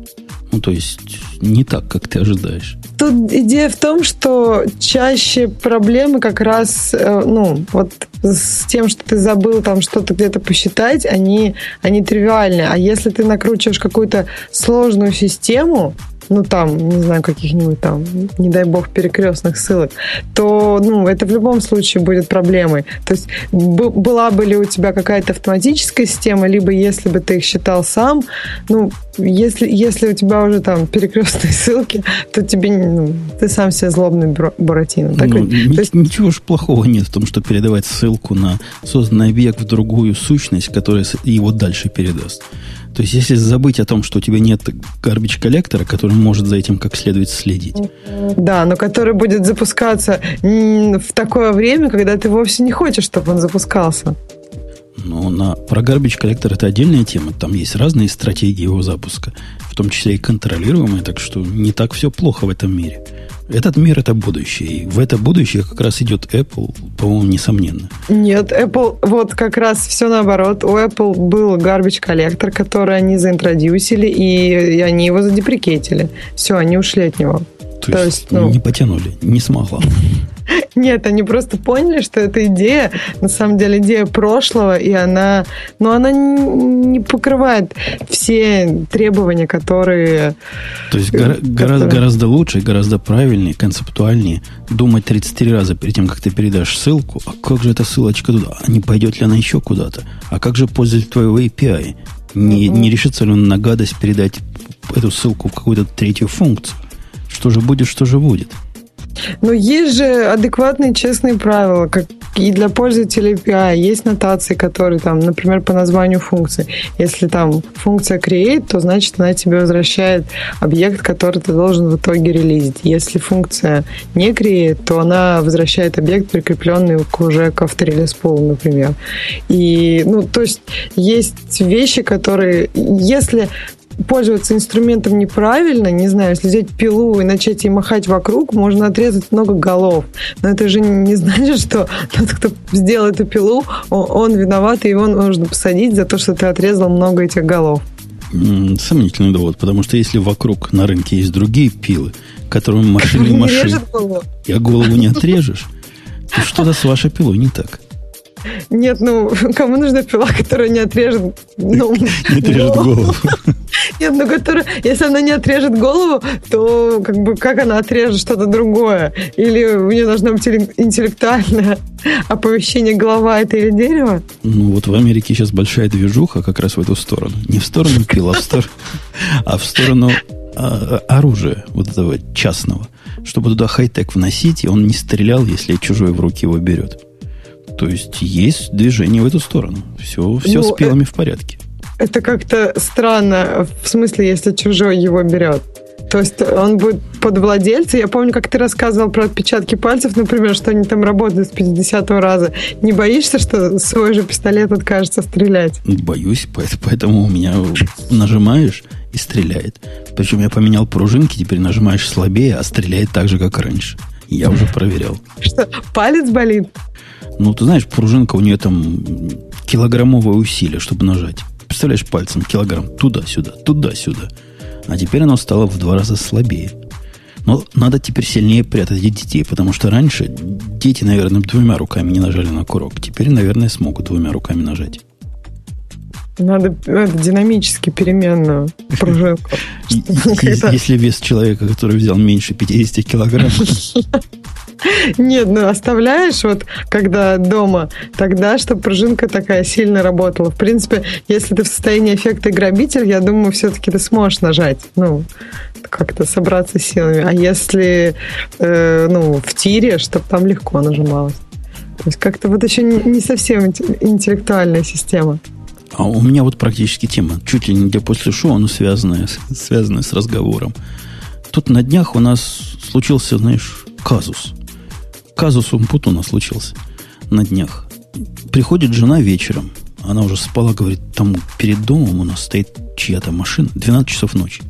Ну, то есть не так, как ты ожидаешь. Тут идея в том, что чаще проблемы как раз, э, ну, вот с тем, что ты забыл там что-то где-то посчитать, они, они тривиальны. А если ты накручиваешь какую-то сложную систему, ну там, не знаю, каких-нибудь там, не дай бог, перекрестных ссылок, то, ну, это в любом случае будет проблемой. То есть была бы ли у тебя какая-то автоматическая система, либо если бы ты их считал сам, ну, если, если у тебя уже там перекрестные <laughs> ссылки, то тебе, ну, ты сам себе злобный Буратино. Так ну? То есть... Ничего уж плохого нет в том, что передавать ссылку на созданный объект в другую сущность, которая его дальше передаст. То есть, если забыть о том, что у тебя нет garbage коллектора, который может за этим как следует следить. Да, но который будет запускаться в такое время, когда ты вовсе не хочешь, чтобы он запускался. Ну, на, про garbage коллектор это отдельная тема. Там есть разные стратегии его запуска, в том числе и контролируемые, так что не так все плохо в этом мире. Этот мир это будущее. И в это будущее как раз идет Apple, по-моему, несомненно. Нет, Apple, вот как раз все наоборот. У Apple был garbage коллектор, который они заинтродюсили, и, они его задеприкетили. Все, они ушли от него. То, То есть, есть ну... не потянули, не смогла. <laughs> Нет, они просто поняли, что эта идея, на самом деле, идея прошлого, и она, ну, она не покрывает все требования, которые... То есть гора- которые... гораздо, гораздо лучше, гораздо правильнее, концептуальнее думать 33 раза перед тем, как ты передашь ссылку, а как же эта ссылочка туда? А не пойдет ли она еще куда-то? А как же пользователь твоего API? Не, mm-hmm. не решится ли он на гадость передать эту ссылку в какую-то третью функцию? Что же будет, что же будет? Но есть же адекватные честные правила, как и для пользователей API. Есть нотации, которые там, например, по названию функции. Если там функция create, то значит она тебе возвращает объект, который ты должен в итоге релизить. Если функция не create, то она возвращает объект, прикрепленный к уже к авторелиз например. И, ну, то есть есть вещи, которые, если пользоваться инструментом неправильно, не знаю, если взять пилу и начать ей махать вокруг, можно отрезать много голов. Но это же не значит, что тот, кто сделал эту пилу, он, виноват, и его нужно посадить за то, что ты отрезал много этих голов. Сомнительный довод, потому что если вокруг на рынке есть другие пилы, которыми машины машины, а голову не отрежешь, то что-то с вашей пилой не так. Нет, ну, <laughs> кому нужна пила, которая не отрежет... Ну, <laughs> не отрежет голову. <laughs> Нет, ну, которая... Если она не отрежет голову, то как бы как она отрежет что-то другое? Или у нее должно быть интеллектуальное <laughs> оповещение, голова это или дерево? Ну, вот в Америке сейчас большая движуха как раз в эту сторону. Не в сторону пила, а в сторону, а в сторону а, оружия вот этого частного. Чтобы туда хай-тек вносить, и он не стрелял, если чужой в руки его берет. То есть есть движение в эту сторону. Все, все ну, с пилами э, в порядке. Это как-то странно, в смысле, если чужой его берет. То есть он будет под владельца. Я помню, как ты рассказывал про отпечатки пальцев, например, что они там работают с 50 раза. Не боишься, что свой же пистолет откажется стрелять? Боюсь, поэтому у меня нажимаешь и стреляет. Причем я поменял пружинки, теперь нажимаешь слабее, а стреляет так же, как раньше. Я уже проверял. Что, палец болит? Ну, ты знаешь, пружинка у нее там килограммовое усилие, чтобы нажать. Представляешь, пальцем килограмм туда-сюда, туда-сюда. А теперь оно стало в два раза слабее. Но надо теперь сильнее прятать детей, потому что раньше дети, наверное, двумя руками не нажали на курок. Теперь, наверное, смогут двумя руками нажать. Надо это, динамически переменную пружинку. <laughs> Если вес человека, который взял меньше 50 килограмм. <laughs> Нет, ну оставляешь вот, когда дома, тогда, чтобы пружинка такая сильно работала. В принципе, если ты в состоянии эффекта грабитель, я думаю, все-таки ты сможешь нажать. Ну, как-то собраться силами. А если, э, ну, в тире, чтобы там легко нажималось. То есть как-то вот еще не совсем интеллектуальная система. А у меня вот практически тема, чуть ли не для после шоу, но связанная, связанная с разговором. Тут на днях у нас случился, знаешь, казус казус Умпутуна случился на днях. Приходит жена вечером, она уже спала, говорит, там перед домом у нас стоит чья-то машина, 12 часов ночи.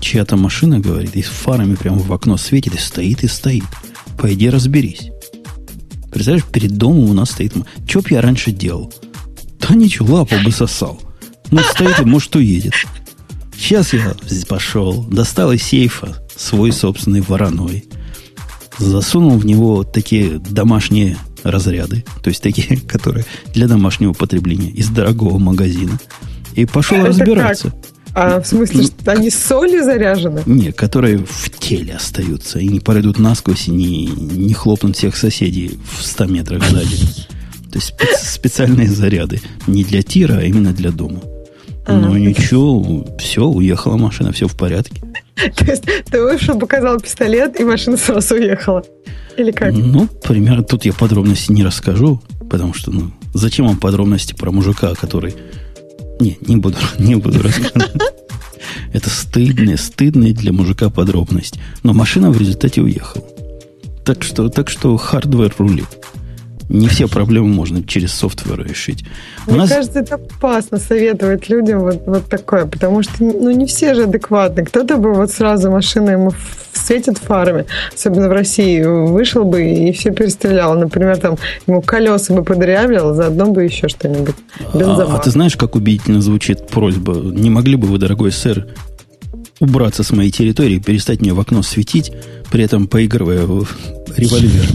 Чья-то машина, говорит, и с фарами прямо в окно светит, и стоит, и стоит. Пойди разберись. Представляешь, перед домом у нас стоит... Че б я раньше делал? Да ничего, лапу бы сосал. Ну, стоит и, может, уедет. Сейчас я пошел, достал из сейфа свой собственный вороной засунул в него такие домашние разряды, то есть такие, <laughs> которые для домашнего потребления из дорогого магазина, и пошел Это разбираться. Как? А в смысле, что они с солью заряжены? Нет, которые в теле остаются и не пройдут насквозь и не, не хлопнут всех соседей в 100 метрах сзади. То есть специальные заряды. Не для тира, а именно для дома. Ну ничего, все, уехала машина, все в порядке. <laughs> То есть ты вышел, показал пистолет, и машина сразу уехала? Или как? Ну, примерно, тут я подробности не расскажу, потому что, ну, зачем вам подробности про мужика, который... Не, не буду, <laughs> не буду рассказывать. Это стыдная, стыдная для мужика подробность. Но машина в результате уехала. Так что, так что hardware рулит. Не все проблемы можно через software решить. Мне нас... кажется, это опасно советовать людям вот, вот такое, потому что ну, не все же адекватны. Кто-то бы вот сразу машина ему светит фарами, особенно в России, вышел бы и все перестрелял. Например, там ему колеса бы подырявил, заодно бы еще что-нибудь. А, а ты знаешь, как убедительно звучит просьба? Не могли бы вы, дорогой сэр, убраться с моей территории, перестать мне в окно светить, при этом поигрывая в револьвер?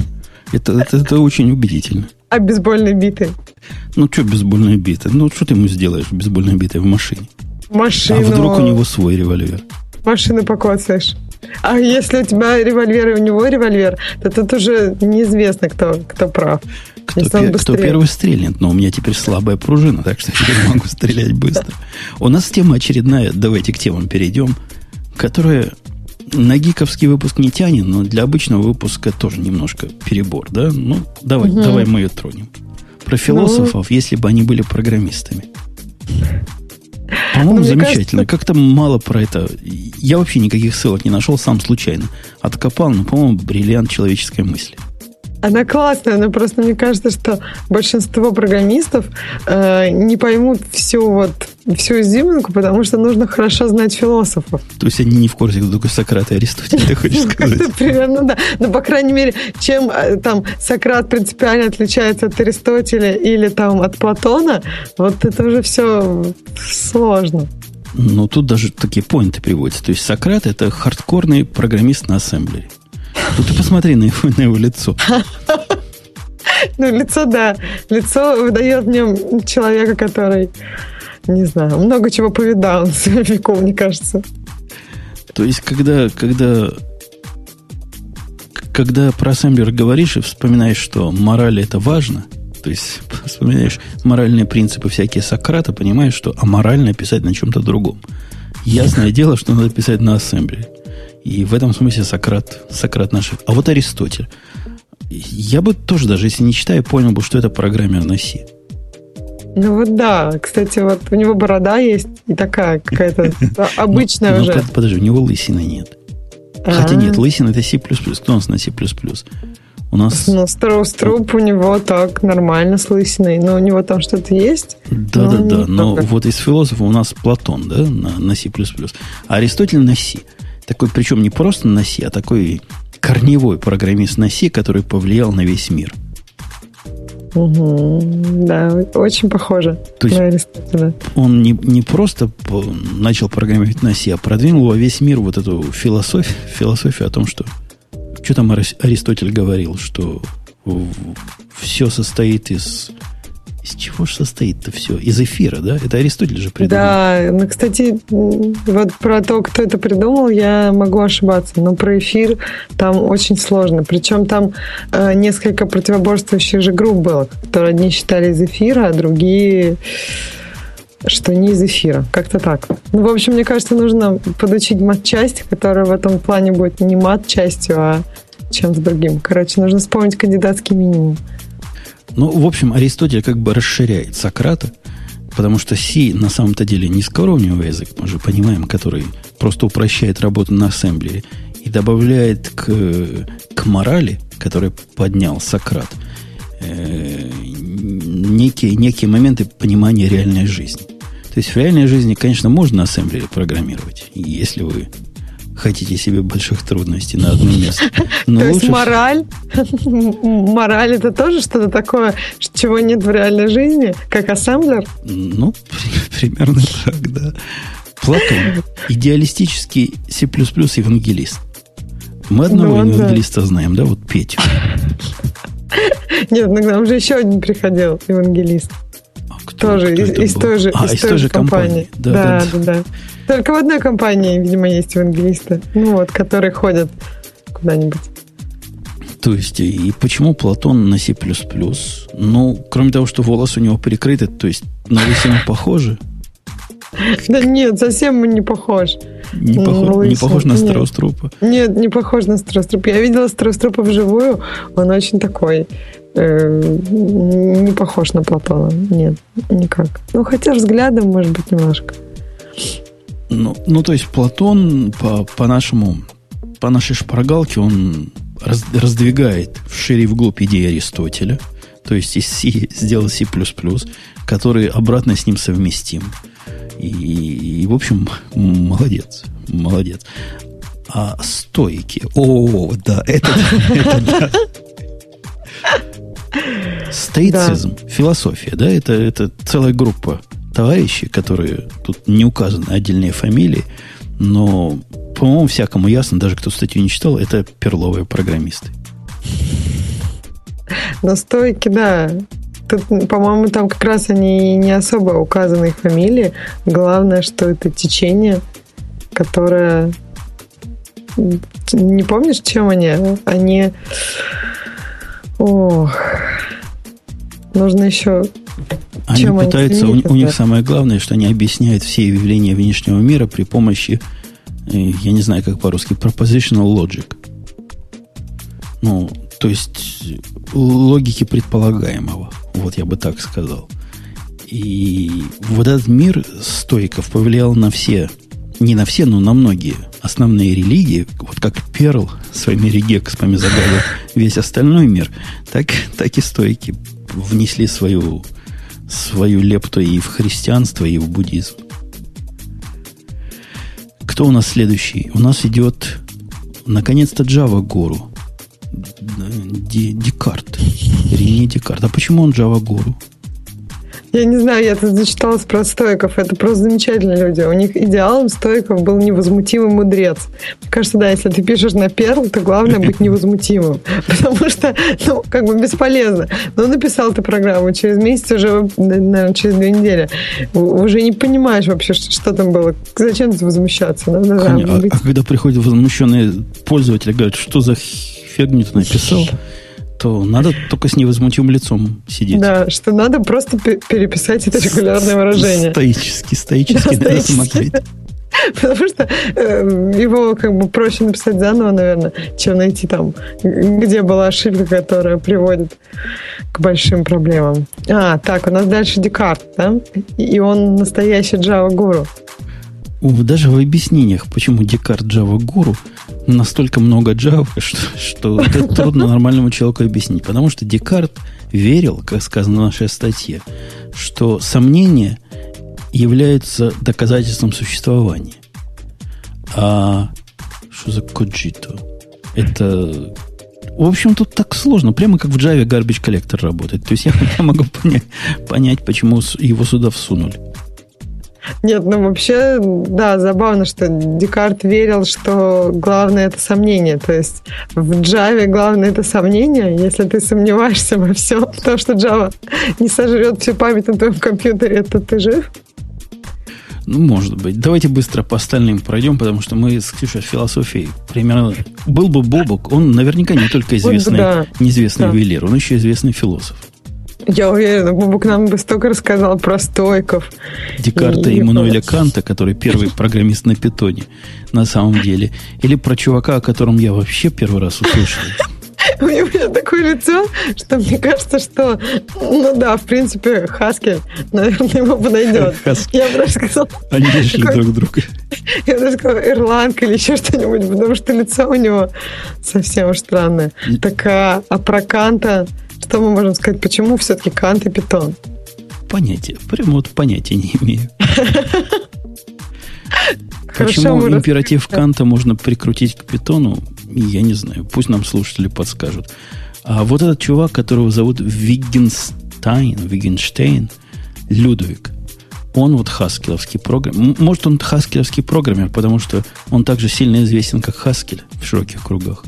Это, это, это очень убедительно. А бейсбольной битой? Ну, что бейсбольная бита? Ну, что ты ему сделаешь бейсбольной битой в машине? Машину. А вдруг у него свой револьвер? Машину покоцаешь. А если у тебя револьвер и у него револьвер, то тут уже неизвестно, кто, кто прав. Кто, пер, кто первый стрельнет, но у меня теперь слабая пружина, так что я могу стрелять быстро. У нас тема очередная, давайте к темам перейдем, которая на гиковский выпуск не тянет, но для обычного выпуска тоже немножко перебор, да? Ну, давай, угу. давай мы ее тронем. Про философов, ну, если бы они были программистами. <laughs> По-моему, замечательно. Кажется... Как-то мало про это. Я вообще никаких ссылок не нашел, сам случайно. Откопал, но, по-моему, бриллиант человеческой мысли. Она классная, но просто мне кажется, что большинство программистов э, не поймут всю вот всю изюминку, потому что нужно хорошо знать философов. То есть они не в курсе, кто такой Сократ и Аристотель, ты хочешь <laughs> сказать? Примерно, да. Но, по крайней мере, чем э, там Сократ принципиально отличается от Аристотеля или там от Платона, вот это уже все сложно. Ну, тут даже такие поинты приводятся. То есть Сократ – это хардкорный программист на ассемблере. Ну, ты посмотри на его, на его лицо. <laughs> Ну, лицо, да. Лицо выдает в нем человека, который, не знаю, много чего повидал с <laughs> веков, мне кажется. То есть, когда, когда, когда про ассемблер говоришь и вспоминаешь, что мораль это важно, то есть <laughs> вспоминаешь моральные принципы всякие Сократа, понимаешь, что аморально писать на чем-то другом. Ясное дело, что надо писать на ассемблере. И в этом смысле Сократ, Сократ наш. А вот Аристотель. Я бы тоже, даже если не читаю, понял бы, что это программер на C. Ну вот да, кстати, вот у него борода есть и такая какая-то <laughs> обычная уже. Подожди, у него лысины нет. Хотя нет, лысина это C++. Кто у нас на C++? У нас... Ну, Строуструп у него так нормально с лысиной, но у него там что-то есть. Да, да, да. Но вот из философа у нас Платон, да, на, на C++. А Аристотель на C. Такой, причем не просто на C, а такой корневой программист на C, который повлиял на весь мир. Угу, да, очень похоже То есть на Аристотеля. Он не, не просто начал программировать на C, а продвинул во весь мир вот эту философию, философию о том, что... Что там Аристотель говорил, что все состоит из из чего же состоит-то все? Из эфира, да? Это Аристотель же придумал. Да, ну, кстати, вот про то, кто это придумал, я могу ошибаться, но про эфир там очень сложно. Причем там э, несколько противоборствующих же групп было, которые одни считали из эфира, а другие что не из эфира. Как-то так. Ну, в общем, мне кажется, нужно подучить мат-часть, которая в этом плане будет не мат-частью, а чем-то другим. Короче, нужно вспомнить кандидатский минимум. Ну, в общем, Аристотель как бы расширяет Сократа, потому что C на самом-то деле низкоуровневый язык, мы же понимаем, который просто упрощает работу на ассемблере и добавляет к, к морали, который поднял Сократ, э, некие, некие моменты понимания реальной жизни. То есть в реальной жизни, конечно, можно на ассемблере программировать, если вы хотите себе больших трудностей на одно место. <laughs> Но То есть мораль, <laughs> мораль это тоже что-то такое, чего нет в реальной жизни, как ассемблер? Ну, примерно так, да. Платон, идеалистический C++ евангелист. Мы одного ну, евангелиста да. знаем, да, вот Петю. <laughs> Нет, ну к нам же еще один приходил евангелист. Кто, тоже кто из, из той же, а, из, той же компании. компании. Да, да, да, да. да. Только в одной компании, видимо, есть евангелисты. Ну вот, которые ходят куда-нибудь. То есть, и почему Платон на C++? Ну, кроме того, что волос у него прикрыты, то есть на лысину похожи? Да нет, совсем не похож. Не, похож, не похож на Страуструпа? Нет, не похож на Страуструпа. Я видела Страуструпа вживую, он очень такой не похож на Платона. Нет, никак. Ну, хотя взглядом, может быть, немножко. Ну, ну то есть Платон по, по нашему, по нашей шпаргалке, он раз, раздвигает в шире и вглубь идеи Аристотеля. то есть из C сделал C++, который обратно с ним совместим. И, и в общем, молодец, молодец. А стойки, о, да, это, <laughs> это да. Стоицизм, да. философия, да, это, это целая группа товарищей, которые тут не указаны отдельные фамилии, но, по-моему, всякому ясно, даже кто статью не читал, это перловые программисты. Но стойки, да. Тут, по-моему, там как раз они не особо указаны их фамилии. Главное, что это течение, которое... Не помнишь, чем они? Они... Ох... Нужно еще они Чем пытаются, они у, у них самое главное, что они объясняют все явления внешнего мира при помощи, э, я не знаю, как по-русски, propositional logic. Ну, то есть логики предполагаемого. Вот я бы так сказал. И вот этот мир стойков повлиял на все, не на все, но на многие основные религии, вот как Перл своими регекспами загадил <laughs> весь остальной мир, так, так и стойки внесли свою свою лепту и в христианство, и в буддизм. Кто у нас следующий? У нас идет, наконец-то, Java Guru. Декарт. Рене Декарт. А почему он Java Guru? Я не знаю, я тут зачиталась про стойков. Это просто замечательные люди. У них идеалом стойков был невозмутимый мудрец. Мне кажется, да, если ты пишешь на перл, то главное быть невозмутимым. <laughs> Потому что, ну, как бы бесполезно. Но написал ты программу, через месяц уже, наверное, через две недели, уже не понимаешь вообще, что, что там было. Зачем тут возмущаться? Надо а, а когда приходят возмущенные пользователи, говорят, что за фигню ты написал? То надо только с невозмутимым лицом сидеть. Да, что надо просто переписать это регулярное выражение. Стоически, стоически надо смотреть. Потому что э, его как бы проще написать заново, наверное, чем найти там, где была ошибка, которая приводит к большим проблемам. А, так, у нас дальше Декарт, да? И он настоящий Java-гуру. Даже в объяснениях, почему Декарт Java гуру, настолько много Java, <laughs> что, что это трудно <laughs> нормальному человеку объяснить. Потому что Декарт верил, как сказано в нашей статье, что сомнения являются доказательством существования. А что за коджито? Это в общем, тут так сложно. Прямо как в Java garbage коллектор работает. То есть я, <laughs> я могу понять, понять, почему его сюда всунули. Нет, ну вообще, да, забавно, что Декарт верил, что главное это сомнение. То есть в Java главное это сомнение. Если ты сомневаешься во всем, <laughs> потому что Java не сожрет всю память на твоем компьютере, то ты жив. Ну, может быть. Давайте быстро по остальным пройдем, потому что мы с Ксюшей философией примерно... Был бы Бобок, он наверняка не только известный, да. неизвестный да. ювелир, он еще известный философ. Я уверена, Бубук нам бы столько рассказал про стойков. Декарта и Эммануэля Канта, который первый программист на питоне, на самом деле. Или про чувака, о котором я вообще первый раз услышал. <laughs> У него такое лицо, что мне кажется, что, ну да, в принципе, Хаски, наверное, ему подойдет. Хаски. Я бы даже сказала... Они нашли друг друга. <laughs> Я даже сказала, ирландка или еще что-нибудь, потому что лицо у него совсем странное. Так, а, а про Канта... Что мы можем сказать? Почему все-таки Кант и Питон? Понятия. Прямо вот понятия не имею. Почему императив Канта можно прикрутить к питону, я не знаю. Пусть нам слушатели подскажут. А вот этот чувак, которого зовут Виггенстайн, Виггенштейн, Людвиг, он вот хаскеловский программер. Может, он хаскеловский программер, потому что он также сильно известен, как Хаскель в широких кругах.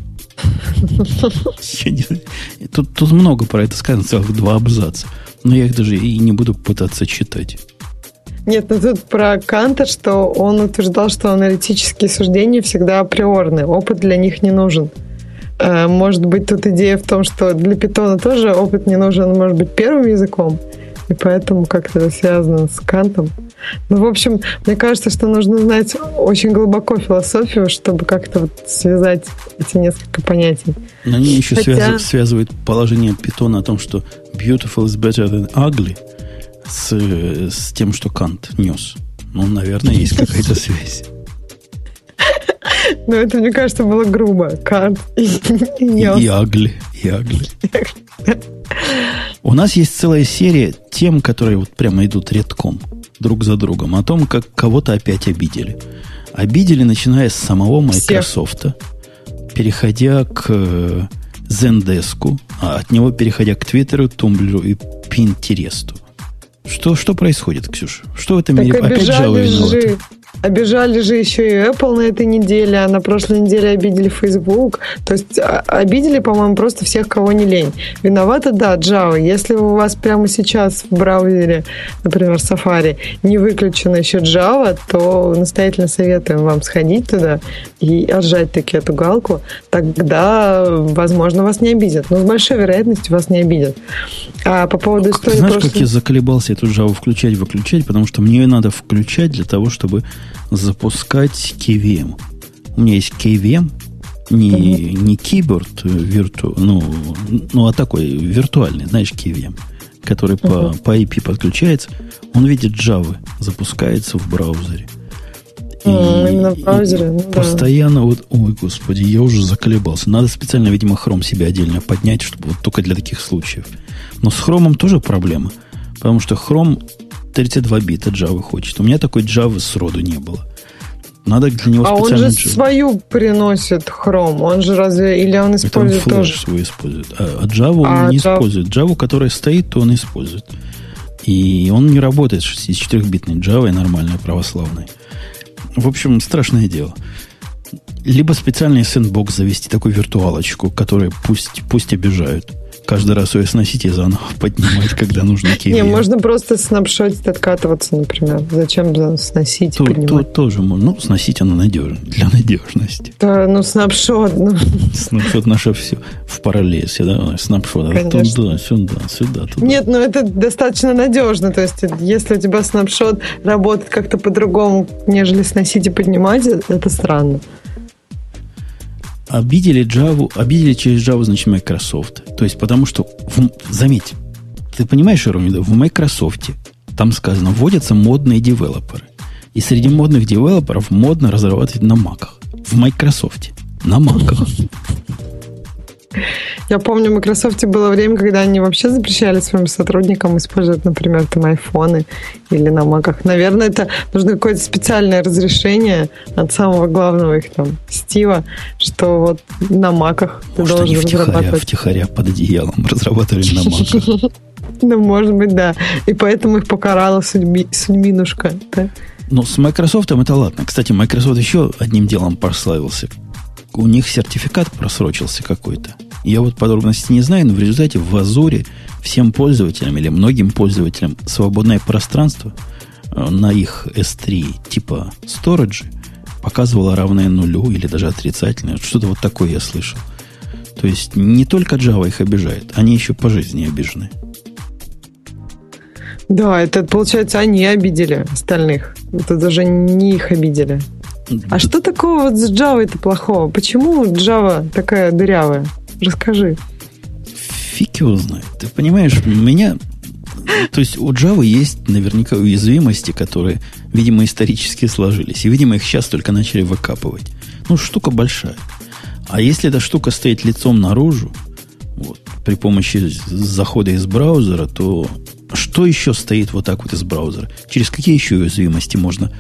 Тут, тут много про это сказано, целых два абзаца. Но я их даже и не буду пытаться читать. Нет, ну тут про Канта, что он утверждал, что аналитические суждения всегда априорны, опыт для них не нужен. Э, может быть, тут идея в том, что для питона тоже опыт не нужен, может быть, первым языком, и поэтому как-то связано с Кантом. Ну, в общем, мне кажется, что нужно знать очень глубоко философию, чтобы как-то вот связать эти несколько понятий. Но они еще Хотя... связывают, связывают положение питона о том, что beautiful is better than ugly с, с тем, что Кант нес. Ну, наверное, есть какая-то связь. Ну, это, мне кажется, было грубо. Кант и, и, и агли. И агли. У нас есть целая серия тем, которые вот прямо идут редком друг за другом, о том, как кого-то опять обидели. Обидели, начиная с самого Microsoft, переходя к э, Zendesk, а от него переходя к Твиттеру, Тумблеру и Пинтересту. Что, что происходит, Ксюша? Что в этом так мире? Опять Java виновата? Обижали же еще и Apple на этой неделе, а на прошлой неделе обидели Facebook. То есть а, обидели, по-моему, просто всех, кого не лень. Виновата, да, Java. Если у вас прямо сейчас в браузере, например, Safari, не выключена еще Java, то настоятельно советуем вам сходить туда и отжать таки эту галку. Тогда, возможно, вас не обидят. Но с большой вероятностью вас не обидят. А по поводу истории... Знаешь, прошлой... как я заколебался эту Java включать-выключать, потому что мне ее надо включать для того, чтобы запускать KVM. У меня есть KVM, не, не keyboard вирту, ну, ну, а такой виртуальный, знаешь, KVM, который uh-huh. по, по IP подключается. Он видит Java, запускается в браузере. И, Именно в браузере, ну, Постоянно вот, ой, господи, я уже заколебался. Надо специально, видимо, Chrome себе отдельно поднять, чтобы вот только для таких случаев. Но с Chrome тоже проблема. Потому что Chrome 32 бита Java хочет. У меня такой Java сроду не было. Надо для него а он же Java. свою приносит Chrome. Он же разве... Или он использует Это он тоже? свой использует. А, а Java а он не Java... использует. Java, которая стоит, то он использует. И он не работает с 64-битной Java, нормальной, православной. В общем, страшное дело. Либо специальный сэндбокс завести, такую виртуалочку, которую пусть, пусть обижают каждый раз ее сносить и заново поднимать, когда нужно кейвер. <laughs> Не, можно просто снапшотить, откатываться, например. Зачем сносить и поднимать? Тут тоже можно. Ну, сносить оно надежно, для надежности. Да, ну, снапшот. Ну. <laughs> Снапшот наше все в параллельсе, да? Снапшот. Конечно. Туда, сюда, сюда, туда. Нет, ну это достаточно надежно. То есть, если у тебя снапшот работает как-то по-другому, нежели сносить и поднимать, это странно. Обидели Java, обидели через Java, значит, Microsoft. То есть, потому что, в, заметь, ты понимаешь, Иронida, в Microsoft там сказано, вводятся модные девелоперы. И среди модных девелоперов модно разрабатывать на маках. В Microsoft. На маках. Я помню, в Microsoft было время, когда они вообще запрещали своим сотрудникам использовать, например, там айфоны или на маках. Наверное, это нужно какое-то специальное разрешение от самого главного их там Стива, что вот на маках ты Может, должен они разрабатывать. втихаря под одеялом разрабатывали на маках. <laughs> Ну, может быть, да. И поэтому их покарала судьби, судьбинушка. Ну, с Microsoft это ладно. Кстати, Microsoft еще одним делом прославился. У них сертификат просрочился какой-то. Я вот подробности не знаю, но в результате в Азуре всем пользователям или многим пользователям свободное пространство э, на их S3 типа storage показывало равное нулю или даже отрицательное. Что-то вот такое я слышал. То есть не только Java их обижает, они еще по жизни обижены. Да, это получается они обидели остальных. Это даже не их обидели. А что такого вот с Java-то плохого? Почему Java такая дырявая? Расскажи. Фиг его знает. Ты понимаешь, у меня... То есть у Java есть наверняка уязвимости, которые, видимо, исторически сложились. И, видимо, их сейчас только начали выкапывать. Ну, штука большая. А если эта штука стоит лицом наружу, вот, при помощи захода из браузера, то что еще стоит вот так вот из браузера? Через какие еще уязвимости можно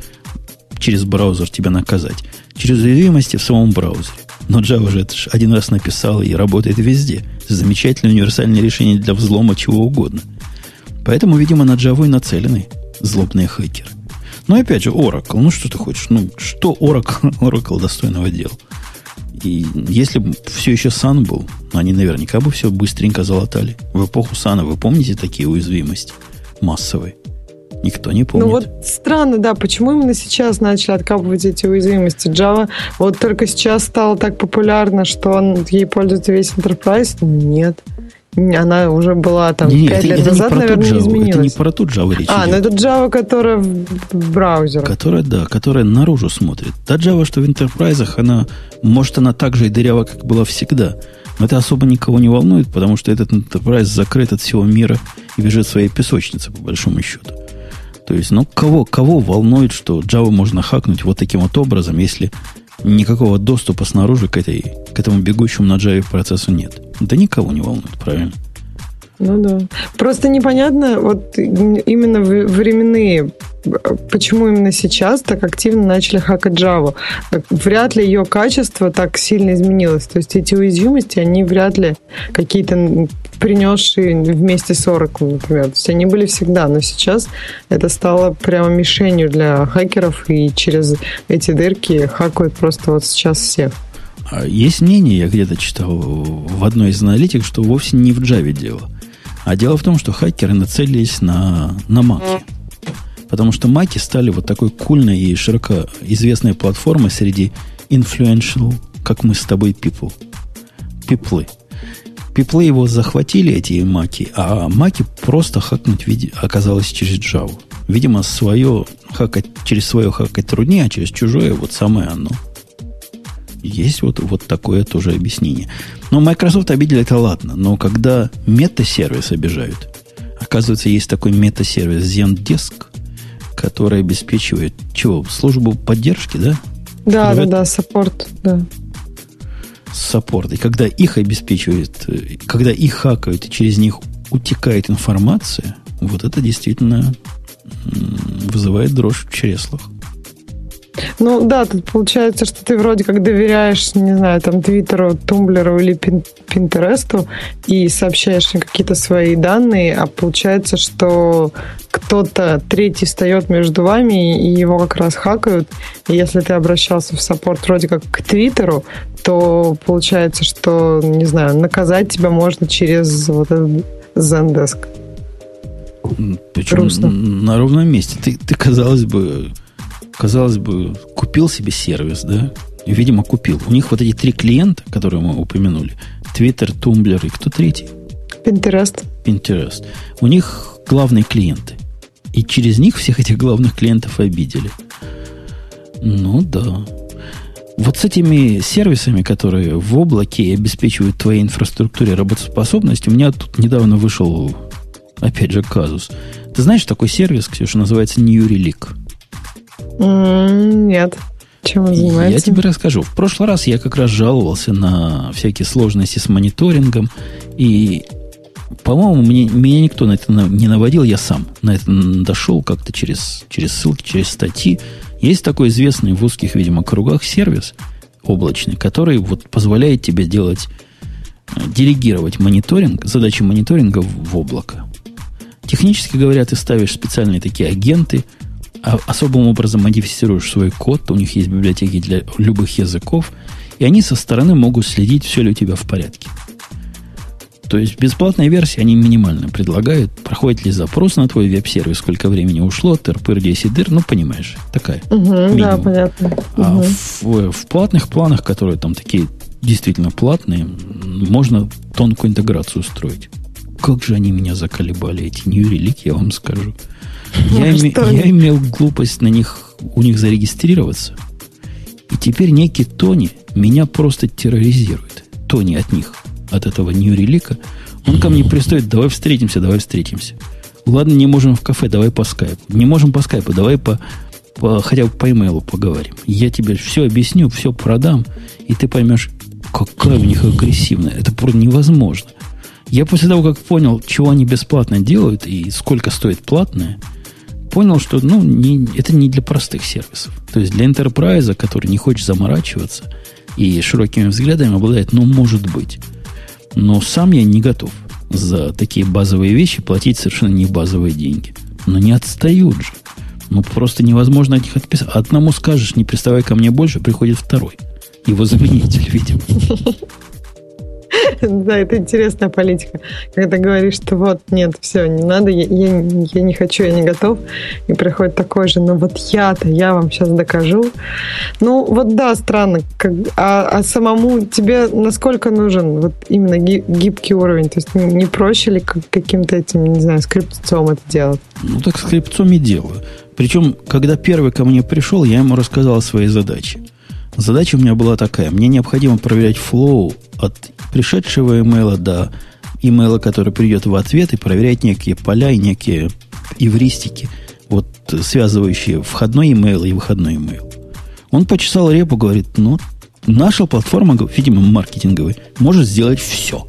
через браузер тебя наказать? Через уязвимости в самом браузере. Но Java же это же один раз написал и работает везде. Замечательное универсальное решение для взлома чего угодно. Поэтому, видимо, на Java и нацелены злобные хакеры. Но опять же, Oracle. Ну, что ты хочешь? Ну, что Oracle, <laughs> Oracle достойного дела? И если бы все еще Sun был, они наверняка бы все быстренько залатали. В эпоху Сана вы помните такие уязвимости массовые? Никто не помнит. Ну вот странно, да, почему именно сейчас начали откапывать эти уязвимости? Java вот только сейчас стало так популярно, что он, ей пользуется весь Enterprise? Нет. Она уже была там не, 5 это, лет это назад, не наверное, Java, не изменилась. Это не про ту Java речь А, идет. ну это Java, которая в браузере. Которая, да, которая наружу смотрит. Та Java, что в Enterprise, она, может, она так же и дырява, как была всегда. Но это особо никого не волнует, потому что этот Enterprise закрыт от всего мира и бежит в своей песочнице, по большому счету. То есть, ну, кого, кого волнует, что Java можно хакнуть вот таким вот образом, если никакого доступа снаружи к, этой, к этому бегущему на Java процессу нет? Да никого не волнует, правильно? Ну да. Просто непонятно, вот именно временные почему именно сейчас так активно начали хакать Java. Вряд ли ее качество так сильно изменилось. То есть эти уязвимости, они вряд ли какие-то принесшие вместе с Oracle, например. То есть они были всегда, но сейчас это стало прямо мишенью для хакеров, и через эти дырки хакают просто вот сейчас всех. А есть мнение, я где-то читал в одной из аналитик, что вовсе не в Java дело. А дело в том, что хакеры нацелились на, на Mac. Потому что маки стали вот такой кульной и широко известной платформой среди influential, как мы с тобой, people. Пиплы. Пиплы его захватили, эти маки, а маки просто хакнуть оказалось через Java. Видимо, свое хакать, через свое хакать труднее, а через чужое вот самое оно. Есть вот, вот такое тоже объяснение. Но Microsoft обидели это ладно, но когда мета-сервис обижают, оказывается, есть такой мета-сервис Zendesk, который обеспечивает чего? Службу поддержки, да? Да, да, да, support, да. Support. И когда их обеспечивают, э, когда их хакают, и через них утекает информация, вот это действительно вызывает дрожь в чреслах. Ну да, тут получается, что ты вроде как доверяешь, не знаю, там Twitter'у, Tumblr'у или Pinterest'у и сообщаешь им какие-то свои данные, а получается, что кто-то третий встает между вами и его как раз хакают. И если ты обращался в саппорт вроде как к Твиттеру, то получается, что, не знаю, наказать тебя можно через вот этот Zendesk. Причем Грустно. на ровном месте. Ты, ты, казалось бы, казалось бы, купил себе сервис, да? Видимо, купил. У них вот эти три клиента, которые мы упомянули, Twitter, Tumblr и кто третий? Pinterest. Pinterest. У них главные клиенты. И через них всех этих главных клиентов обидели. Ну да. Вот с этими сервисами, которые в облаке обеспечивают твоей инфраструктуре работоспособность, у меня тут недавно вышел, опять же, казус. Ты знаешь такой сервис, Ксюша, называется New Relic? Нет. Чем он занимается? Я тебе расскажу. В прошлый раз я как раз жаловался на всякие сложности с мониторингом. И, по-моему, мне, меня никто на это не наводил. Я сам на это дошел как-то через, через ссылки, через статьи. Есть такой известный в узких, видимо, кругах сервис облачный, который вот позволяет тебе делать, э, делегировать мониторинг, задачи мониторинга в, облако. Технически говоря, ты ставишь специальные такие агенты – особым образом модифицируешь свой код, у них есть библиотеки для любых языков, и они со стороны могут следить, все ли у тебя в порядке. То есть бесплатная версия они минимально предлагают. Проходит ли запрос на твой веб-сервис, сколько времени ушло, тырпыр, 10 дыр, ну, понимаешь, такая. Угу, да, понятно. А угу. в, в платных планах, которые там такие действительно платные, можно тонкую интеграцию устроить. Как же они меня заколебали, эти Relic, я вам скажу. Я, име, я имел глупость на них, у них зарегистрироваться. И теперь некий Тони меня просто терроризирует. Тони от них, от этого Нью-Релика. Он ко мне пристает, давай встретимся, давай встретимся. Ладно, не можем в кафе, давай по скайпу. Не можем по скайпу, давай по, по хотя бы по имейлу поговорим. Я тебе все объясню, все продам, и ты поймешь, какая у них агрессивная. Это просто невозможно. Я после того, как понял, чего они бесплатно делают и сколько стоит платное – понял, что ну, не, это не для простых сервисов. То есть для enterprise, который не хочет заморачиваться и широкими взглядами обладает, ну, может быть. Но сам я не готов за такие базовые вещи платить совершенно не базовые деньги. Но не отстают же. Ну, просто невозможно от них отписать. Одному скажешь, не приставай ко мне больше, приходит второй. Его заменитель, <laughs> видимо. <laughs> Да, это интересная политика. Когда говоришь, что вот, нет, все, не надо, я, я, я не хочу, я не готов. И приходит такой же, ну вот я-то, я вам сейчас докажу. Ну, вот да, странно. Как, а, а самому тебе насколько нужен вот именно гибкий уровень? То есть не проще ли каким-то этим, не знаю, скрипцом это делать? Ну, так скрипцом и делаю. Причем, когда первый ко мне пришел, я ему рассказал о своей задаче. Задача у меня была такая. Мне необходимо проверять флоу от пришедшего имейла до имейла, который придет в ответ, и проверять некие поля и некие эвристики, вот связывающие входной имейл и выходной имейл. Он почесал репу, говорит, ну, наша платформа, видимо, маркетинговая, может сделать все.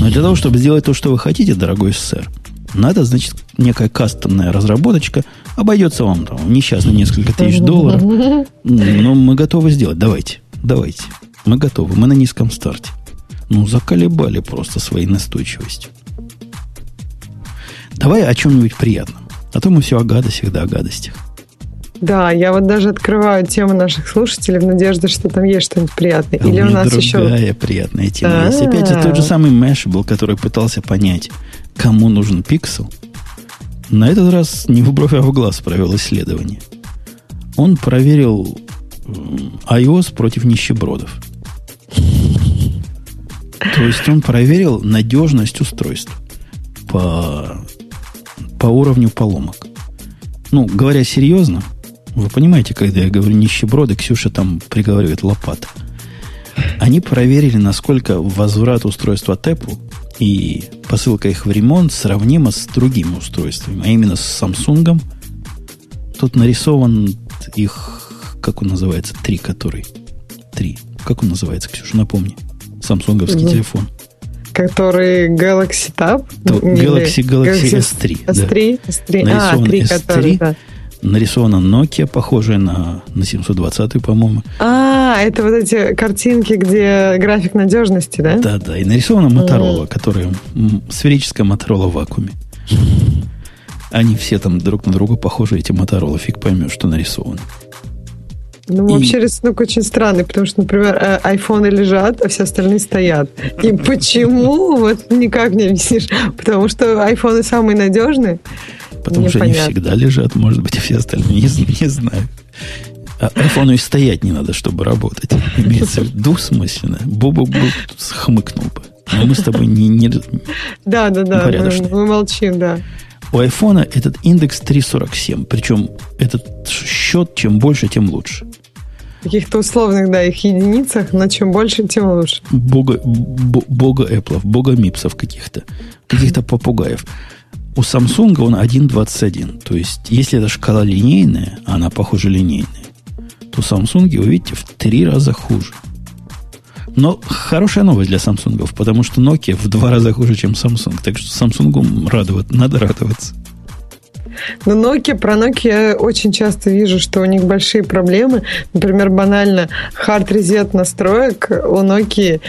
Но для того, чтобы сделать то, что вы хотите, дорогой сэр, надо, значит, некая кастомная разработочка. Обойдется вам там несчастно несколько тысяч долларов. Но мы готовы сделать. Давайте. Давайте. Мы готовы. Мы на низком старте. Ну, заколебали просто своей настойчивостью. Давай о чем-нибудь приятном. А то мы все о гадостях да о гадостях. Да, я вот даже открываю тему наших слушателей в надежде, что там есть что-нибудь приятное. А Или у, у нас еще... другая приятная тема А-а-а. есть. Опять же, тот же самый Mashable, который пытался понять, кому нужен пиксел. На этот раз не в бровь, а в глаз провел исследование. Он проверил iOS против нищебродов. То есть он проверил надежность устройств по, по уровню поломок. Ну, говоря серьезно, вы понимаете, когда я говорю нищеброды, Ксюша там приговаривает лопата. Они проверили, насколько возврат устройства от Apple и посылка их в ремонт сравнима с другими устройствами, а именно с Samsung. Тут нарисован их, как он называется, три который. Три. Как он называется, Ксюша, напомни. Самсунговский угу. телефон. Который Galaxy Tab? Galaxy, Galaxy, Galaxy S3. S3? Да. S3. Нарисован а, 3, S3, который, да. Нарисована Nokia, похожая на, на 720, по-моему. А, это вот эти картинки, где график надежности, да? Да, да. И нарисована Motorola, mm. которая сферическая Motorola в вакууме. Они все там друг на друга похожи, эти Motorola. Фиг поймешь, что нарисовано. Ну, и... вообще рисунок очень странный, потому что, например, э, айфоны лежат, а все остальные стоят. И почему? Вот никак не объяснишь. Потому что айфоны самые надежные. Потому что они всегда лежат, может быть, а все остальные <laughs> не, не знаю. А айфону и стоять не надо, чтобы работать. Имеется в виду смысленно. Бобу бы хмыкнул бы. Но мы с тобой не, не, да, да, да, мы, мы молчим, да. У айфона этот индекс 347. Причем этот счет, чем больше, тем лучше. В каких-то условных, да, их единицах, но чем больше, тем лучше. Бога, бога Apple, бога Мипсов каких-то, каких-то попугаев. У Samsung он 1.21. То есть, если эта шкала линейная, а она, похоже, линейная, то Samsung, вы видите, в три раза хуже. Но хорошая новость для Samsung, потому что Nokia в два раза хуже, чем Samsung. Так что Samsung радовать, надо радоваться. Но Nokia, про Nokia я очень часто вижу, что у них большие проблемы. Например, банально hard reset настроек у Nokia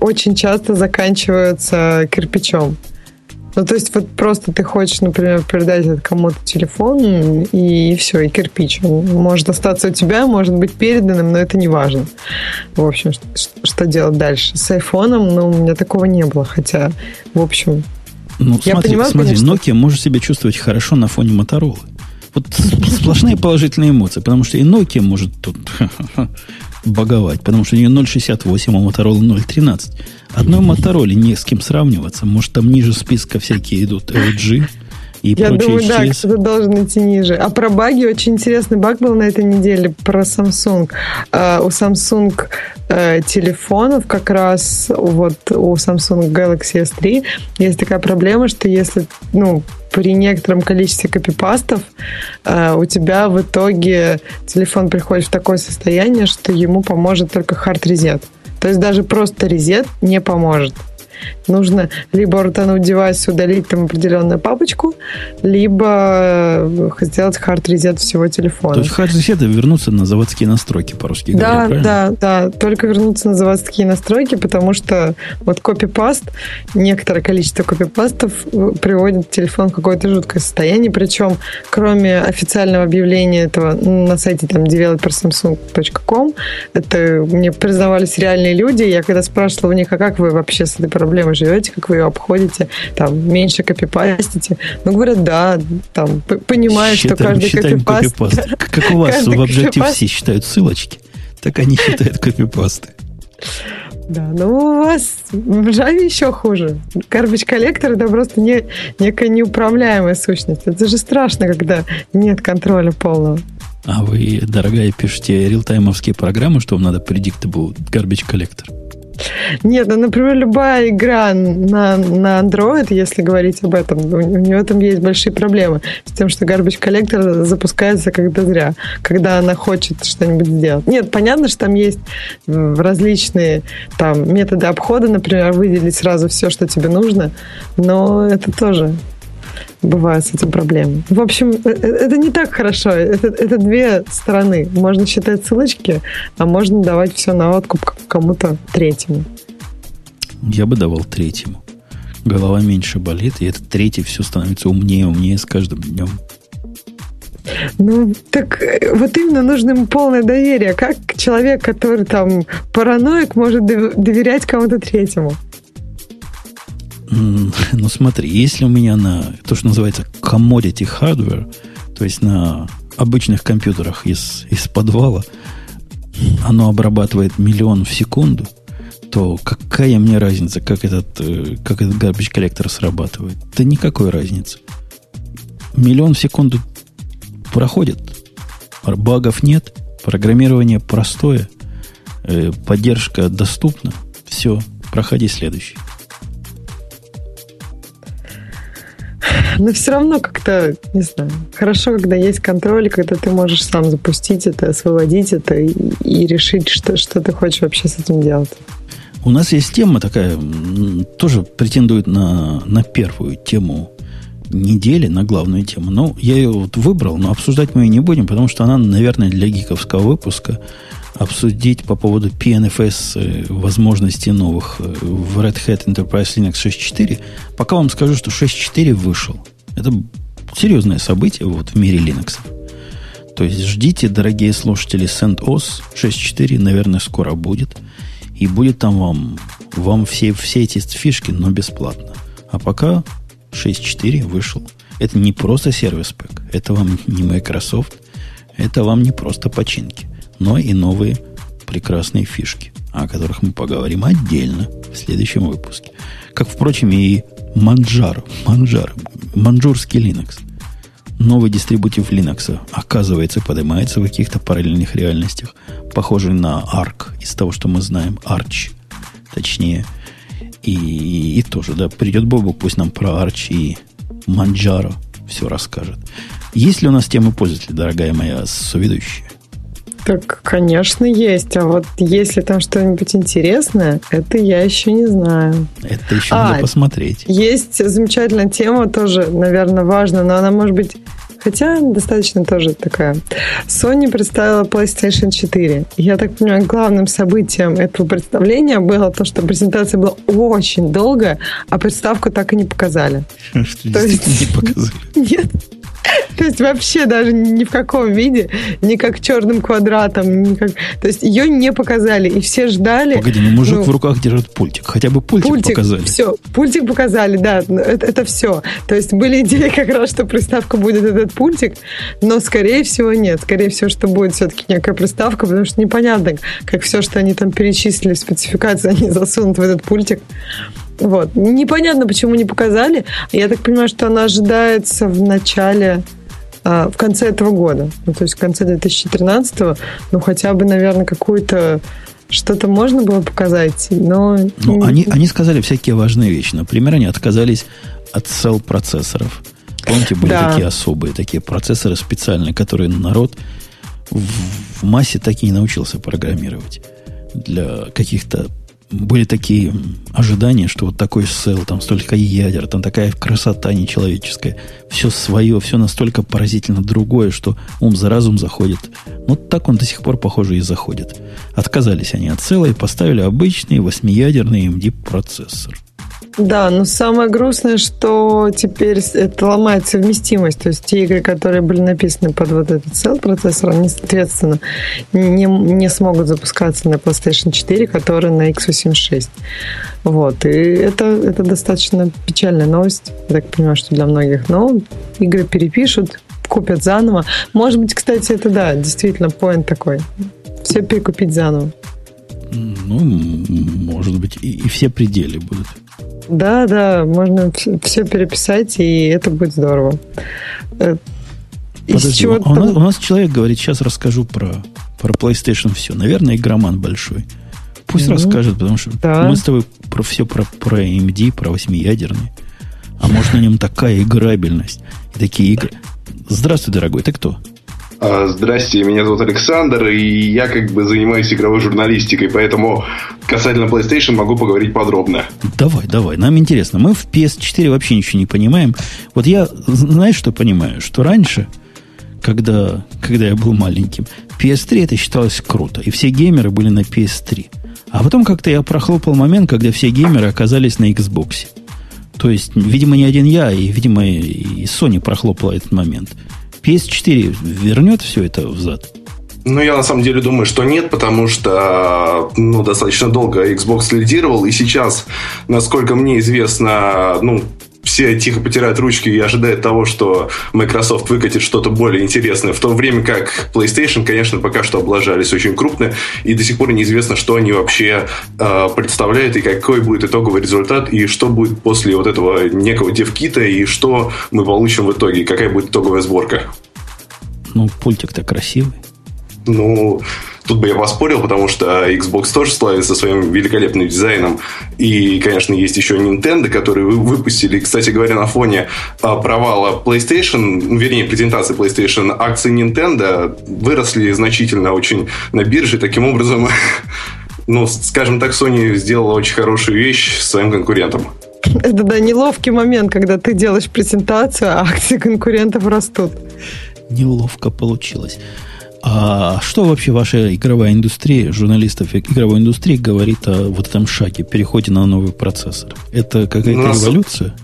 очень часто заканчиваются кирпичом. Ну, то есть вот просто ты хочешь, например, передать это кому-то телефон, и все, и кирпич. Он может остаться у тебя, может быть переданным, но это не важно. В общем, что, что делать дальше? С айфоном, ну, у меня такого не было, хотя, в общем, ну, я смотри, понимаю, смотри, конечно. Nokia может себя чувствовать хорошо на фоне Motorola. Вот <laughs> сплошные положительные эмоции, потому что и Nokia может тут <laughs> боговать, потому что у нее 0,68, а Motorola 0,13. Одной Motorola не с кем сравниваться. Может, там ниже списка всякие идут LG, и Я думаю, да, кто-то должен идти ниже. А про баги очень интересный баг был на этой неделе про Samsung. Uh, у Samsung uh, телефонов как раз вот у Samsung Galaxy S3 есть такая проблема, что если ну, при некотором количестве копипастов uh, у тебя в итоге телефон приходит в такое состояние, что ему поможет только hard reset. То есть даже просто резет не поможет. Нужно либо рутануть девайс, удалить там определенную папочку, либо э, сделать хард резет всего телефона. То есть хард резет вернуться на заводские настройки, по-русски да, говоря, Да, да, только вернуться на заводские настройки, потому что вот копипаст, некоторое количество копипастов э, приводит телефон в какое-то жуткое состояние, причем кроме официального объявления этого на сайте там developersamsung.com, это мне признавались реальные люди, я когда спрашивала у них, а как вы вообще с этой проблемой живете, как вы ее обходите, там, меньше копипастите. Ну, говорят, да, там, понимаю, что каждый копипаст... копипаст. Как у вас в Objective-C считают ссылочки, так они считают копипасты. Да, ну у вас в Java еще хуже. Garbage коллектор это просто не, некая неуправляемая сущность. Это же страшно, когда нет контроля полного. А вы, дорогая, пишете реалтаймовские программы, что вам надо predictable garbage коллектор? Нет, ну, например, любая игра на, на Android, если говорить об этом, у, у нее там есть большие проблемы с тем, что Garbage Collector запускается когда зря, когда она хочет что-нибудь сделать. Нет, понятно, что там есть различные там методы обхода, например, выделить сразу все, что тебе нужно, но это тоже бывают с этим проблемы. В общем, э, э, это не так хорошо. Это, это две стороны. Можно считать ссылочки, а можно давать все на откуп кому-то третьему. Я бы давал третьему. Голова меньше болит, и этот третий все становится умнее, умнее с каждым днем. Ну, так э, вот именно нужно ему полное доверие. Как человек, который там параноик, может доверять кому-то третьему? Ну смотри, если у меня на то, что называется commodity hardware, то есть на обычных компьютерах из, из подвала, оно обрабатывает миллион в секунду, то какая мне разница, как этот, э, как этот garbage коллектор срабатывает? Да никакой разницы. Миллион в секунду проходит, багов нет, программирование простое, э, поддержка доступна, все, проходи следующий. <laughs> Но все равно как-то, не знаю, хорошо, когда есть контроль, когда ты можешь сам запустить это, освободить это и, и решить, что, что ты хочешь вообще с этим делать. У нас есть тема такая, тоже претендует на, на первую тему недели, на главную тему. Но я ее вот выбрал, но обсуждать мы ее не будем, потому что она, наверное, для гиковского выпуска обсудить по поводу PNFS э, возможностей новых э, в Red Hat Enterprise Linux 6.4. Пока вам скажу, что 6.4 вышел. Это серьезное событие вот в мире Linux. То есть ждите, дорогие слушатели, CentOS 6.4, наверное, скоро будет. И будет там вам, вам все, все эти фишки, но бесплатно. А пока 6.4 вышел. Это не просто сервис пэк. Это вам не Microsoft. Это вам не просто починки но и новые прекрасные фишки, о которых мы поговорим отдельно в следующем выпуске. Как, впрочем, и Манджар, Манджар, манжурский Linux. Новый дистрибутив Linux, оказывается, поднимается в каких-то параллельных реальностях, похожий на Arc, из того, что мы знаем, Arch, точнее. И, и, и тоже, да, придет Бобу, пусть нам про Arch и Манджаро все расскажет. Есть ли у нас темы пользователя, дорогая моя соведущая? Так, конечно, есть. А вот если там что-нибудь интересное, это я еще не знаю. Это еще а, надо посмотреть. Есть замечательная тема, тоже, наверное, важная, но она может быть Хотя достаточно тоже такая. Sony представила PlayStation 4. Я так понимаю, главным событием этого представления было то, что презентация была очень долгая, а приставку так и не показали. <laughs> Что, то есть не показали? <laughs> Нет. То есть вообще даже ни в каком виде, ни как черным квадратом, ни как... То есть ее не показали, и все ждали. Погоди, ну мужик ну, в руках держит пультик. Хотя бы пультик, пультик показали. Все, пультик показали, да, это, это все. То есть были идеи как раз, что приставка будет этот пультик, но скорее всего нет. Скорее всего, что будет все-таки некая приставка, потому что непонятно, как все, что они там перечислили в спецификации, они засунут в этот пультик. Вот. Непонятно, почему не показали. Я так понимаю, что она ожидается в начале а, в конце этого года. Ну, то есть в конце 2013 ну, хотя бы, наверное, какую-то что-то можно было показать, но... Ну, они, они сказали всякие важные вещи. Например, они отказались от сел-процессоров. Помните, были да. такие особые, такие процессоры специальные, которые народ в, в массе так и не научился программировать для каких-то были такие ожидания, что вот такой сел, там столько ядер, там такая красота нечеловеческая, все свое, все настолько поразительно другое, что ум за разум заходит. Ну, так он до сих пор, похоже, и заходит. Отказались они от села и поставили обычный восьмиядерный MD-процессор. Да, но самое грустное, что теперь это ломает совместимость. То есть те игры, которые были написаны под вот этот цел процессор, они, соответственно, не, не смогут запускаться на PlayStation 4, который на x86. Вот. И это, это достаточно печальная новость. Я так понимаю, что для многих. Но игры перепишут, купят заново. Может быть, кстати, это да, действительно, поинт такой. Все перекупить заново. Ну, может быть, и, и все пределы будут. Да, да, можно все переписать, и это будет здорово. Э, Подожди, чего у, нас, у нас человек говорит, сейчас расскажу про, про PlayStation все. Наверное, игроман большой. Пусть mm-hmm. расскажет, потому что да. мы с тобой про все про, про AMD, про восьмиядерный. А может на нем такая играбельность и такие игры. Здравствуй, дорогой, ты кто? А, здрасте, меня зовут Александр, и я как бы занимаюсь игровой журналистикой, поэтому касательно PlayStation могу поговорить подробно. Давай, давай, нам интересно. Мы в PS4 вообще ничего не понимаем. Вот я, знаешь, что понимаю? Что раньше, когда, когда я был маленьким, PS3 это считалось круто, и все геймеры были на PS3. А потом как-то я прохлопал момент, когда все геймеры оказались на Xbox. То есть, видимо, не один я, и, видимо, и Sony прохлопала этот момент – PS4 вернет все это взад? Ну, я на самом деле думаю, что нет, потому что ну, достаточно долго Xbox лидировал, и сейчас, насколько мне известно, ну, все тихо потирают ручки и ожидают того, что Microsoft выкатит что-то более интересное, в то время как PlayStation, конечно, пока что облажались очень крупно, и до сих пор неизвестно, что они вообще э, представляют, и какой будет итоговый результат, и что будет после вот этого некого девкита, и что мы получим в итоге, какая будет итоговая сборка. Ну, пультик-то красивый. Ну, Тут бы я поспорил, потому что Xbox тоже славится своим великолепным дизайном. И, конечно, есть еще Nintendo, которые выпустили, кстати говоря, на фоне а, провала PlayStation, вернее, презентации PlayStation, акции Nintendo выросли значительно очень на бирже. Таким образом, <laughs> ну, скажем так, Sony сделала очень хорошую вещь своим конкурентам. Это, да, неловкий момент, когда ты делаешь презентацию, а акции конкурентов растут. Неловко получилось. А что вообще ваша игровая индустрия, журналистов игровой индустрии говорит о вот этом шаге, переходе на новый процессор? Это какая-то ну, революция?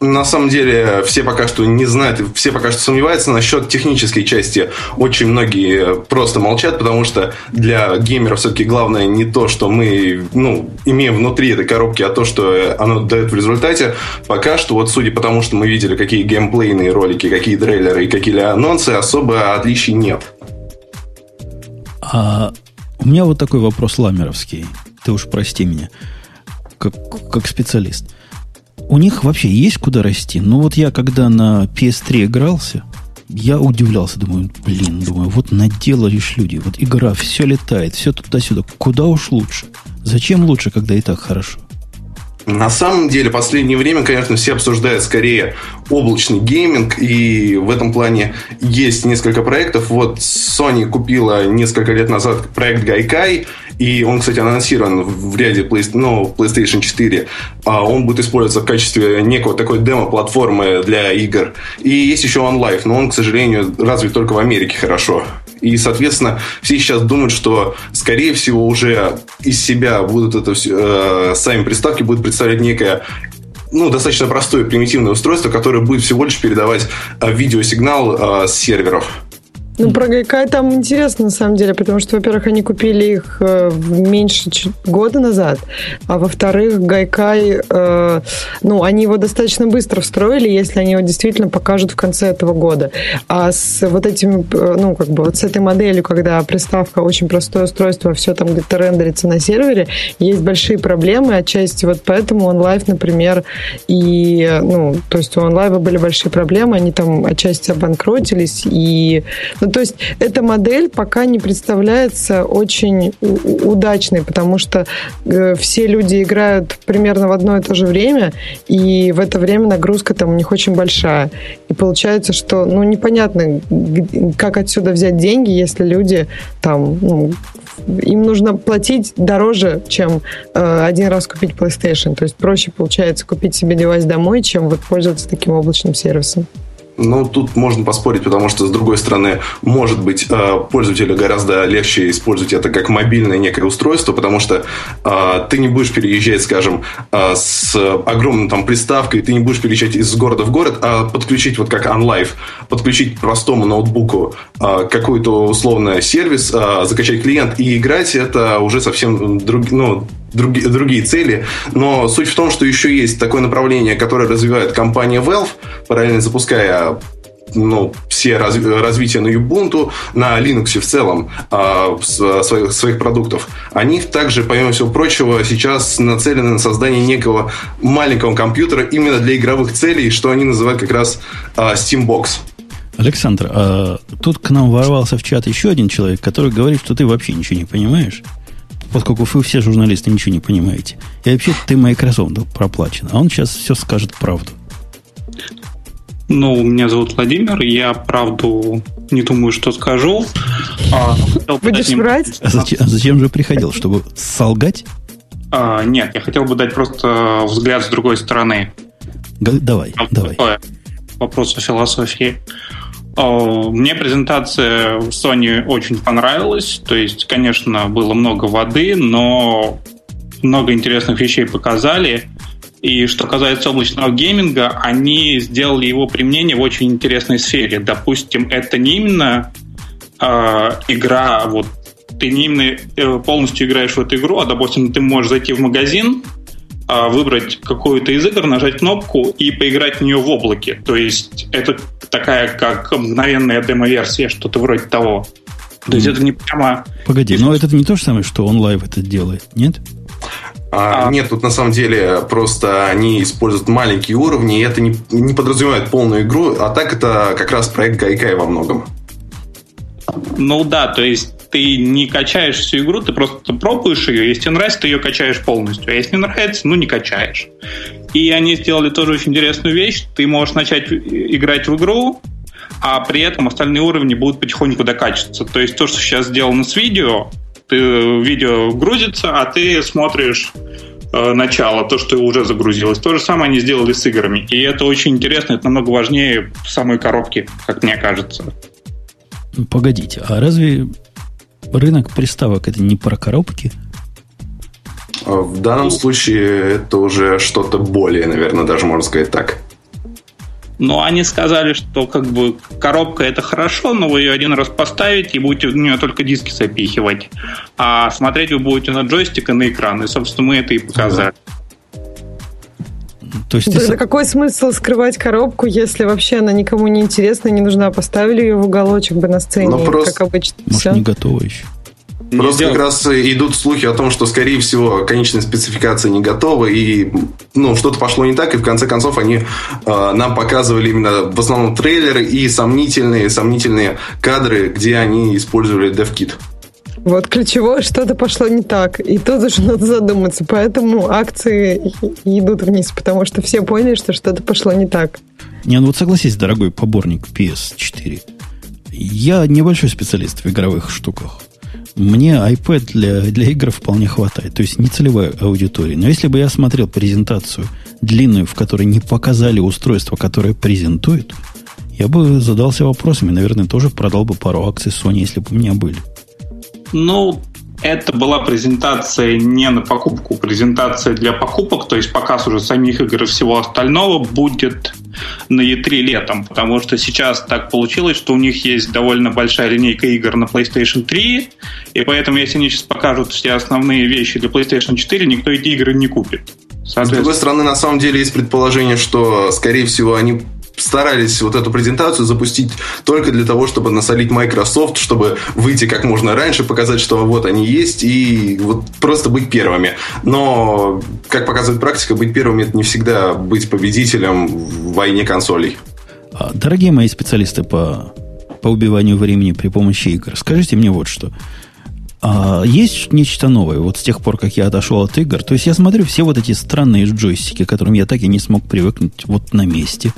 На самом деле, все пока что не знают, все пока что сомневаются насчет технической части. Очень многие просто молчат, потому что для геймеров все-таки главное не то, что мы ну, имеем внутри этой коробки, а то, что оно дает в результате. Пока что, вот судя по тому, что мы видели, какие геймплейные ролики, какие трейлеры и какие анонсы, особо отличий нет. А у меня вот такой вопрос ламеровский. Ты уж прости меня, как, как специалист. У них вообще есть куда расти? Ну вот я когда на PS3 игрался, я удивлялся, думаю, блин, думаю, вот наделались люди, вот игра, все летает, все туда-сюда, куда уж лучше? Зачем лучше, когда и так хорошо? На самом деле, в последнее время, конечно, все обсуждают скорее облачный гейминг, и в этом плане есть несколько проектов. Вот Sony купила несколько лет назад проект Gaikai, и он, кстати, анонсирован в ряде Play, ну, PlayStation 4. А он будет использоваться в качестве некого такой демо-платформы для игр. И есть еще OnLive, но он, к сожалению, развит только в Америке хорошо. И, соответственно, все сейчас думают, что, скорее всего, уже из себя будут это все, э, сами приставки будут представлять некое ну, достаточно простое примитивное устройство, которое будет всего лишь передавать э, видеосигнал э, с серверов. Ну, про Гайкай там интересно, на самом деле, потому что, во-первых, они купили их э, меньше года назад, а во-вторых, Гайкай, э, ну, они его достаточно быстро встроили, если они его действительно покажут в конце этого года. А с вот этим, э, ну, как бы вот с этой моделью, когда приставка очень простое устройство, все там где-то рендерится на сервере, есть большие проблемы, отчасти вот поэтому OnLive, например, и, ну, то есть у OnLive были большие проблемы, они там отчасти обанкротились, и, ну, то есть эта модель пока не представляется очень удачной, потому что э, все люди играют примерно в одно и то же время, и в это время нагрузка там у них очень большая. И получается, что ну, непонятно, как отсюда взять деньги, если люди там ну, им нужно платить дороже, чем э, один раз купить PlayStation. То есть проще получается купить себе девайс домой, чем вот пользоваться таким облачным сервисом. Ну, тут можно поспорить, потому что, с другой стороны, может быть, э, пользователю гораздо легче использовать это как мобильное некое устройство, потому что э, ты не будешь переезжать, скажем, э, с огромной там приставкой, ты не будешь переезжать из города в город, а подключить вот как OnLive, подключить к простому ноутбуку какой-то условный сервис, закачать клиент и играть, это уже совсем друг, ну, другие, другие цели. Но суть в том, что еще есть такое направление, которое развивает компания Valve, параллельно запуская ну, все раз, развития на Ubuntu, на Linux в целом э, своих, своих продуктов, они также, помимо всего прочего, сейчас нацелены на создание некого маленького компьютера именно для игровых целей, что они называют как раз э, Steambox. Александр, а тут к нам ворвался в чат еще один человек, который говорит, что ты вообще ничего не понимаешь поскольку вы все журналисты ничего не понимаете. И вообще ты Microsoft проплачен, а он сейчас все скажет правду. Ну, меня зовут Владимир, я правду не думаю, что скажу. А, Будешь врать? А зачем, а зачем же приходил? Чтобы солгать? А, нет, я хотел бы дать просто взгляд с другой стороны. Г- давай, а, давай. Вопрос о философии. А, мне презентация Sony очень понравилась. То есть, конечно, было много воды, но много интересных вещей показали. И что касается облачного гейминга, они сделали его применение в очень интересной сфере. Допустим, это не именно э, игра, вот ты не именно э, полностью играешь в эту игру, а, допустим, ты можешь зайти в магазин, выбрать какую-то из игр, нажать кнопку и поиграть в нее в облаке. То есть это такая как мгновенная демо-версия, что-то вроде того. То есть это не прямо... Погоди, но это не то же самое, что он live это делает, нет? А, а... Нет, тут на самом деле просто они используют маленькие уровни, и это не, не подразумевает полную игру, а так это как раз проект Gaikai во многом. Ну да, то есть ты не качаешь всю игру, ты просто пробуешь ее, если тебе нравится, ты ее качаешь полностью, а если не нравится, ну не качаешь. И они сделали тоже очень интересную вещь, ты можешь начать играть в игру, а при этом остальные уровни будут потихоньку докачиваться. То есть то, что сейчас сделано с видео, ты, видео грузится, а ты смотришь э, начало, то, что уже загрузилось. То же самое они сделали с играми. И это очень интересно, это намного важнее самой коробки, как мне кажется. Ну, погодите, а разве рынок приставок это не про коробки? А в данном случае это уже что-то более, наверное, даже можно сказать так. Но они сказали, что как бы коробка это хорошо, но вы ее один раз поставите и будете в нее только диски запихивать. А смотреть вы будете на джойстик и на экран. И, собственно, мы это и показали. То есть Тогда ты... какой смысл скрывать коробку, если вообще она никому не интересна, не нужна? Поставили ее в уголочек бы на сцене, ну, просто... как обычно. Может, все. не готова еще. Просто как раз идут слухи о том, что, скорее всего, конечная спецификация не готова, и ну, что-то пошло не так, и в конце концов они э, нам показывали именно в основном трейлеры и сомнительные, сомнительные кадры, где они использовали DevKit. Вот ключевое, что-то пошло не так. И тут уже надо задуматься. Поэтому акции идут вниз, потому что все поняли, что что-то пошло не так. Не, ну вот согласись, дорогой поборник PS4. Я небольшой специалист в игровых штуках. Мне iPad для, для игр вполне хватает. То есть не целевая аудитория. Но если бы я смотрел презентацию длинную, в которой не показали устройство, которое презентует, я бы задался вопросами. Наверное, тоже продал бы пару акций Sony, если бы у меня были. Ну, это была презентация не на покупку, презентация для покупок, то есть показ уже самих игр и всего остального будет на E3 летом, потому что сейчас так получилось, что у них есть довольно большая линейка игр на PlayStation 3, и поэтому если они сейчас покажут все основные вещи для PlayStation 4, никто эти игры не купит. С другой стороны, на самом деле есть предположение, что, скорее всего, они старались вот эту презентацию запустить только для того, чтобы насолить Microsoft, чтобы выйти как можно раньше, показать, что вот они есть, и вот просто быть первыми. Но, как показывает практика, быть первыми это не всегда быть победителем в войне консолей. А, дорогие мои специалисты по, по убиванию времени при помощи игр, скажите мне вот что. А есть нечто новое, вот с тех пор, как я отошел от игр. То есть я смотрю все вот эти странные джойстики, к которым я так и не смог привыкнуть вот на месте.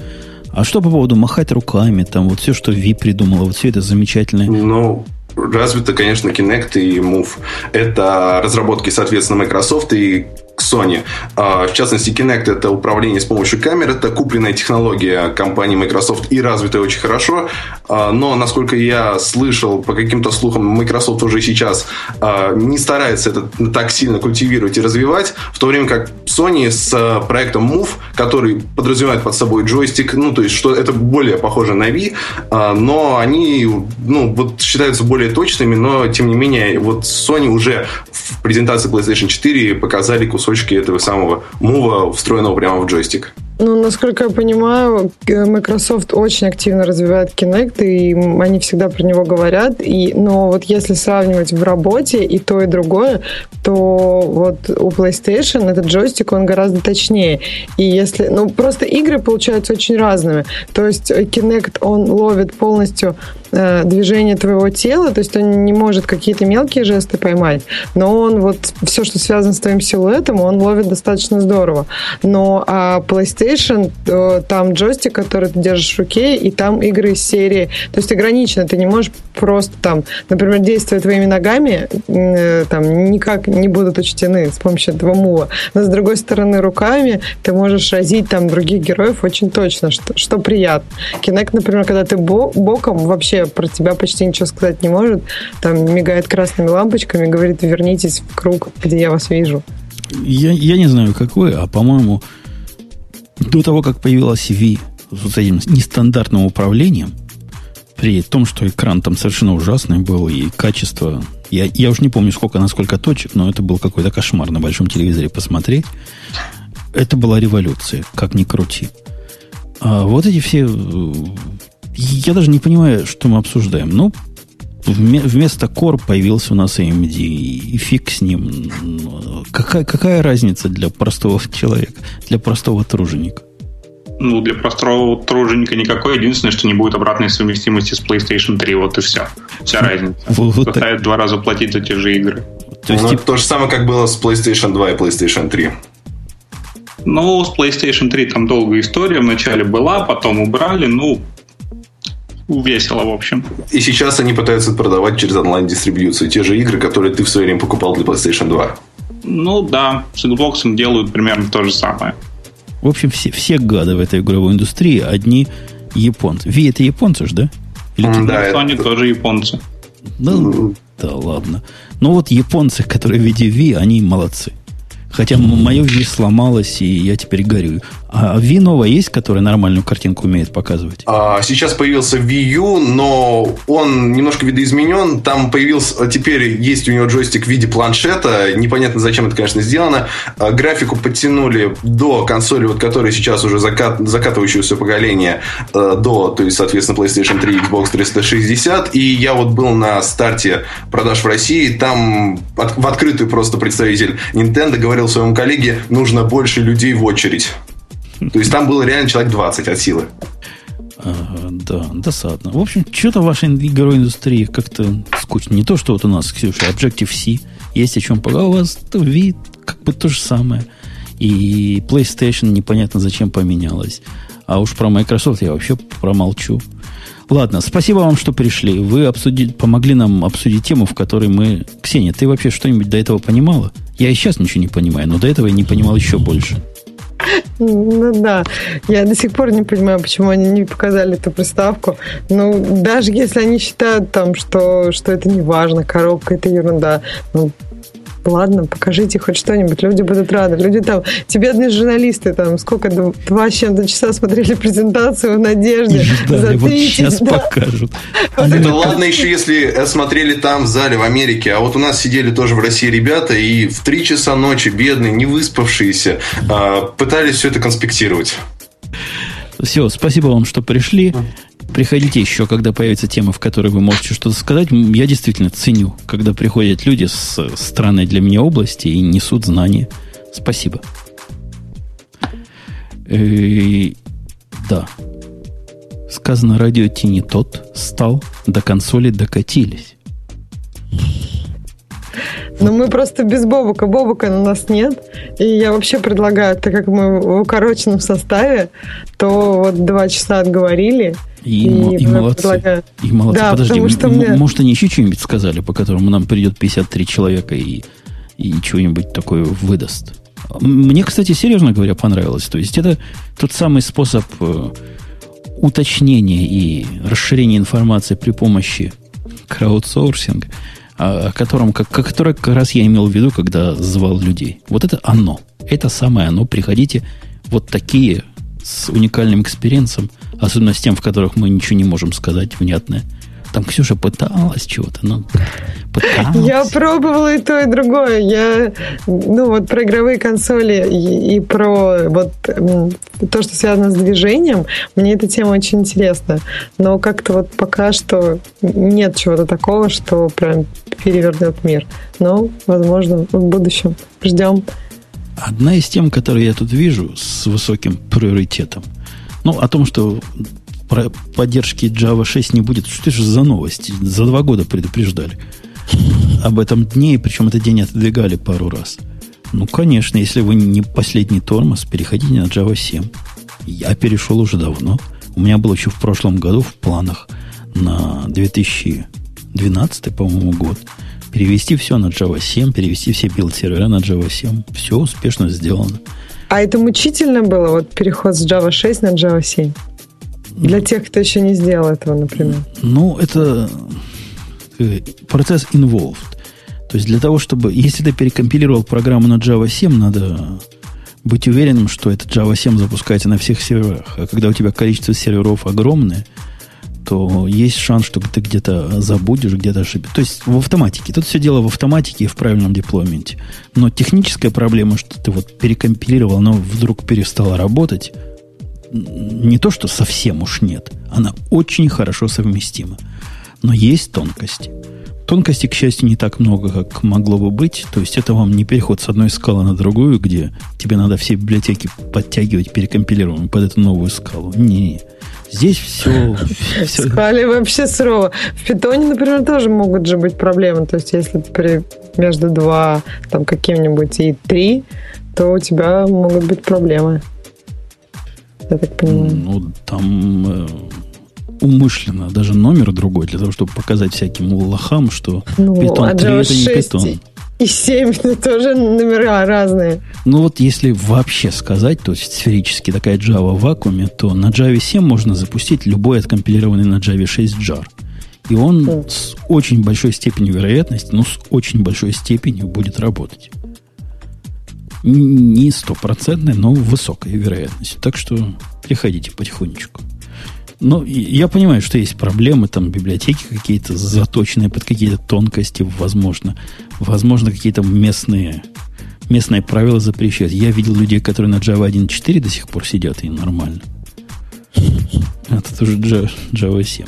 А что по поводу махать руками, там вот все, что Ви придумала, вот все это замечательное. Ну, развито, конечно, Kinect и Move. Это разработки, соответственно, Microsoft и Sony. А, в частности, Kinect это управление с помощью камер, это купленная технология компании Microsoft и развитая очень хорошо. А, но, насколько я слышал, по каким-то слухам, Microsoft уже сейчас а, не старается это так сильно культивировать и развивать, в то время как Sony с проектом Move, который подразумевает под собой джойстик, ну, то есть, что это более похоже на Wii, но они, ну, вот считаются более точными, но, тем не менее, вот Sony уже в презентации PlayStation 4 показали кусочки этого самого мува, встроенного прямо в джойстик. Ну, насколько я понимаю, Microsoft очень активно развивает Kinect, и они всегда про него говорят. И, но вот если сравнивать в работе и то, и другое, то вот у PlayStation этот джойстик, он гораздо точнее. И если... Ну, просто игры получаются очень разными. То есть Kinect, он ловит полностью э, движение твоего тела, то есть он не может какие-то мелкие жесты поймать, но он вот все, что связано с твоим силуэтом, он ловит достаточно здорово. Но а PlayStation, то, там джойстик, который ты держишь в руке, и там игры из серии, то есть ограничено, ты не можешь просто там, например, действия твоими ногами э, там никак не будут учтены с помощью этого мува. Но с другой стороны, руками ты можешь разить там других героев очень точно, что, что приятно. Kinect, например, когда ты боком вообще про тебя почти ничего сказать не может. Там мигает красными лампочками, говорит, вернитесь в круг, где я вас вижу. Я, я не знаю, какой, а по-моему, до того, как появилась V с этим нестандартным управлением, при том, что экран там совершенно ужасный был, и качество... Я, я уж не помню, сколько на сколько точек, но это был какой-то кошмар на большом телевизоре посмотреть. Это была революция, как ни крути. А вот эти все я даже не понимаю, что мы обсуждаем. Ну, вместо Core появился у нас AMD, и фиг с ним. Какая, какая разница для простого человека, для простого труженика? Ну, для простого труженика никакой. Единственное, что не будет обратной совместимости с PlayStation 3. Вот и все. Вся разница. Вот, вот Заставит два раза платить за те же игры. То, есть, ну, типа... то же самое, как было с PlayStation 2 и PlayStation 3. Ну, с PlayStation 3 там долгая история. Вначале была, потом убрали. Ну, весело, в общем. И сейчас они пытаются продавать через онлайн-дистрибьюцию те же игры, которые ты в свое время покупал для PlayStation 2. Ну да, с Xbox делают примерно то же самое. В общем, все, все гады в этой игровой индустрии одни японцы. Ви это японцы же, да? Или mm, да, Sony это... тоже японцы. Ну, да ладно. Но вот японцы, которые в виде Ви, они молодцы. Хотя мое Ви сломалось, и я теперь горю. А Ви новая есть, которая нормальную картинку умеет показывать? А, сейчас появился Wii U, но он немножко видоизменен. Там появился, теперь есть у него джойстик в виде планшета. Непонятно, зачем это, конечно, сделано. А, графику подтянули до консоли, вот которая сейчас уже закат, закатывающегося поколения, э, до, то есть, соответственно, PlayStation 3, Xbox 360. И я вот был на старте продаж в России. Там от, в открытую просто представитель Nintendo говорил своему коллеге, нужно больше людей в очередь. То есть там было реально человек 20 от силы. Ага, да, досадно. В общем, что-то в вашей игровой индустрии как-то скучно. Не то, что вот у нас, Ксюша, Objective-C, есть о чем поговорить. У вас вид как бы то же самое. И PlayStation непонятно зачем поменялась. А уж про Microsoft я вообще промолчу. Ладно, спасибо вам, что пришли. Вы обсудили, помогли нам обсудить тему, в которой мы... Ксения, ты вообще что-нибудь до этого понимала? Я и сейчас ничего не понимаю, но до этого я не понимал еще больше. Ну да, я до сих пор не понимаю, почему они не показали эту приставку. Ну, даже если они считают там, что, что это не важно, коробка это ерунда, ну, ладно, покажите хоть что-нибудь, люди будут рады. Люди там, те бедные журналисты, там, сколько, два с чем-то часа смотрели презентацию в надежде. Да, вот сейчас да. покажут. Это ладно еще, если э, смотрели там, в зале, в Америке, а вот у нас сидели тоже в России ребята, и в три часа ночи, бедные, не выспавшиеся, а, пытались все это конспектировать. Все, спасибо вам, что пришли. Приходите еще, когда появится тема, в которой вы можете что-то сказать. Я действительно ценю, когда приходят люди с странной для меня области и несут знания. Спасибо. И, да. Сказано, радио Ти тот стал, до консоли докатились. Но мы просто без Бобука. Бобука у нас нет. И я вообще предлагаю, так как мы в укороченном составе, то вот два часа отговорили. И, и, и молодцы. Предлагаю... И молодцы. Да, Подожди, что мне... может, они еще что-нибудь сказали, по которому нам придет 53 человека и, и что-нибудь такое выдаст. Мне, кстати, серьезно говоря, понравилось. То есть это тот самый способ э, уточнения и расширения информации при помощи краудсорсинга, о котором, как, который как раз я имел в виду, когда звал людей. Вот это оно. Это самое оно. Приходите вот такие с уникальным experience'ом, особенно с тем, в которых мы ничего не можем сказать внятное. Там Ксюша пыталась чего-то, но пыталась. Я пробовала и то, и другое. Я, ну, вот про игровые консоли и, и про вот то, что связано с движением, мне эта тема очень интересна. Но как-то вот пока что нет чего-то такого, что прям перевернет мир. Но, возможно, в будущем. Ждем. Одна из тем, которые я тут вижу с высоким приоритетом, ну, о том, что поддержки Java 6 не будет. Что же за новости? За два года предупреждали об этом дне, и причем этот день отодвигали пару раз. Ну, конечно, если вы не последний тормоз, переходите на Java 7. Я перешел уже давно. У меня было еще в прошлом году в планах на 2012, по-моему, год перевести все на Java 7, перевести все build-сервера на Java 7. Все успешно сделано. А это мучительно было, вот переход с Java 6 на Java 7? Для тех, кто еще не сделал этого, например. Ну, это процесс involved. То есть для того, чтобы... Если ты перекомпилировал программу на Java 7, надо быть уверенным, что этот Java 7 запускается на всех серверах. А когда у тебя количество серверов огромное, то есть шанс, что ты где-то забудешь, где-то ошибешься. То есть в автоматике. Тут все дело в автоматике и в правильном деплойменте. Но техническая проблема, что ты вот перекомпилировал, но вдруг перестала работать, не то, что совсем уж нет. Она очень хорошо совместима. Но есть тонкости. Тонкостей, к счастью, не так много, как могло бы быть. То есть это вам не переход с одной скалы на другую, где тебе надо все библиотеки подтягивать, перекомпилированные под эту новую скалу. Не-не. Здесь все... все... Скали вообще сурово. В питоне, например, тоже могут же быть проблемы. То есть если ты между два, там, каким-нибудь и три, то у тебя могут быть проблемы я так понимаю. Ну, там э, умышленно даже номер другой, для того, чтобы показать всяким лохам, что ну, питон а 3 это не питон. И 7 это тоже номера разные. Ну вот если вообще сказать, то есть сферически такая Java в вакууме, то на Java 7 можно запустить любой откомпилированный на Java 6 jar. И он mm. с очень большой степенью вероятности, ну с очень большой степенью будет работать не стопроцентной, но высокой вероятностью. Так что приходите потихонечку. Но я понимаю, что есть проблемы, там библиотеки какие-то заточенные под какие-то тонкости, возможно. Возможно, какие-то местные, местные правила запрещают. Я видел людей, которые на Java 1.4 до сих пор сидят, и нормально. Это тоже Java 7.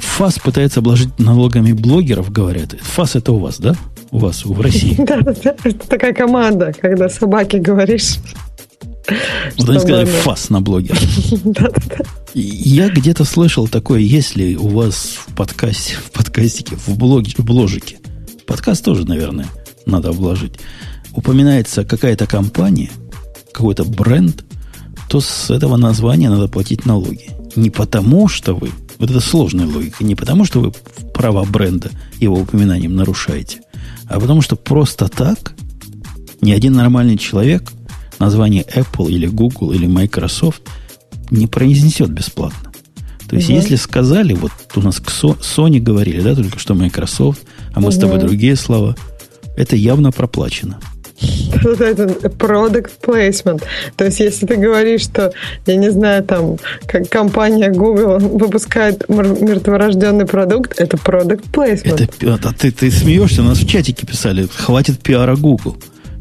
ФАС пытается обложить налогами блогеров, говорят. ФАС это у вас, да? У вас в России. <laughs> Да, это такая команда, когда собаки говоришь. Вот они сказали фас на блоге. <laughs> Я где-то слышал такое, если у вас в подкасте, в подкастике, в блоге, в бложике, подкаст тоже, наверное, надо вложить, упоминается какая-то компания, какой-то бренд, то с этого названия надо платить налоги. Не потому, что вы, вот это сложная логика, не потому, что вы права бренда его упоминанием нарушаете, а потому что просто так ни один нормальный человек название Apple или Google или Microsoft не произнесет бесплатно. То есть, угу. если сказали, вот у нас к Sony говорили, да, только что Microsoft, а мы угу. с тобой другие слова, это явно проплачено. Это product placement. То есть, если ты говоришь, что, я не знаю, там, как компания Google выпускает мертворожденный продукт, это product placement. Это, а ты, ты смеешься? У нас в чатике писали, хватит пиара Google.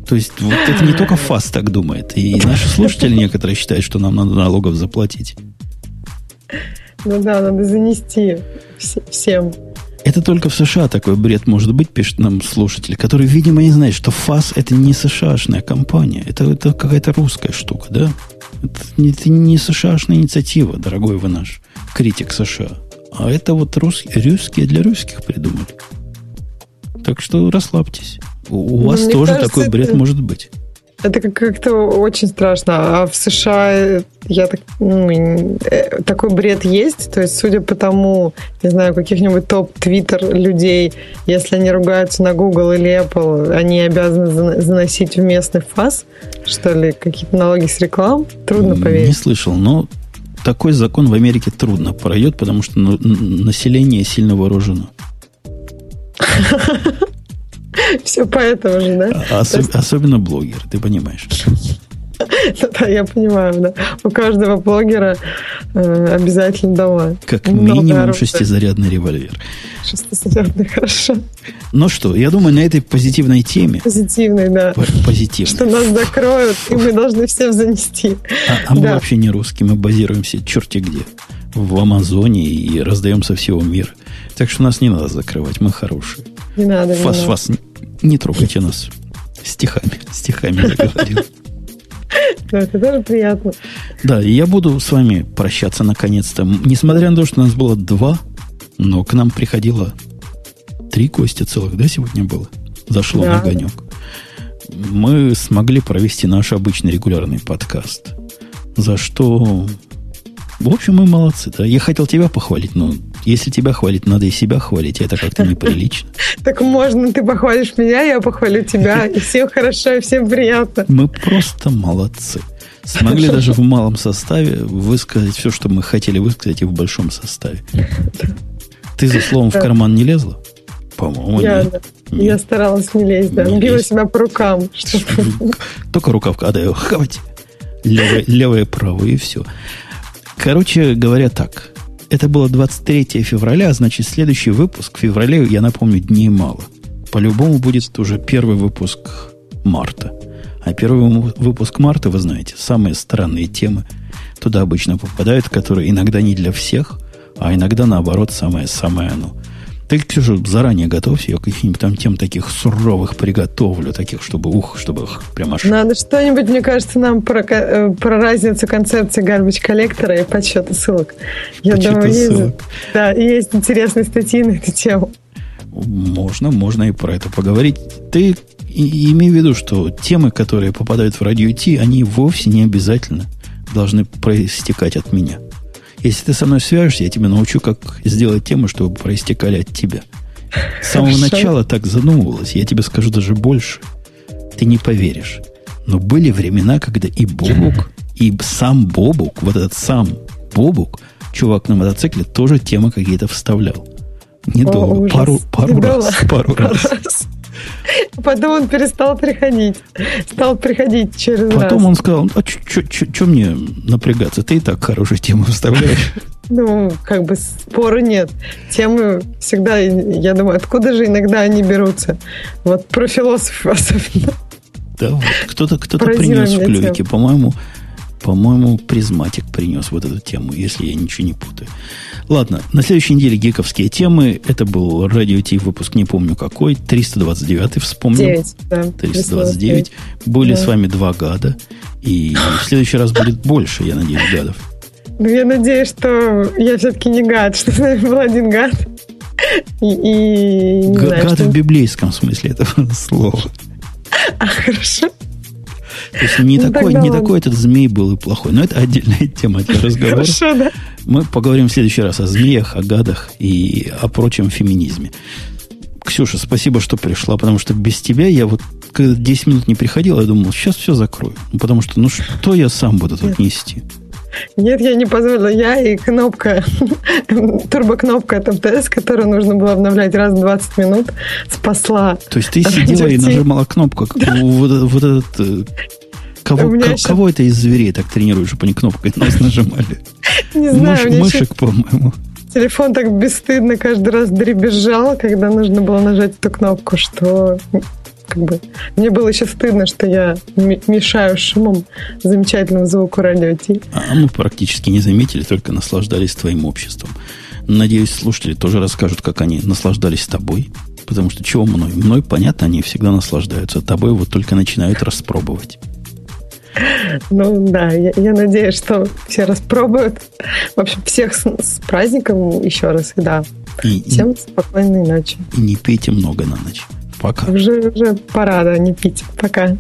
То есть, вот это не только ФАС так думает. И наши слушатели некоторые считают, что нам надо налогов заплатить. Ну да, надо занести всем. Это только в США такой бред может быть, пишет нам слушатель, который, видимо, не знает, что ФАС это не США-шная компания. Это, это какая-то русская штука, да? Это не, это не США-шная инициатива, дорогой вы наш критик США. А это вот русские, русские для русских придумали. Так что расслабьтесь. У, у вас Мне тоже кажется, такой бред это... может быть. Это как-то очень страшно. А в США я так, ну, э, такой бред есть. То есть, судя по тому, не знаю, каких-нибудь топ-твиттер людей, если они ругаются на Google или Apple, они обязаны заносить в местный ФАС, что ли, какие-то налоги с реклам. Трудно поверить. Не слышал, но такой закон в Америке трудно пройдет, потому что ну, население сильно вооружено. <laughs> <laughs> Все поэтому же, да? Особ, есть... Особенно блогер, ты понимаешь. <laughs> Да, я понимаю, да. У каждого блогера э, обязательно дома. Как минимум шестизарядный револьвер. Шестизарядный, <laughs> хорошо. Ну что, я думаю, на этой позитивной теме... Позитивной, да. Позитивной. Что нас закроют, и мы должны всем занести. А, а мы вообще не русские, мы базируемся черти где. В Амазоне и раздаем со всего мира. Так что нас не надо закрывать, мы хорошие. Не надо, вас, не надо. Вас не, трогайте нас стихами. Стихами заговорил. Это тоже приятно. Да, и я буду с вами прощаться наконец-то. Несмотря на то, что нас было два, но к нам приходило три гостя целых, да, сегодня было? Зашло да. на огонек. Мы смогли провести наш обычный регулярный подкаст. За что в общем, мы молодцы. Да? Я хотел тебя похвалить, но если тебя хвалить, надо и себя хвалить. Это как-то неприлично. <laughs> Так можно, ты похвалишь меня, я похвалю тебя. <laughs> И всем хорошо, и всем приятно. Мы просто молодцы. Смогли даже в малом составе высказать все, что мы хотели высказать и в большом составе. Ты за словом в карман не лезла? По-моему, я, нет. нет. Я старалась не лезть, да. Не Била лезть. себя по рукам. <laughs> Только рукавка. А да, хавать. Левое, левое, правое, и все. Короче говоря, так. Это было 23 февраля, а значит, следующий выпуск в феврале, я напомню, дней мало. По-любому будет уже первый выпуск марта. А первый выпуск марта, вы знаете, самые странные темы туда обычно попадают, которые иногда не для всех, а иногда, наоборот, самое-самое оно. Ты, Ксюша, заранее готовься, я каких-нибудь там тем таких суровых приготовлю, таких, чтобы ух, чтобы их прям аж... Надо что-нибудь, мне кажется, нам про, э, про разницу концепции гарбич коллектора и подсчета ссылок. Я подсчета думаю, ссылок. есть, да, есть интересные статьи на эту тему. Можно, можно и про это поговорить. Ты и, имей в виду, что темы, которые попадают в радио Ти, они вовсе не обязательно должны проистекать от меня. Если ты со мной свяжешься, я тебе научу, как сделать тему, чтобы проистекали от тебя. С самого Хорошо. начала так задумывалось. Я тебе скажу даже больше. Ты не поверишь. Но были времена, когда и Бобук, и сам Бобук, вот этот сам Бобук, чувак на мотоцикле, тоже темы какие-то вставлял. Недолго. О, пару, пару раз. Пару раз. <laughs> Потом он перестал приходить. Стал приходить через Потом раз. он сказал, а что мне напрягаться? Ты и так хорошую тему вставляешь. <laughs> Ну, как бы спора нет. Темы всегда, я думаю, откуда же иногда они берутся? Вот про философов особенно. Да, вот кто-то кто принес в клювике. По-моему, по-моему, призматик принес вот эту тему, если я ничего не путаю. Ладно, на следующей неделе гиковские темы. Это был Радио-Т выпуск, не помню какой, 329 вспомнил. 9, да. 329. Были да. с вами два гада. И в следующий раз будет больше, я надеюсь, гадов. Ну, я надеюсь, что я все-таки не гад, <laughs> что с нами был один гад. И, и не Г- знаю, гад что... в библейском смысле этого <laughs> слова. А, хорошо. То есть не, ну, такой, не такой этот змей был и плохой. Но это отдельная тема для разговора. Хорошо, да. Мы поговорим в следующий раз о змеях, о гадах и о прочем феминизме. Ксюша, спасибо, что пришла, потому что без тебя я вот когда 10 минут не приходил, я думал, сейчас все закрою. Ну, потому что, ну что я сам буду тут нести? Нет, я не позволила. Я и кнопка, <laughs> турбокнопка ТМТС, которую нужно было обновлять раз в 20 минут, спасла. То есть ты сидела и нажимала кнопку, как да. вот, вот этот э, Кого, к, еще... кого это из зверей так тренируют, чтобы они кнопкой нас нажимали? Не знаю. Мыш, мышек, по-моему. Телефон так бесстыдно каждый раз дребезжал, когда нужно было нажать эту кнопку, что как бы мне было еще стыдно, что я мешаю шумом замечательному звуку радио Ти. А мы практически не заметили, только наслаждались твоим обществом. Надеюсь, слушатели тоже расскажут, как они наслаждались тобой. Потому что чего мной? Мной, понятно, они всегда наслаждаются. Тобой вот только начинают распробовать. Ну да, я, я надеюсь, что все распробуют. В общем, всех с, с праздником еще раз, и да. И, Всем спокойной ночи. И не пейте много на ночь. Пока. Уже, уже пора, да, не пить. Пока.